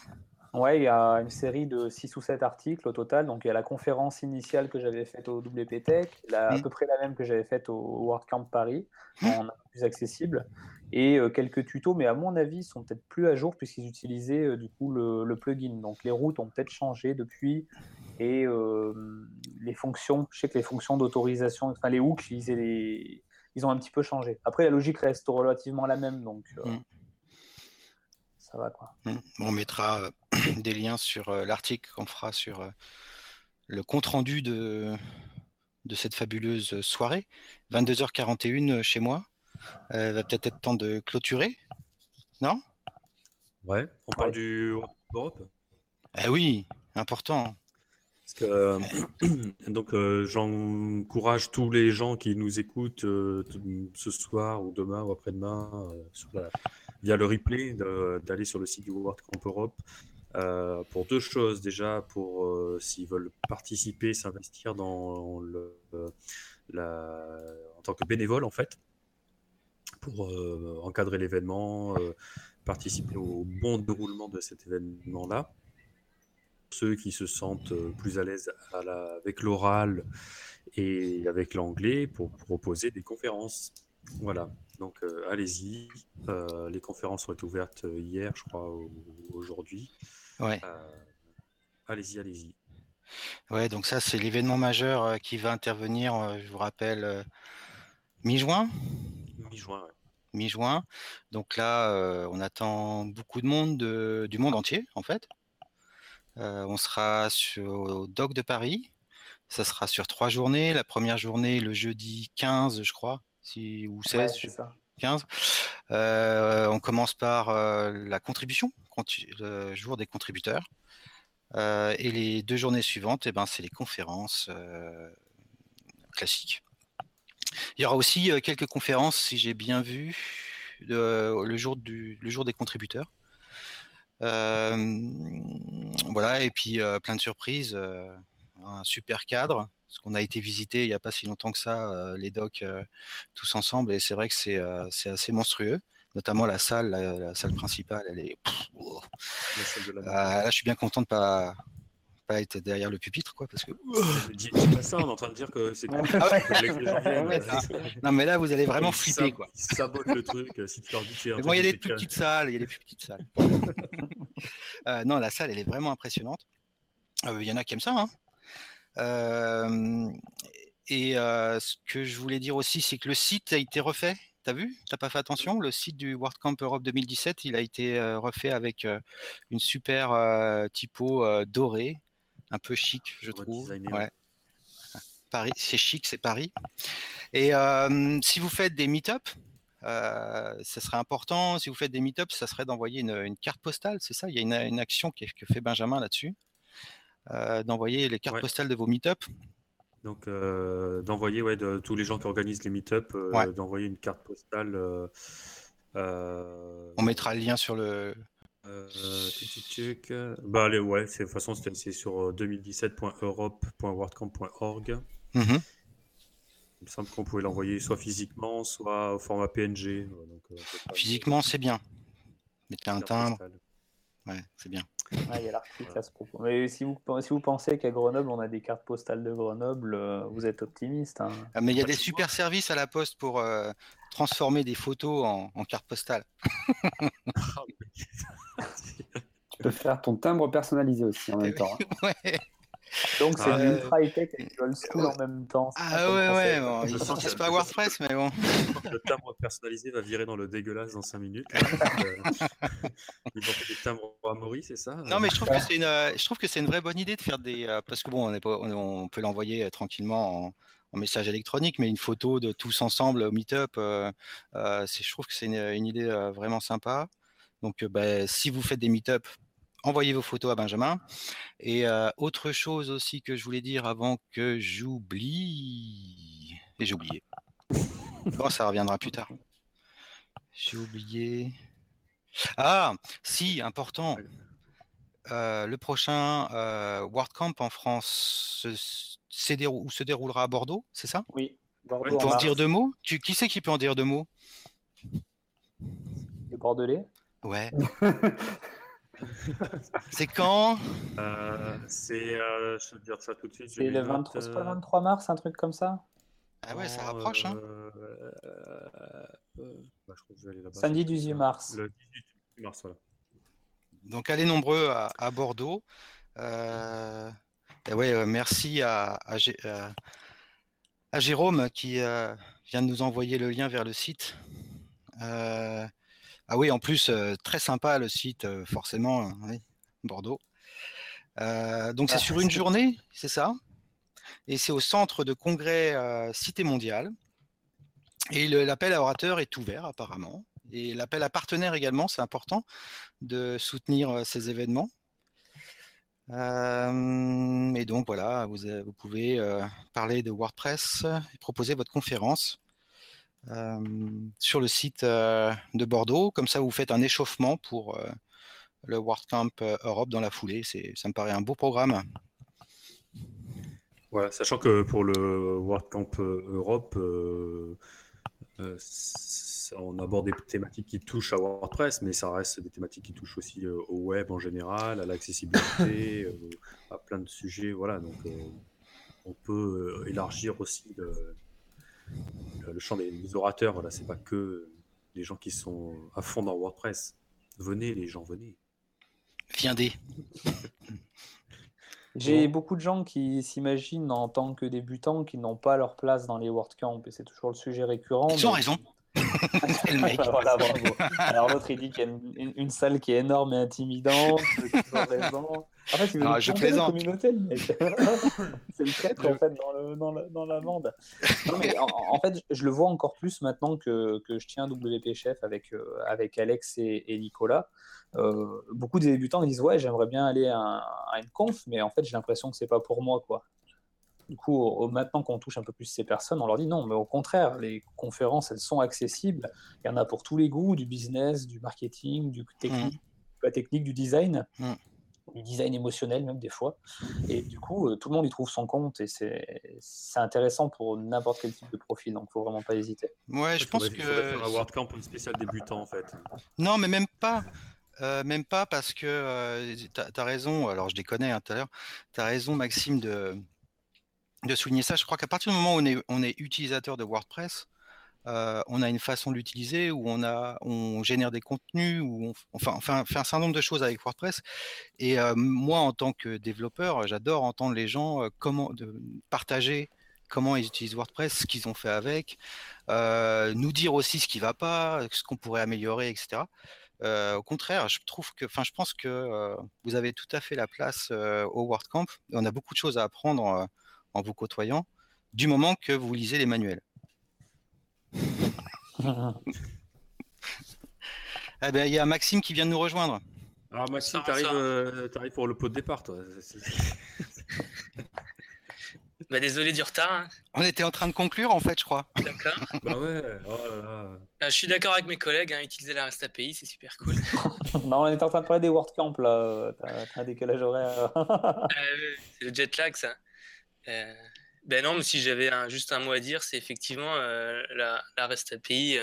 Ouais, il y a une série de 6 ou 7 articles au total. Donc, il y a la conférence initiale que j'avais faite au WP Tech, à mm. peu près la même que j'avais faite au WordCamp Paris, en un peu plus accessible, et euh, quelques tutos, mais à mon avis, ils sont peut-être plus à jour puisqu'ils utilisaient euh, du coup le, plugin. Donc, les routes ont peut-être changé depuis, et euh, les fonctions, je sais que les fonctions d'autorisation, enfin les hooks, ils, les... ils, ont un petit peu changé. Après, la logique reste relativement la même, donc. Mm. Ça va quoi. On mettra (clears throat) des liens sur euh, l'article qu'on fera sur euh, le compte-rendu de, de cette fabuleuse soirée. 22h41 euh, chez moi. Il va peut-être être temps de clôturer. Non? Ouais, on parle du Europe Eh oui, important. Que, (clears throat) donc, j'encourage tous les gens qui nous écoutent ce soir ou demain ou après-demain via le replay d'aller sur le site du World Camp Europe euh, pour deux choses. Déjà, pour euh, s'ils veulent participer, s'investir dans le, en tant que bénévole, en fait, pour euh, encadrer l'événement, participer au bon déroulement de cet événement-là. Ceux qui se sentent plus à l'aise avec l'oral et avec l'anglais pour proposer des conférences. Voilà, donc allez-y. les conférences ont été ouvertes hier, je crois, aujourd'hui. Ouais. Euh, allez-y, allez-y. Ouais, donc ça, c'est l'événement majeur euh, qui va intervenir, euh, je vous rappelle, mi-juin Mi-juin, Mi-juin. Donc là, on attend beaucoup de monde du monde entier, en fait. On sera sur, au Doc de Paris. Ça sera sur trois journées. La première journée, le jeudi 15, je crois, si, ou 16. Ouais, ça. 15. Euh, on commence par euh, la contribution, le jour des contributeurs. Euh, et les deux journées suivantes, eh ben, c'est les conférences classiques. Il y aura aussi quelques conférences, si j'ai bien vu, le, jour du, le jour des contributeurs. Voilà, et puis plein de surprises, un super cadre, parce qu'on a été visiter il n'y a pas si longtemps que ça, euh, les docs euh, tous ensemble, et c'est vrai que c'est euh, assez monstrueux notamment la salle, la, salle principale, elle est. Oh. là, je suis bien content de pas pas être derrière le pupitre, quoi, parce que. (laughs) Dis, pas ça, on est en train de dire que c'est. Ah non, mais là, vous allez vraiment flipper, quoi. Ils sabotent le truc. Si tu leur dis bon, il y a des plus petites salles, il y a des plus petites salles. (laughs) non, la salle, elle est vraiment impressionnante. Il y en a qui aiment ça, hein. Euh, et euh, ce que je voulais dire aussi, c'est que le site a été refait. T'as vu? T'as pas fait attention? Le site du World Camp Europe 2017, il a été euh, refait avec une super typo dorée, un peu chic, je trouve. Ouais. (laughs) Paris, c'est chic, c'est Paris. Et si vous faites des meet-up, euh, ça serait important, si vous faites des meet-up, ça serait d'envoyer une, carte postale, c'est ça? Il y a une, une action qui, que fait Benjamin là-dessus. Euh, d'envoyer les cartes postales de vos meet-up. Donc, euh, d'envoyer, ouais, de tous les gens qui organisent les meet-up, euh, d'envoyer une carte postale. On mettra le lien sur le. Bah, allez, ouais, de toute façon, c'est sur 2017.europe.wordcamp.org. Mm -hmm. Il me semble qu'on pouvait l'envoyer soit physiquement, soit au format PNG. physiquement, c'est bien. Mettez un timbre. Ouais, c'est bien. il y a l'article à ce propos. Mais si vous, si vous pensez qu'à Grenoble, on a des cartes postales de Grenoble, euh, vous êtes optimiste. Hein. Ah, mais il y a des super services à la poste pour euh, transformer des photos en, en cartes postales. (laughs) (laughs) tu peux faire ton timbre personnalisé aussi en même temps. Hein. ouais. Donc c'est du ultra high-tech et du old school en même temps. Ah ouais, ouais, bon, je sens que c'est pas WordPress, mais bon. Le timbre personnalisé va virer dans le dégueulasse dans 5 minutes. euh, (laughs) ils vont faire des timbres à Maurice, c'est ça Non, mais je trouve que c'est une, je trouve que c'est une vraie bonne idée de faire des, parce que bon, on, est pas, on, on peut l'envoyer tranquillement en, en, message électronique, mais une photo de tous ensemble au meet-up, euh, euh, je trouve que c'est une, une, idée vraiment sympa. Donc, bah, si vous faites des meet-up, envoyez vos photos à Benjamin. Et euh, autre chose aussi que je voulais dire avant que j'oublie. Et j'ai oublié. (laughs) Bon, ça reviendra plus tard. J'ai oublié. Ah, si, important. Euh, le prochain euh, WordCamp en France dérou se déroulera à Bordeaux, c'est ça? Oui. Bordeaux peux en, en dire deux mots tu, Qui c'est qui peut en dire deux mots? Les Bordelais Ouais. (laughs) c'est quand? Euh, C'est, euh, je vais dire ça tout de suite. C'est le 23, euh... 23, mars, un truc comme ça? Ah ouais, ça rapproche. Hein bah, je crois que je vais aller Samedi 18 mars. Le 18 mars, voilà. Donc allez nombreux à, à Bordeaux. Euh, et ouais, merci à, à, à, Jérôme qui vient de nous envoyer le lien vers le site. Euh, ah oui, en plus, euh, très sympa le site, euh, forcément, oui, Bordeaux. Euh, donc c'est ah, sur une journée, c'est ça? Et c'est au centre de congrès Cité Mondiale. Et l'appel à orateurs est ouvert apparemment. Et l'appel à partenaires également, c'est important de soutenir ces événements. Euh, et donc voilà, vous, vous pouvez euh, parler de WordPress et proposer votre conférence euh, sur le site de Bordeaux. Comme ça, vous faites un échauffement pour le WordCamp Europe dans la foulée. Ça me paraît un beau programme. Ouais, sachant que pour le WordCamp Europe, euh, on aborde des thématiques qui touchent à WordPress, mais ça reste des thématiques qui touchent aussi euh, au web en général, à l'accessibilité, (coughs) euh, à plein de sujets. Voilà, donc on peut élargir aussi le, le champ des, des, orateurs. Voilà, c'est pas que les gens qui sont à fond dans WordPress. Venez, les gens, venez. Viendez. (laughs) J'ai beaucoup de gens qui s'imaginent en tant que débutants qui n'ont pas leur place dans les WordCamp et c'est toujours le sujet récurrent. Ils ont raison. (laughs) (laughs) voilà, bravo. Alors l'autre il dit qu'il y a une, une, salle qui est énorme et intimidante. En fait, il veut ah, je plaisante. mec. (laughs) c'est le traître en fait dans, le, dans, la, dans la bande. Non, mais en, en, fait, je le vois encore plus maintenant que, que je tiens WP Chef avec, euh, avec Alex et, et Nicolas. Euh, beaucoup de débutants disent ouais j'aimerais bien aller à, à, une conf mais en fait j'ai l'impression que c'est pas pour moi quoi. Du coup au, maintenant qu'on touche un peu plus ces personnes on leur dit non mais au contraire les conférences elles sont accessibles. Il y en a pour tous les goûts du business du marketing du technique mmh. la technique du design mmh. du design émotionnel même des fois. Et du coup euh, tout le monde y trouve son compte et c'est intéressant pour n'importe quel type de profil donc faut vraiment pas hésiter. Ouais je pense il que faire un WordCamp une spéciale débutant en fait. Non mais même pas même pas parce que euh, tu as, raison, alors je déconne hein, tout à l'heure, tu as raison Maxime de, souligner ça. Je crois qu'à partir du moment où on est, utilisateur de WordPress, on a une façon de l'utiliser où on, a, on génère des contenus, où on, enfin, fait un certain nombre de choses avec WordPress. Et moi, en tant que développeur, j'adore entendre les gens comment partager comment ils utilisent WordPress, ce qu'ils ont fait avec, nous dire aussi ce qui va pas, ce qu'on pourrait améliorer, etc. Euh, au contraire, je trouve que, enfin, je pense que euh, vous avez tout à fait la place euh, au WordCamp. Et on a beaucoup de choses à apprendre en vous côtoyant, du moment que vous lisez les manuels. eh (laughs) ben, il y a Maxime qui vient de nous rejoindre. Alors Maxime, tu arrives, euh, pour le pot de départ, toi. (laughs) Bah, désolé du retard. Hein. On était en train de conclure en fait, je crois. D'accord. (laughs) bah ouais. Oh là là. Ah, je suis d'accord avec mes collègues, hein, utiliser la REST API, c'est super cool. (laughs) non, on était en train de parler des WordCamp là. T'as un décalage horaire. (laughs) euh, c'est le jet lag ça. Euh, ben non, mais si j'avais un, juste un mot à dire, c'est effectivement euh, la, la, REST API.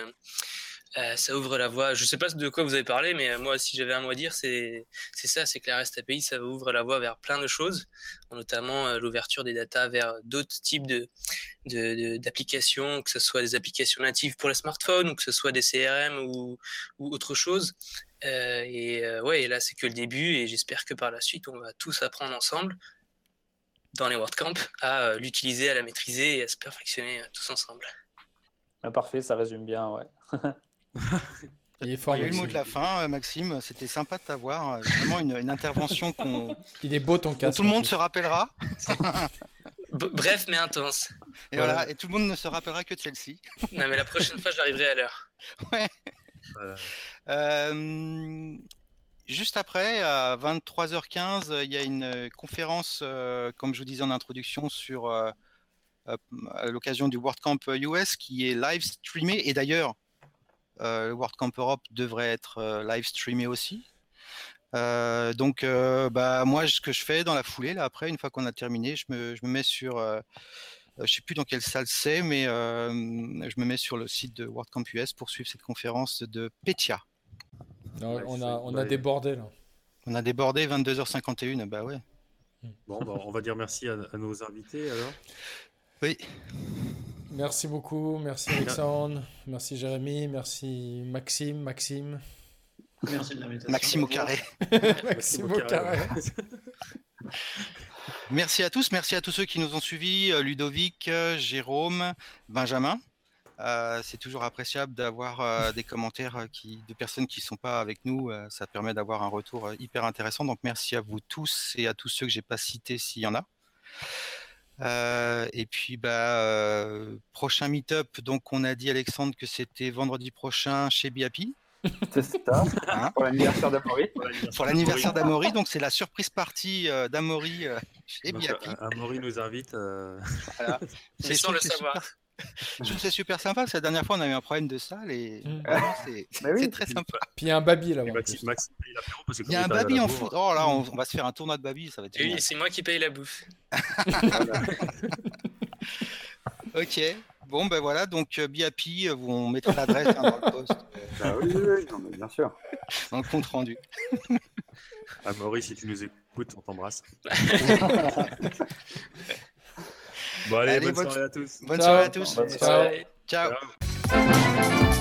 Euh, ça ouvre la voie. Je sais pas de quoi vous avez parlé, mais moi, si j'avais un mot à dire, c'est ça, c'est que la REST API, ça ouvre la voie vers plein de choses, notamment l'ouverture des datas vers d'autres types de d'applications, que ce soit des applications natives pour les smartphones ou que ce soit des CRM ou, autre chose. et ouais, et là, c'est que le début, et j'espère que par la suite, on va tous apprendre ensemble dans les WordCamp à euh, l'utiliser, à la maîtriser et à se perfectionner euh, tous ensemble. Ah, parfait, ça résume bien, ouais. (laughs) Il est fort, Il y a eu le mot de la fin, euh, Maxime. C'était sympa de t'avoir. Vraiment une, intervention qu'on. Il est beau ton cas. Tout le monde se rappellera. (laughs) Bref, mais intense. Et voilà. Et tout le monde ne se rappellera que de celle-ci. (laughs) non, mais la prochaine fois, j'arriverai à l'heure. Ouais. Euh, Juste après, à 23h15, il y a une euh, conférence, euh, comme je vous disais en introduction, sur euh, à l'occasion du WordCamp US qui est live streamé. Et d'ailleurs, le WordCamp Europe devrait être live streamé aussi. donc, bah, moi, ce que je fais dans la foulée, là, après, une fois qu'on a terminé, je me, je me mets sur. je ne sais plus dans quelle salle c'est, mais je me mets sur le site de WordCamp US pour suivre cette conférence de Petia on, a, on a débordé là. On a débordé 22h51, bah ouais. Bon, bah, on va dire merci à, nos invités alors. Oui. Merci beaucoup, merci Alexandre, merci Jérémy, merci Maxime, Maxime. Merci de l'invitation. Maxime au carré. (laughs) Maxime au carré. (laughs) merci à tous, merci à tous ceux qui nous ont suivis, euh, Ludovic, euh, Jérôme, Benjamin. Euh, c'est toujours appréciable d'avoir euh, des commentaires qui, de personnes qui ne sont pas avec nous. ça permet d'avoir un retour hyper intéressant. Donc merci à vous tous et à tous ceux que j'ai pas cités s'il y en a. et puis bah prochain meet-up. Donc on a dit Alexandre que c'était vendredi prochain chez Biapi. C'est ça. Hein pour l'anniversaire d'Amaury. Pour l'anniversaire d'Amaury. Donc c'est la surprise partie d'Amaury chez Biapi. Amaury nous invite. Voilà. (laughs) C'est sans le savoir. Je trouve c'est super sympa parce que la dernière fois on a eu un problème de salle et mm. (laughs) c'est très sympa. Puis il y a un baby là. il y a un baby en foot. Oh là, on, va se faire un tournoi de baby, ça va être. Oui, c'est moi qui paye la bouffe. (laughs) ok. Bon ben voilà, donc euh, Biapi, euh, on mettra l'adresse hein, dans le post. (laughs) Ah oui, oui, non, mais bien sûr. Dans le compte rendu. Ah Maurice, si tu nous écoutes, on t'embrasse. Bon, allez, bonne, soirée à tous. Bonne soirée à tous. Ciao. Ciao.